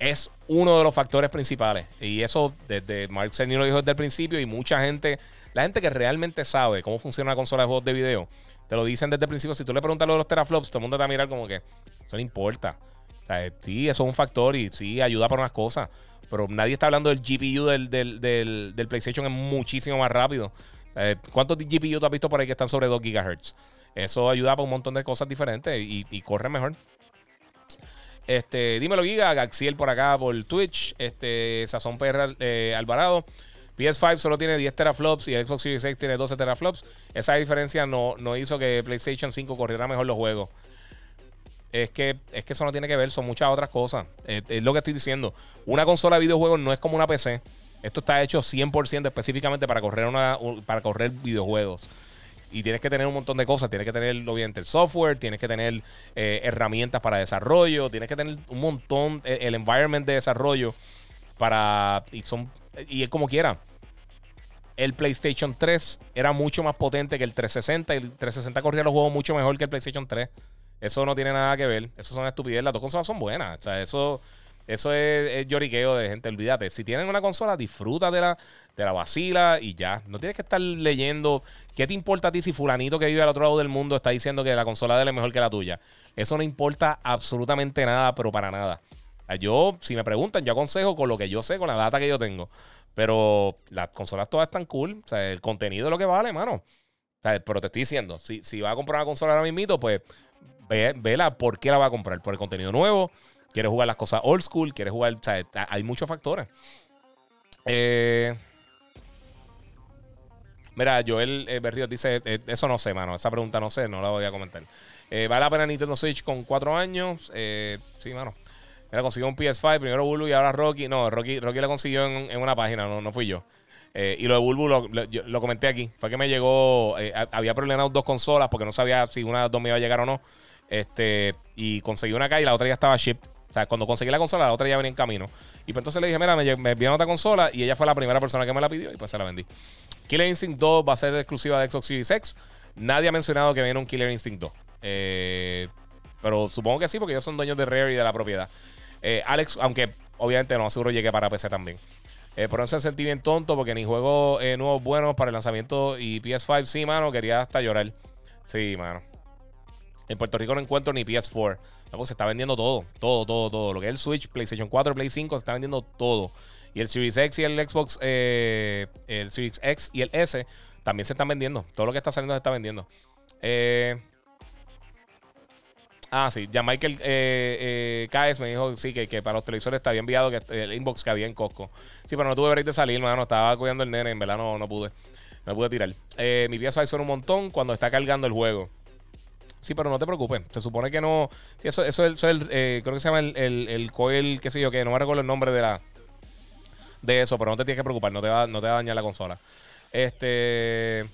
es uno de los factores principales. Y eso desde Mark Cerny lo dijo desde el principio y mucha gente, la gente que realmente sabe cómo funciona una consola de juegos de video, te lo dicen desde el principio. Si tú le preguntas lo de los teraflops, todo el mundo te va a mirar como que eso no importa. O sea, sí, eso es un factor y sí ayuda para unas cosas. Pero nadie está hablando del GPU del, del, PlayStation, es muchísimo más rápido. ¿Cuántos GPU tú has visto por ahí que están sobre 2 GHz? Eso ayuda para un montón de cosas diferentes y, corre mejor. Este, dímelo, Giga. Gaxiel por acá por Twitch. Este, Sazón PR eh, Alvarado. PS5 solo tiene 10 teraflops y Xbox Series X tiene 12 teraflops. Esa diferencia no, no hizo que PlayStation 5 corriera mejor los juegos es que, es que eso no tiene que ver, son muchas otras cosas. Es, lo que estoy diciendo. Una consola de videojuegos no es como una PC. Esto está hecho 100% específicamente para correr, una, para correr videojuegos. Y tienes que tener un montón de cosas. Tienes que tener, obviamente, el software, tienes que tener eh, herramientas para desarrollo, tienes que tener un montón, el, el environment de desarrollo para. Y, son, y es como quiera. El PlayStation 3 era mucho más potente que el 360 y el 360 corría los juegos mucho mejor que el PlayStation 3. Eso no tiene nada que ver. Eso son estupidez. Las dos consolas son buenas. O sea, eso eso es, lloriqueo de gente, olvídate. Si tienen una consola, disfruta de la, de la vacila y ya. No tienes que estar leyendo qué te importa a ti si fulanito que vive al otro lado del mundo está diciendo que la consola de él es mejor que la tuya. Eso no importa absolutamente nada, pero para nada. Yo, si me preguntan, yo aconsejo con lo que yo sé, con la data que yo tengo. Pero las consolas todas están cool. O sea, el contenido es lo que vale, mano. Pero te estoy diciendo, si, si vas a comprar una consola ahora mismo, pues ve, vela por qué la va a comprar. Por el contenido nuevo, quieres jugar las cosas old school, quieres jugar, o sea, hay muchos factores. Eh, mira, Joel eh, Berrío dice, eh, eso no sé, mano, esa pregunta no sé, no la voy a comentar. ¿Vale la pena Nintendo Switch con cuatro años? sí, mano. Mira, consiguió un PS5, primero Bulbu y ahora Rocky. No, Rocky, Rocky lo consiguió en, una página, no, no fui yo. y lo de Bulbu lo, comenté aquí. Fue que me llegó. había problemado dos consolas porque no sabía si una de las dos me iba a llegar o no. Este, y conseguí una acá y la otra ya estaba shipped. O sea, cuando conseguí la consola, la otra ya venía en camino. Y pues entonces le dije, mira, me, me enviaron otra consola y ella fue la primera persona que me la pidió y pues se la vendí. Killer Instinct 2 va a ser exclusiva de Xbox Series X. Nadie ha mencionado que viene un Killer Instinct 2. Eh, pero supongo que sí, porque ellos son dueños de Rare y de la propiedad. Eh, Alex, aunque obviamente no aseguro llegue para PC también. Eh, por eso me sentí bien tonto porque ni juego nuevos buenos para el lanzamiento y PS5. Sí, mano, quería hasta llorar. Sí, mano. En Puerto Rico no encuentro ni PS4 se está vendiendo todo, todo, todo, todo. Lo que es el Switch, PlayStation 4, Play 5, se está vendiendo todo. Y el Series X y el Xbox, eh, el Series X y el S también se están vendiendo. Todo lo que está saliendo se está vendiendo. Eh, ah, sí, ya Michael eh, eh me dijo sí, que, que, para los televisores está bien enviado que el inbox que había en Costco. Sí, pero no tuve break de salir, mano. Estaba cuidando el nene, en verdad no, no pude. No pude tirar. mi pieza suena un montón cuando está cargando el juego. Sí, pero no te preocupes. Se supone que no. eso, es el. Eh, creo que se llama el, el, coil, qué sé yo, que no me recuerdo el nombre de la. De eso, pero no te tienes que preocupar, no te va, no te a dañar la consola. Este.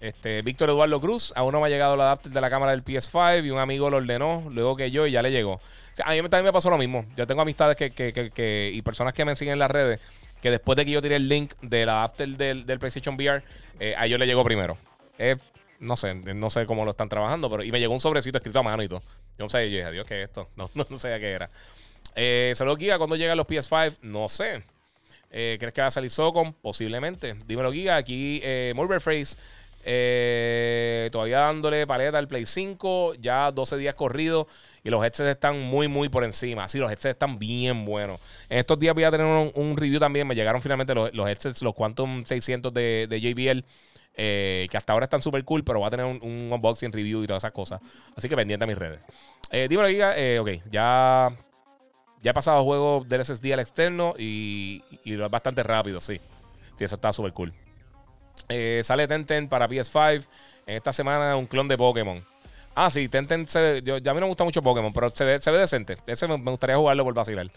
Este, Víctor Eduardo Cruz, aún no me ha llegado el adapter de la cámara del PS5 y un amigo lo ordenó luego que yo y ya le llegó. a mí también me pasó lo mismo. Yo tengo amistades que, que, que, y personas que me siguen en las redes que después de que yo tiré el link del adapter del, del PlayStation VR, eh, a ellos le llegó primero. Es no sé, no sé cómo lo están trabajando, pero y me llegó un sobrecito escrito a mano y todo. Yo no sé, yo dije, Dios, ¿qué es esto? No, no, no sé qué era. Eh, Solo Giga, cuando llegan los PS5? No sé. Eh, ¿Crees que va a salir Socom? Posiblemente. Dímelo, Giga. Aquí, eh, Phrase. Eh, todavía dándole paleta al Play 5. Ya 12 días corridos. Y los headsets están muy, muy por encima. Sí, los headsets están bien buenos. En estos días voy a tener un, review también. Me llegaron finalmente los, los headsets, los Quantum 600 de, de JBL. Eh, que hasta ahora están súper cool, pero va a tener un, unboxing review y todas esas cosas. Así que pendiente a mis redes. Eh, dímelo, Giga. Eh, ok, ya, ya he pasado juego del SSD al externo y, y es bastante rápido, sí. Sí, eso está súper cool. Eh, sale Tenten para PS5. En esta semana un clon de Pokémon. Ah, sí, Tenten se, yo, ya a mí no me gusta mucho Pokémon, pero se ve, se ve decente. Ese me, me gustaría jugarlo por vacilar.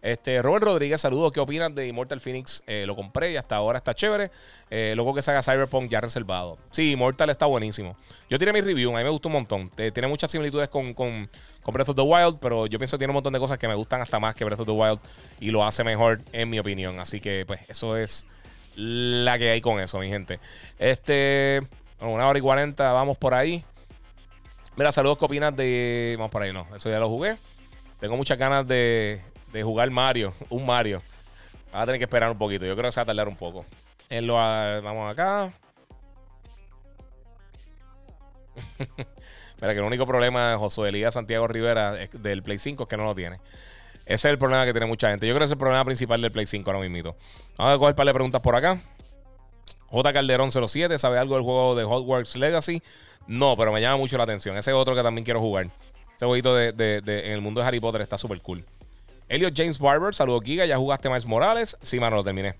Este, Robert Rodríguez, saludos. ¿Qué opinas de Immortal Phoenix? Eh, lo compré y hasta ahora está chévere. Eh, luego que salga Cyberpunk ya reservado. Sí, Immortal está buenísimo. Yo tiré mi review, a mí me gustó un montón. tiene muchas similitudes con, con, Breath of the Wild, pero yo pienso que tiene un montón de cosas que me gustan hasta más que Breath of the Wild y lo hace mejor, en mi opinión. Así que, pues, eso es la que hay con eso, mi gente. Este, una hora y cuarenta, vamos por ahí. Mira, saludos, ¿qué opinas de. Vamos por ahí, no, eso ya lo jugué. Tengo muchas ganas de, de jugar Mario, un Mario. Va a tener que esperar un poquito. Yo creo que se va a tardar un poco. En lo, vamos acá. Mira que el único problema de Josué Elías Santiago Rivera del Play 5 es que no lo tiene. Ese es el problema que tiene mucha gente. Yo creo que es el problema principal del Play 5 ahora mismo. Vamos a coger un par de preguntas por acá. J. Calderón 07, ¿sabe algo del juego de Hogwarts Legacy? No, pero me llama mucho la atención. Ese es otro que también quiero jugar. Ese jueguito de, en el mundo de Harry Potter está súper cool. Elliot James Barber, saludos Giga, ya jugaste Miles Morales. Sí, mano, lo terminé.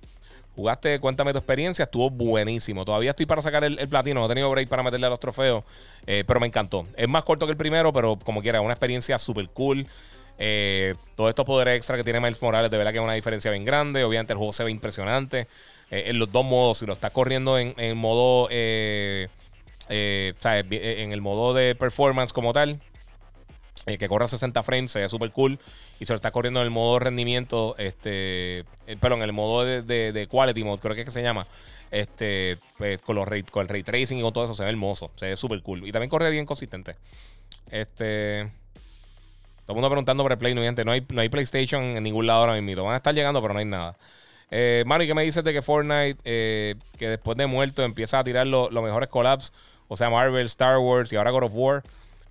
Jugaste, cuéntame tu experiencia, estuvo buenísimo. Todavía estoy para sacar el, platino, no he tenido break para meterle a los trofeos, eh, pero me encantó. Es más corto que el primero, pero como quiera, una experiencia súper cool. Eh, todos estos poderes extra que tiene Miles Morales, de verdad que es una diferencia bien grande. Obviamente el juego se ve impresionante. Eh, en los dos modos, si lo estás corriendo en, en modo. Eh, en el modo de performance como tal, que corra 60 frames, se ve súper cool. Y se lo está corriendo en el modo rendimiento, este, perdón, en el modo de, de, quality mode, creo que es que se llama. Este, pues, con, los con el ray tracing y con todo eso se ve hermoso, se ve súper cool. Y también corre bien consistente. Este. Todo el mundo preguntando por el Play, no, no hay, no hay PlayStation en ningún lado ahora mismo. Van a estar llegando, pero no hay nada. Eh, Mari, ¿qué me dices de que Fortnite, eh, que después de muerto, empieza a tirar los mejores collabs? O sea, Marvel, Star Wars y ahora God of War.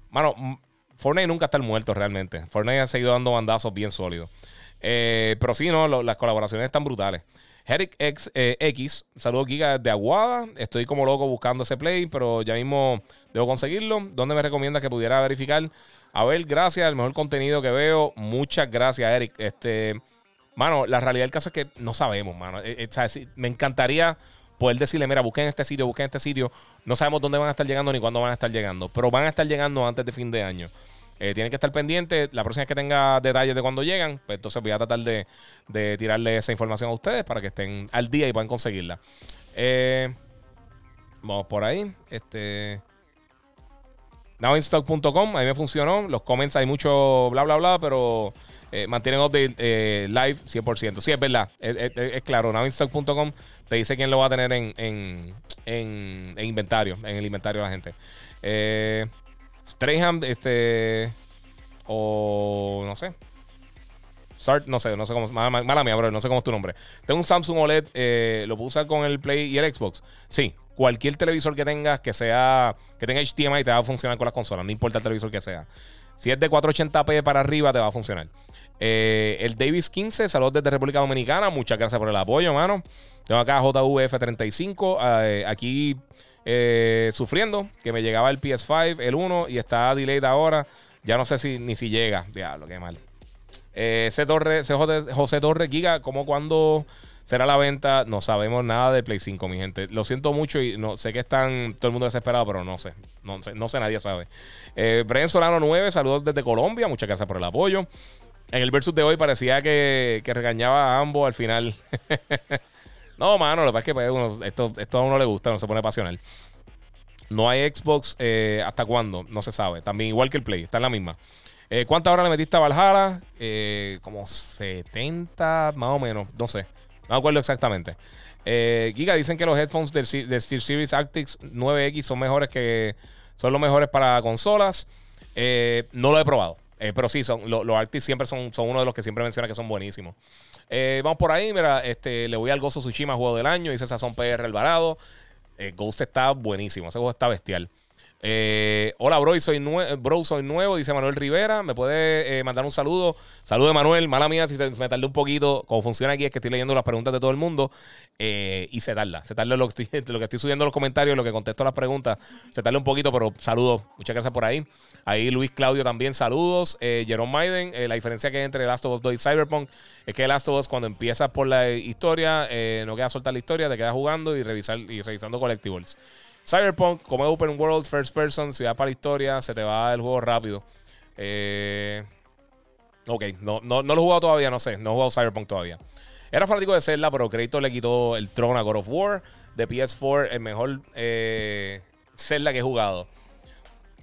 Mano, Fortnite nunca está muerto realmente. Fortnite ha seguido dando bandazos bien sólidos. Eh, pero sí, no, las colaboraciones están brutales. Eric X, eh, X, saludos Giga de Aguada. Estoy como loco buscando ese play, pero ya mismo debo conseguirlo. ¿Dónde me recomienda que pudiera verificar? A ver, gracias, el mejor contenido que veo. Muchas gracias, Eric. Este, mano, la realidad del caso es que no sabemos, mano. Eh, eh, me encantaría poder decirle, mira, busquen este sitio, busquen este sitio. No sabemos dónde van a estar llegando ni cuándo van a estar llegando, pero van a estar llegando antes de fin de año. Eh, tienen que estar pendientes. La próxima vez que tenga detalles de cuándo llegan, pues entonces voy a tratar de, tirarle esa información a ustedes para que estén al día y puedan conseguirla. vamos por ahí. Este. Nowinstock.com, a mí me funcionó. Los comments hay mucho bla, bla, bla, pero eh, mantienen update eh, live 100%. Sí, es verdad. Es, claro, nowinstock.com te dice quién lo va a tener en, en, en, inventario, en el inventario de la gente. Eh, Strayham, este. O no sé. Start, no sé, no sé cómo. Mala, mala mía, bro, no sé cómo es tu nombre. Tengo un Samsung OLED, eh, ¿lo puedo usar con el Play y el Xbox? Sí, cualquier televisor que tengas que sea que tenga HDMI te va a funcionar con las consolas, no importa el televisor que sea. Si es de 480p para arriba, te va a funcionar. Eh, el Davis 15, saludos desde República Dominicana. Muchas gracias por el apoyo, mano. Tengo acá JVF35. Eh, aquí eh, sufriendo que me llegaba el PS5, el 1, y está delayed ahora. Ya no sé si ni si llega. Diablo, qué mal. C. Torre, José Torre Giga, como cuando será la venta. No sabemos nada de Play 5, mi gente. Lo siento mucho y no sé que están todo el mundo desesperado, pero no sé. No sé, no sé nadie sabe. Bren Solano 9, saludos desde Colombia. Muchas gracias por el apoyo. En el versus de hoy parecía que, regañaba a ambos al final. no, mano, lo que pasa es que pues, esto, a uno le gusta, no se pone pasional. No hay Xbox eh, hasta cuándo, no se sabe. También igual que el Play, está en la misma. Eh, ¿Cuántas horas le metiste a Valhalla? como 70, más o menos, no sé. No me acuerdo exactamente. Eh, Giga, dicen que los headphones del, Steel Series Arctics 9X son mejores que. Son los mejores para consolas. Eh, no lo he probado. Eh, pero sí, son, los Arctics siempre son, son uno de los que siempre menciona que son buenísimos. vamos por ahí, mira, este, le voy al Gozo Tsushima Juego del Año. Dice Sazón PR Alvarado. Ghost está buenísimo. Ese juego está bestial. Eh, hola, bro, soy, bro, soy nuevo, dice Manuel Rivera. ¿Me puede eh, mandar un saludo? Saludo Manuel, mala mía, si me tardé un poquito. Como funciona aquí es que estoy leyendo las preguntas de todo el mundo eh, y se tarda. Se tarda lo que, estoy, lo que subiendo los comentarios, lo que contesto las preguntas. Se tarda un poquito, pero saludos. Muchas gracias por ahí. Ahí Luis Claudio también, saludos. Jerome Maiden, la diferencia que hay entre Last of Us 2 y Cyberpunk es que Last of Us, cuando empiezas por la historia, no queda soltar la historia, te quedas jugando y, revisar, y revisando collectibles. Cyberpunk, como Open World, First Person, si vas para historia, se te va el juego rápido. Eh, ok, no, no, lo he jugado todavía, no sé. No he jugado Cyberpunk todavía. Era fanático de Zelda, pero Crédito le quitó el trono a God of War. De PS4, el mejor eh, Zelda que he jugado.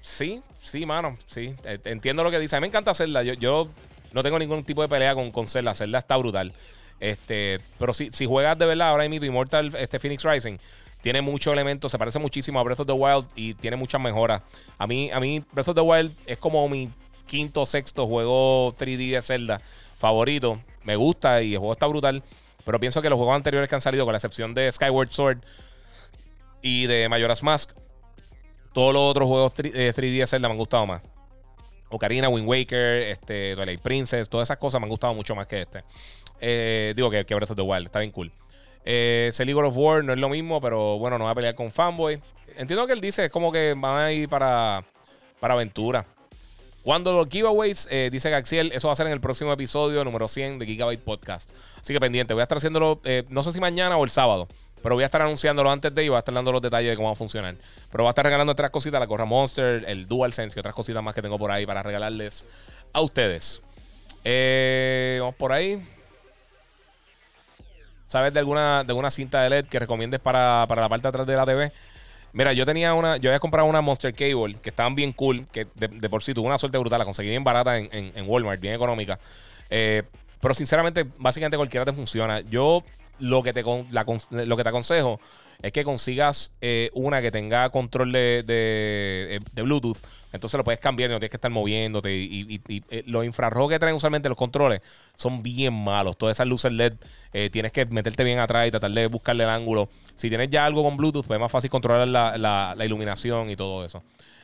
Sí, sí, mano. Sí, eh, entiendo lo que dice. A mí me encanta Zelda. Yo, yo no tengo ningún tipo de pelea con, con Zelda. Zelda está brutal. Este, pero si, si juegas de verdad ahora mismo Immortal este Phoenix Rising, tiene muchos elementos, se parece muchísimo a Breath of the Wild y tiene muchas mejoras. A mí, a mí Breath of the Wild es como mi quinto o sexto juego 3D de Zelda favorito. Me gusta y el juego está brutal. Pero pienso que los juegos anteriores que han salido, con la excepción de Skyward Sword y de Majora's Mask, todos los otros juegos 3D eh, de Zelda me han gustado más. Ocarina, Wind Waker, este, Twilight Princess, todas esas cosas me han gustado mucho más que este. Eh, digo que, que Breath of Wild, está bien cool. Eh, of War no es lo mismo, pero bueno, no va a pelear con Fanboy. Entiendo que él dice es como que van a ir para, para aventura. Cuando los giveaways, eh, dice Gaxiel, eso va a ser en el próximo episodio número 100 de Gigabyte Podcast. Así que pendiente, voy a estar haciéndolo, eh, no sé si mañana o el sábado, pero voy a estar anunciándolo antes de y voy a estar dando los detalles de cómo va a funcionar. Pero voy a estar regalando otras cositas, la Corra Monster, el DualSense y otras cositas más que tengo por ahí para regalarles a ustedes. Eh, vamos por ahí. ¿Sabes de alguna, de alguna cinta de LED que recomiendes para, para la parte de atrás de la TV? Mira, yo tenía una, yo había comprado una Monster Cable que estaban bien cool, que de, por sí tuve una suerte brutal, la conseguí bien barata en, en, Walmart, bien económica. Eh, pero sinceramente, básicamente cualquiera te funciona. Yo lo que te, lo que te aconsejo es que consigas eh, una que tenga control de, de, Bluetooth. Entonces lo puedes cambiar y no tienes que estar moviéndote. Y, eh, los infrarrojos que traen usualmente los controles son bien malos. Todas esas luces LED tienes que meterte bien atrás y tratar de buscarle el ángulo. Si tienes ya algo con Bluetooth, pues es más fácil controlar la, iluminación y todo eso.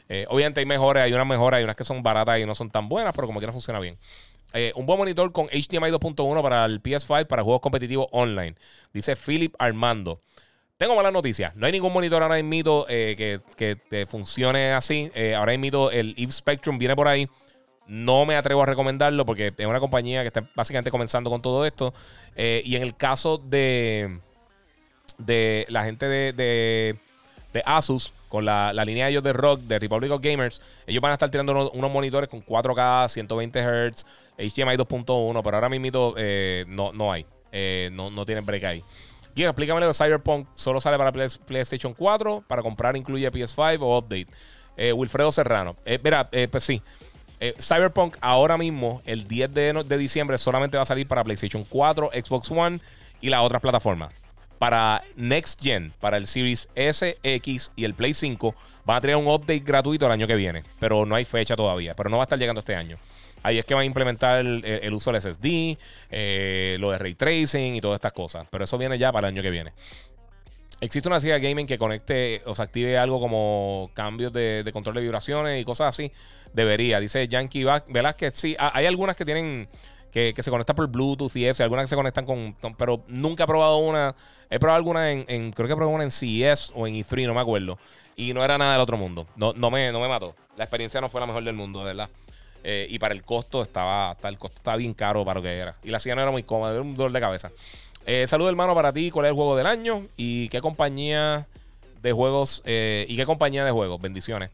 Eh, obviamente hay mejores, hay unas mejores, hay unas que son baratas y no son tan buenas, pero como quiera funciona bien. Eh, un buen monitor con HDMI 2.1 para el PS5 para juegos competitivos online. Dice Philip Armando. Tengo malas noticias. No hay ningún monitor ahora mismo eh, que, que funcione así. ahora mismo el Eve Spectrum viene por ahí. No me atrevo a recomendarlo porque es una compañía que está básicamente comenzando con todo esto. y en el caso de de la gente de, de, Asus, con la, línea de ellos de Rock, de Republic of Gamers, ellos van a estar tirando unos, monitores con 4K, 120 Hz, HDMI 2.1, pero ahora mismo eh, no, no hay. Eh, no, no tienen break ahí. Y explícame lo Cyberpunk. Solo sale para PlayStation 4. Para comprar incluye PS5 o update. Eh, Wilfredo Serrano. mira, pues sí. Cyberpunk ahora mismo, el 10 de, de diciembre, solamente va a salir para PlayStation 4, Xbox One y las otras plataformas para Next Gen, para el Series S, X y el Play 5, van a tener un update gratuito el año que viene. Pero no hay fecha todavía. Pero no va a estar llegando este año. Ahí es que van a implementar el, uso del SSD, eh, lo de ray tracing y todas estas cosas. Pero eso viene ya para el año que viene. Existe una silla gaming que conecte o se active algo como cambios de, control de vibraciones y cosas así. Debería, dice Yankee Velázquez. Sí, hay algunas que tienen que, se conectan por Bluetooth y eso, algunas que se conectan con, Pero nunca he probado una. He probado alguna en, Creo que he probado una en CES o en E3, no me acuerdo. Y no era nada del otro mundo. No, no, me, no me mató. La experiencia no fue la mejor del mundo, ¿verdad? Eh, y para el costo estaba. el costo estaba bien caro para lo que era. Y la silla no era muy cómoda, era un dolor de cabeza. Eh, saludos, hermano, para ti. ¿Cuál es el juego del año? ¿Y qué compañía de juegos? Eh, ¿Y qué compañía de juegos? Bendiciones.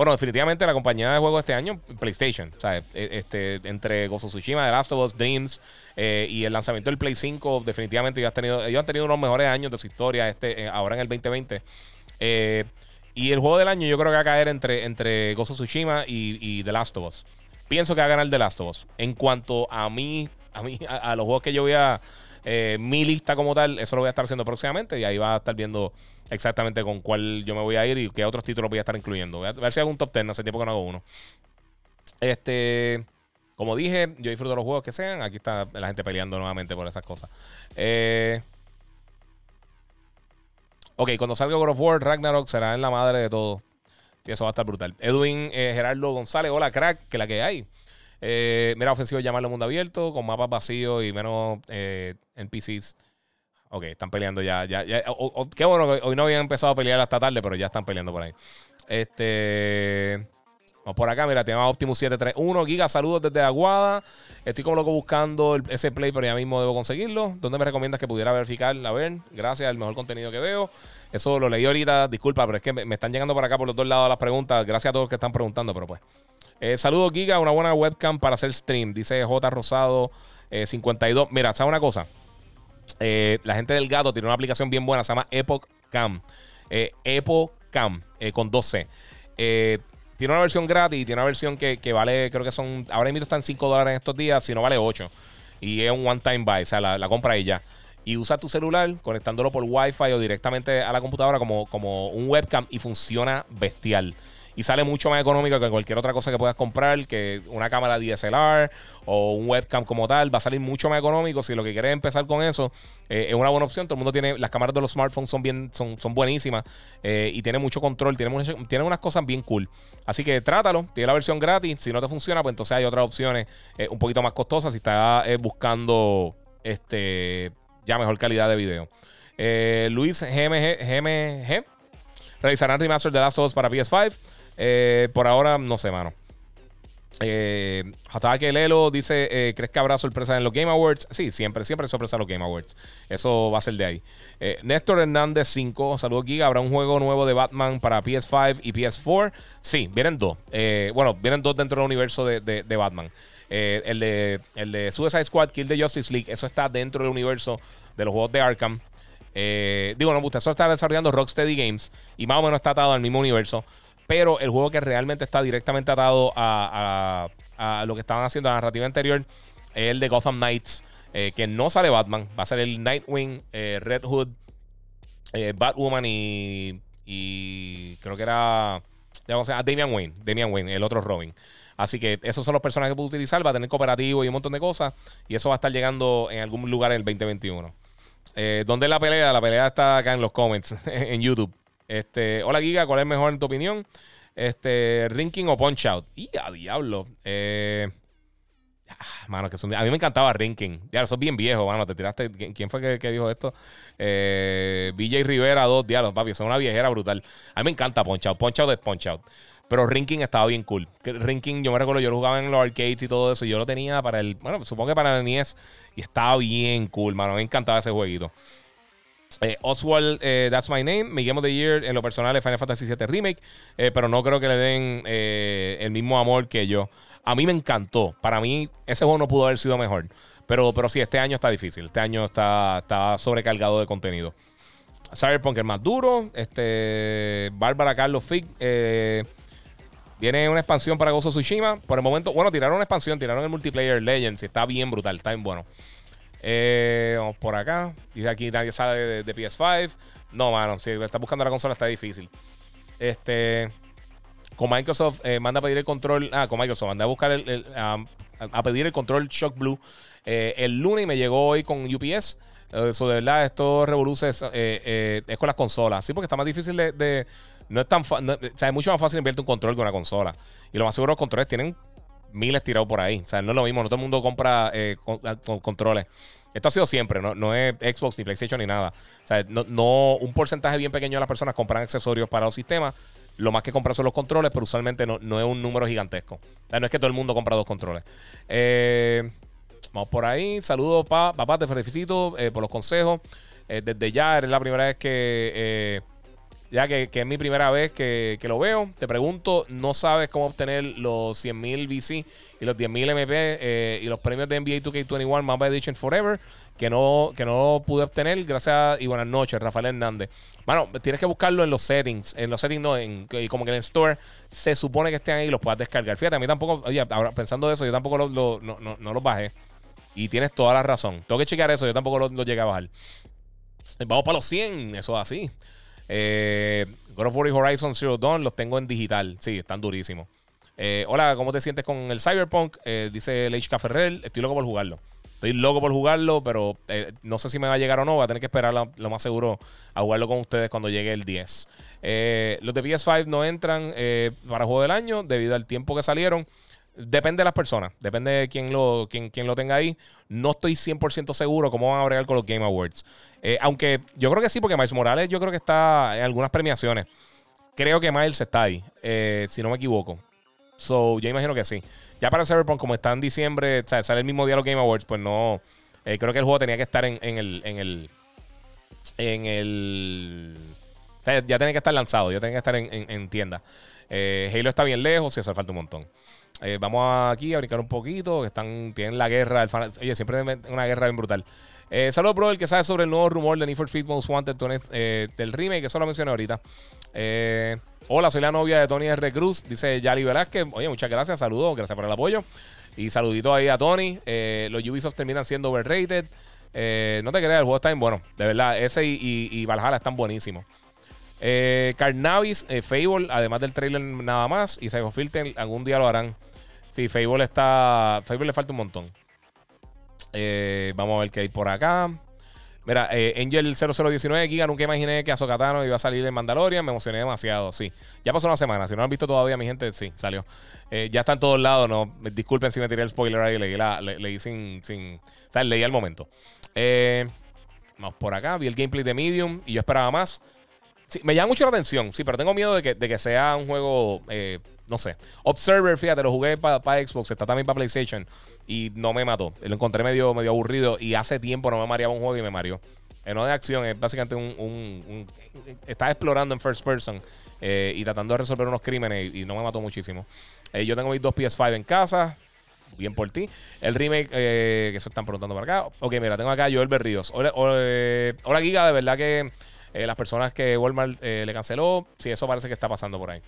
Bueno, definitivamente la compañía de juegos este año, PlayStation. O sea, e, este, entre Gozo Tsushima, The Last of Us, Dreams eh, y el lanzamiento del Play 5, definitivamente ellos han tenido, ellos han tenido unos mejores años de su historia este, eh, ahora en el 2020. Eh, y el juego del año yo creo que va a caer entre, entre Gozo Tsushima y, The Last of Us. Pienso que va a ganar The Last of Us. En cuanto a mí, a, mí, a los juegos que yo voy a eh, mi lista como tal, eso lo voy a estar haciendo próximamente y ahí va a estar viendo exactamente con cuál yo me voy a ir y qué otros títulos voy a estar incluyendo. Voy a ver si hago un top 10, hace tiempo que no hago uno. Este, como dije, yo disfruto los juegos que sean. Aquí está la gente peleando nuevamente por esas cosas. Eh, ok, cuando salga God of War, Ragnarok será en la madre de todo. Y eso va a estar brutal. Edwin eh, Gerardo González, hola crack, que la que hay. Eh, mira, ofensivo llamarlo mundo abierto, con mapas vacíos y menos eh, NPCs. Ok, están peleando ya. ya, qué bueno hoy no habían empezado a pelear hasta tarde, pero ya están peleando por ahí. Este. Vamos por acá, mira, tenemos Optimus 731. Giga, saludos desde Aguada. Estoy como loco buscando ese play, pero ya mismo debo conseguirlo. ¿Dónde me recomiendas que pudiera verificar? A ver, gracias, al mejor contenido que veo. Eso lo leí ahorita, disculpa, pero es que me, me están llegando por acá por los dos lados las preguntas. Gracias a todos los que están preguntando, pero pues. Eh, saludos, Giga. Una buena webcam para hacer stream. Dice J. Rosado 52. Eh, Mira, ¿sabes una cosa? Eh, la gente del gato tiene una aplicación bien buena. Se llama Epoch Cam. Epoch Cam con 12. tiene una versión gratis. Tiene una versión que, vale, creo que son. Ahora mismo están 5 dólares en estos días. Si no, vale 8. Y es un one-time buy. O sea, la, compra ahí ya y usa tu celular conectándolo por Wi-Fi o directamente a la computadora como, como un webcam y funciona bestial y sale mucho más económico que cualquier otra cosa que puedas comprar, que una cámara DSLR o un webcam como tal. Va a salir mucho más económico. Si lo que quieres empezar con eso, eh, es una buena opción. Todo el mundo tiene, las cámaras de los smartphones son bien, son, son buenísimas eh, y tiene mucho control, tiene, tiene unas cosas bien cool. Así que trátalo, tiene la versión gratis. Si no te funciona, pues entonces hay otras opciones eh, un poquito más costosas si estás buscando este ya mejor calidad de video. Luis GMG, GMG realizarán remaster de Last of Us para PS5. Eh, por ahora, no sé, mano. Eh, que Lelo dice: eh, ¿Crees que habrá sorpresa en los Game Awards? Sí, siempre, siempre sorpresa en los Game Awards. Eso va a ser de ahí. Eh, Néstor Hernández 5, saludos Giga. ¿Habrá un juego nuevo de Batman para PS5 y PS4? Sí, vienen dos. bueno, vienen dos dentro del universo de, Batman. el, de, el de Suicide Squad, Kill the Justice League, eso está dentro del universo de los juegos de Arkham. digo, no, eso está desarrollando Rocksteady Games y más o menos está atado al mismo universo. Pero el juego que realmente está directamente atado a, a lo que estaban haciendo la narrativa anterior es el de Gotham Knights. Eh, que no sale Batman. Va a ser el Nightwing, eh, Red Hood, eh, Batwoman y, creo que era digamos, Damian Wayne. Damian Wayne, el otro Robin. Así que esos son los personajes que puedo utilizar. Va a tener cooperativo y un montón de cosas. Y eso va a estar llegando en algún lugar en el 2021. ¿Dónde es la pelea? La pelea está acá en los comments, en YouTube. Este, hola Giga, ¿cuál es mejor en tu opinión? Este, Rinking o Punch Out. Y a diablo. Eh, Ah, mano, que a mí me encantaba Rinking. Ya, eso es bien viejo, mano. Te tiraste. ¿Quién, fue que, dijo esto? Eh, Rivera, dos diálogos, papi. Son una viejera brutal. A mí me encanta Punch Out. Punch Out es Punch Out. Pero Rinking estaba bien cool. Rinking, yo me recuerdo, yo lo jugaba en los arcades y todo eso. yo lo tenía para el. Bueno, supongo que para el NES. Y estaba bien cool, mano. Me encantaba ese jueguito. Eh, Oswald, eh, That's My Name, mi Game of the Year en lo personal es Final Fantasy VII Remake, pero no creo que le den el mismo amor que yo. A mí me encantó. Para mí, ese juego no pudo haber sido mejor. Pero, pero sí, este año está difícil. Este año está, está sobrecargado de contenido. Cyberpunk es más duro. Este. Bárbara Carlos Fig. Eh, viene una expansión para Gozo Tsushima. Por el momento, bueno, tiraron una expansión, tiraron el multiplayer Legends. Está bien brutal, está bien bueno. Eh, vamos por acá. Dice aquí nadie sabe de, PS5. No, mano, si está buscando la consola está difícil. Este con Microsoft eh, manda a pedir el control. Ah, con Microsoft manda a buscar el, a, pedir el control Shock Blue eh, el lunes me llegó hoy con UPS. Eso de verdad, esto revoluces eh, es con las consolas. Sí, porque está más difícil de. no es tan o sea, es mucho más fácil enviarte un control que una consola. Y lo más seguro, los controles tienen miles tirados por ahí. O sea, no es lo mismo. No todo el mundo compra controles. Esto ha sido siempre, no, no es Xbox ni PlayStation ni nada. O sea, no, no, un porcentaje bien pequeño de las personas compran accesorios para los sistemas. Lo más que compran son los controles, pero usualmente no, es un número gigantesco. no es que todo el mundo compra dos controles. Eh, vamos por ahí. Saludos, papá. Te felicito eh, por los consejos. Eh, desde ya, eres la primera vez que. Ya que, es mi primera vez que, lo veo. Te pregunto, ¿no sabes cómo obtener los 100.000 VC y los 10.000 MP y los premios de NBA 2K21 Mamba Edition Forever? que no, que no pude obtener. Gracias y buenas noches, Rafael Hernández. Bueno, tienes que buscarlo en los settings. En los settings no, en, como que en el store se supone que estén ahí y los puedas descargar. Fíjate, a mí tampoco, oye, ahora pensando eso, yo tampoco lo, no, los bajé. Y tienes toda la razón. Tengo que chequear eso, yo tampoco lo, llegué a bajar. Vamos para los 100, eso es así. Eh, God of War y Horizon Zero Dawn los tengo en digital. Sí, están durísimos. Eh, hola, ¿cómo te sientes con el Cyberpunk? Eh, dice Leishka Ferrer. Estoy loco por jugarlo. Estoy loco por jugarlo, pero eh, no sé si me va a llegar o no. Voy a tener que esperar lo, más seguro a jugarlo con ustedes cuando llegue el 10. Eh, los de PS5 no entran para juego del año debido al tiempo que salieron. Depende de las personas, depende de quién lo, quién, quién lo tenga ahí. No estoy 100% seguro cómo van a bregar con los Game Awards. Aunque yo creo que sí, porque Miles Morales yo creo que está en algunas premiaciones. Creo que Miles está ahí, si no me equivoco. So, yo imagino que sí. Ya para Cyberpunk, como está en diciembre, o sea, sale el mismo día los Game Awards, pues no. Eh, creo que el juego tenía que estar en, el. En el. En el ya tenía que estar lanzado, ya tenía que estar en, tienda. Eh, Halo está bien lejos y hace falta un montón. Eh, vamos aquí a brincar un poquito. Que están, tienen la guerra. oye, siempre una guerra bien brutal. Eh, saludos, bro, el que sabe sobre el nuevo rumor de Need for Speed Most Wanted del remake, que eso lo mencioné ahorita. Eh, Hola, soy la novia de Tony R. Cruz, dice Yali Velázquez. Oye, muchas gracias, saludos, gracias por el apoyo. Y saludito ahí a Tony. Eh, los Ubisoft terminan siendo overrated. Eh, no te creas, el juego está bueno. De verdad, ese y, Valhalla están buenísimos. Eh, Carnavis, eh, Fable, además del trailer nada más. Y Psycho Filter, algún día lo harán. Sí, Fable está. Fable le falta un montón. Vamos a ver qué hay por acá. Mira, eh, Angel 0019 Giga, nunca imaginé que Azokatano iba a salir en Mandalorian. Me emocioné demasiado, sí. Ya pasó una semana. Si no lo han visto todavía, mi gente, sí, salió. Eh, ya está en todos lados, no. Disculpen si me tiré el spoiler ahí, leí, leí sin, sin. Leí al momento. Eh, vamos por acá, vi el gameplay de Medium y yo esperaba más. Sí, me llama mucho la atención, sí, pero tengo miedo de que, de que sea un juego, eh, no sé. Observer, fíjate, lo jugué para Xbox, está también para PlayStation y no me mató. Lo encontré medio, medio aburrido y hace tiempo no me mareaba un juego y me mareó. Eh, no de acción, es básicamente un. un, estás explorando en first person eh, y tratando de resolver unos crímenes y, no me mató muchísimo. yo tengo mis dos PS5 en casa. bien por ti. El remake, eh, que se están preguntando por acá. Ok, mira, tengo acá Joel Berríos. Hola, hola, hola, Giga, de verdad que eh, las personas que Walmart eh, le canceló, sí, eso parece que está pasando por ahí.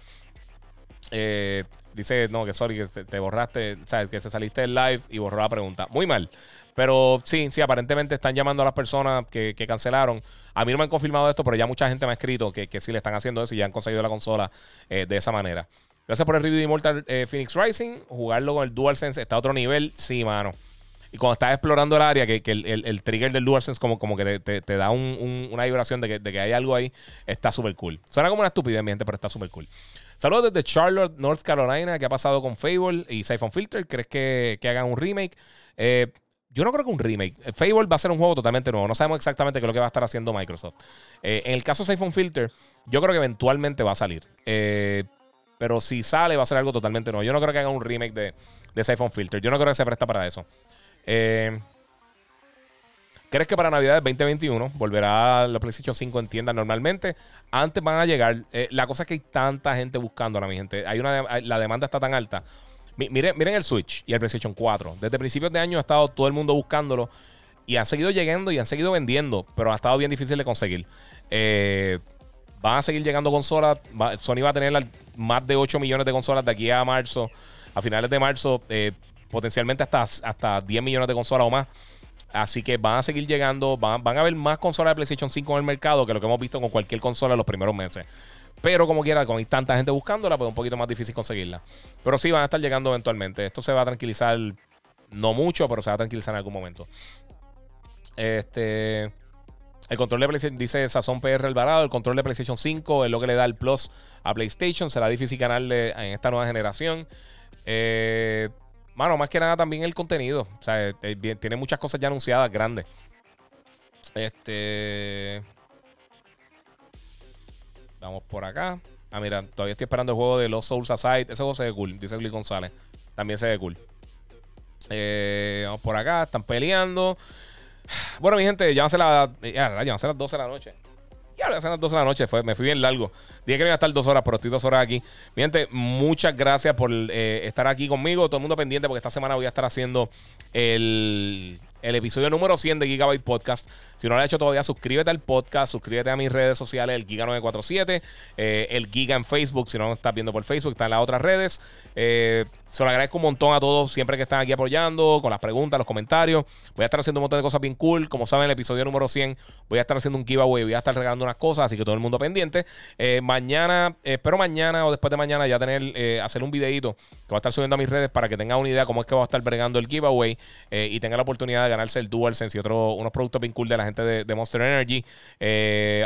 Eh, dice, no, que sorry, que te, borraste, sabes, que se saliste del live y borró la pregunta. Muy mal. Pero sí, sí, aparentemente están llamando a las personas que, cancelaron. A mí no me han confirmado esto, pero ya mucha gente me ha escrito que, que sí le están haciendo eso y ya han conseguido la consola de esa manera. Gracias por el review de Immortal Phoenix Rising. Jugarlo con el DualSense está a otro nivel. Sí, mano. Y cuando estás explorando el área, que, el, trigger del DualSense como, como que te, da una vibración de que, hay algo ahí, está súper cool. Suena como una estupidez, mi gente, pero está súper cool. Saludos desde Charlotte, North Carolina. ¿Qué ha pasado con Fable y Siphon Filter? ¿Crees que, hagan un remake? Eh, yo no creo que un remake. Fable va a ser un juego totalmente nuevo. No sabemos exactamente qué es lo que va a estar haciendo Microsoft. Eh, en el caso de Siphon Filter, yo creo que eventualmente va a salir. Eh, pero si sale, va a ser algo totalmente nuevo. Yo no creo que hagan un remake de, de Siphon Filter. Yo no creo que se presta para eso. Eh, ¿Crees que para Navidad del 2021 volverá la PlayStation 5 en tienda normalmente? Antes van a llegar. Eh, la cosa es que hay tanta gente buscándola, mi gente. Hay una, la demanda está tan alta. miren, miren el Switch y el PlayStation 4. Desde principios de año ha estado todo el mundo buscándolo. Y han seguido llegando y han seguido vendiendo. Pero ha estado bien difícil de conseguir. Eh, van a seguir llegando consolas. Sony va a tener más de 8 millones de consolas de aquí a marzo. A finales de marzo. Eh, potencialmente hasta, hasta 10 millones de consolas o más. Así que van a seguir llegando, van, a haber más consolas de PlayStation 5 en el mercado que lo que hemos visto con cualquier consola en los primeros meses. Pero como quiera, con tanta gente buscándola, pues es un poquito más difícil conseguirla. Pero sí van a estar llegando eventualmente. Esto se va a tranquilizar, no mucho, pero se va a tranquilizar en algún momento. Este. El control de PlayStation, dice Sazón PR Alvarado, el control de PlayStation 5 es lo que le da el plus a PlayStation. Será difícil ganarle en esta nueva generación. Eh, Mano, más que nada también el contenido. O sea, eh, eh, tiene muchas cosas ya anunciadas grandes. Este. Vamos por acá. Ah, mira, todavía estoy esperando el juego de Los Souls Aside. Ese juego se ve cool, dice Luis González. También se ve cool. Eh, vamos por acá, están peleando. Bueno, mi gente, ya van a ser las 12 de la noche. Ya ser las 12 de la noche, fue, me fui bien largo. Dije que iba a estar dos horas, pero estoy dos horas aquí. Mi gente, muchas gracias por eh, estar aquí conmigo. Todo el mundo pendiente porque esta semana voy a estar haciendo el, el episodio número 100 de Gigabyte Podcast. Si no lo has hecho todavía, suscríbete al podcast, suscríbete a mis redes sociales, el Giga947, eh, el Giga en Facebook. Si no lo estás viendo por Facebook, está en las otras redes. Eh, se lo agradezco un montón a todos siempre que están aquí apoyando, con las preguntas, los comentarios. Voy a estar haciendo un montón de cosas bien cool. Como saben, el episodio número 100 voy a estar haciendo un giveaway, voy a estar regalando unas cosas, así que todo el mundo pendiente. Eh, mañana, espero mañana o después de mañana ya tener, eh, hacer un videito que voy a estar subiendo a mis redes para que tengan una idea cómo es que voy a estar bregando el giveaway eh, y tenga la oportunidad de ganarse el DualSense y otros unos productos bien cool de la gente de, Monster Energy.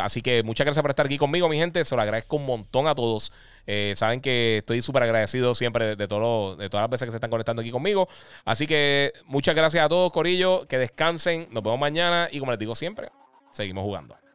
así que muchas gracias por estar aquí conmigo, mi gente. Se lo agradezco un montón a todos. Eh, saben que estoy súper agradecido siempre de, todo, de todas las veces que se están conectando aquí conmigo. Así que muchas gracias a todos, Corillo. Que descansen. Nos vemos mañana. Y como les digo siempre, seguimos jugando.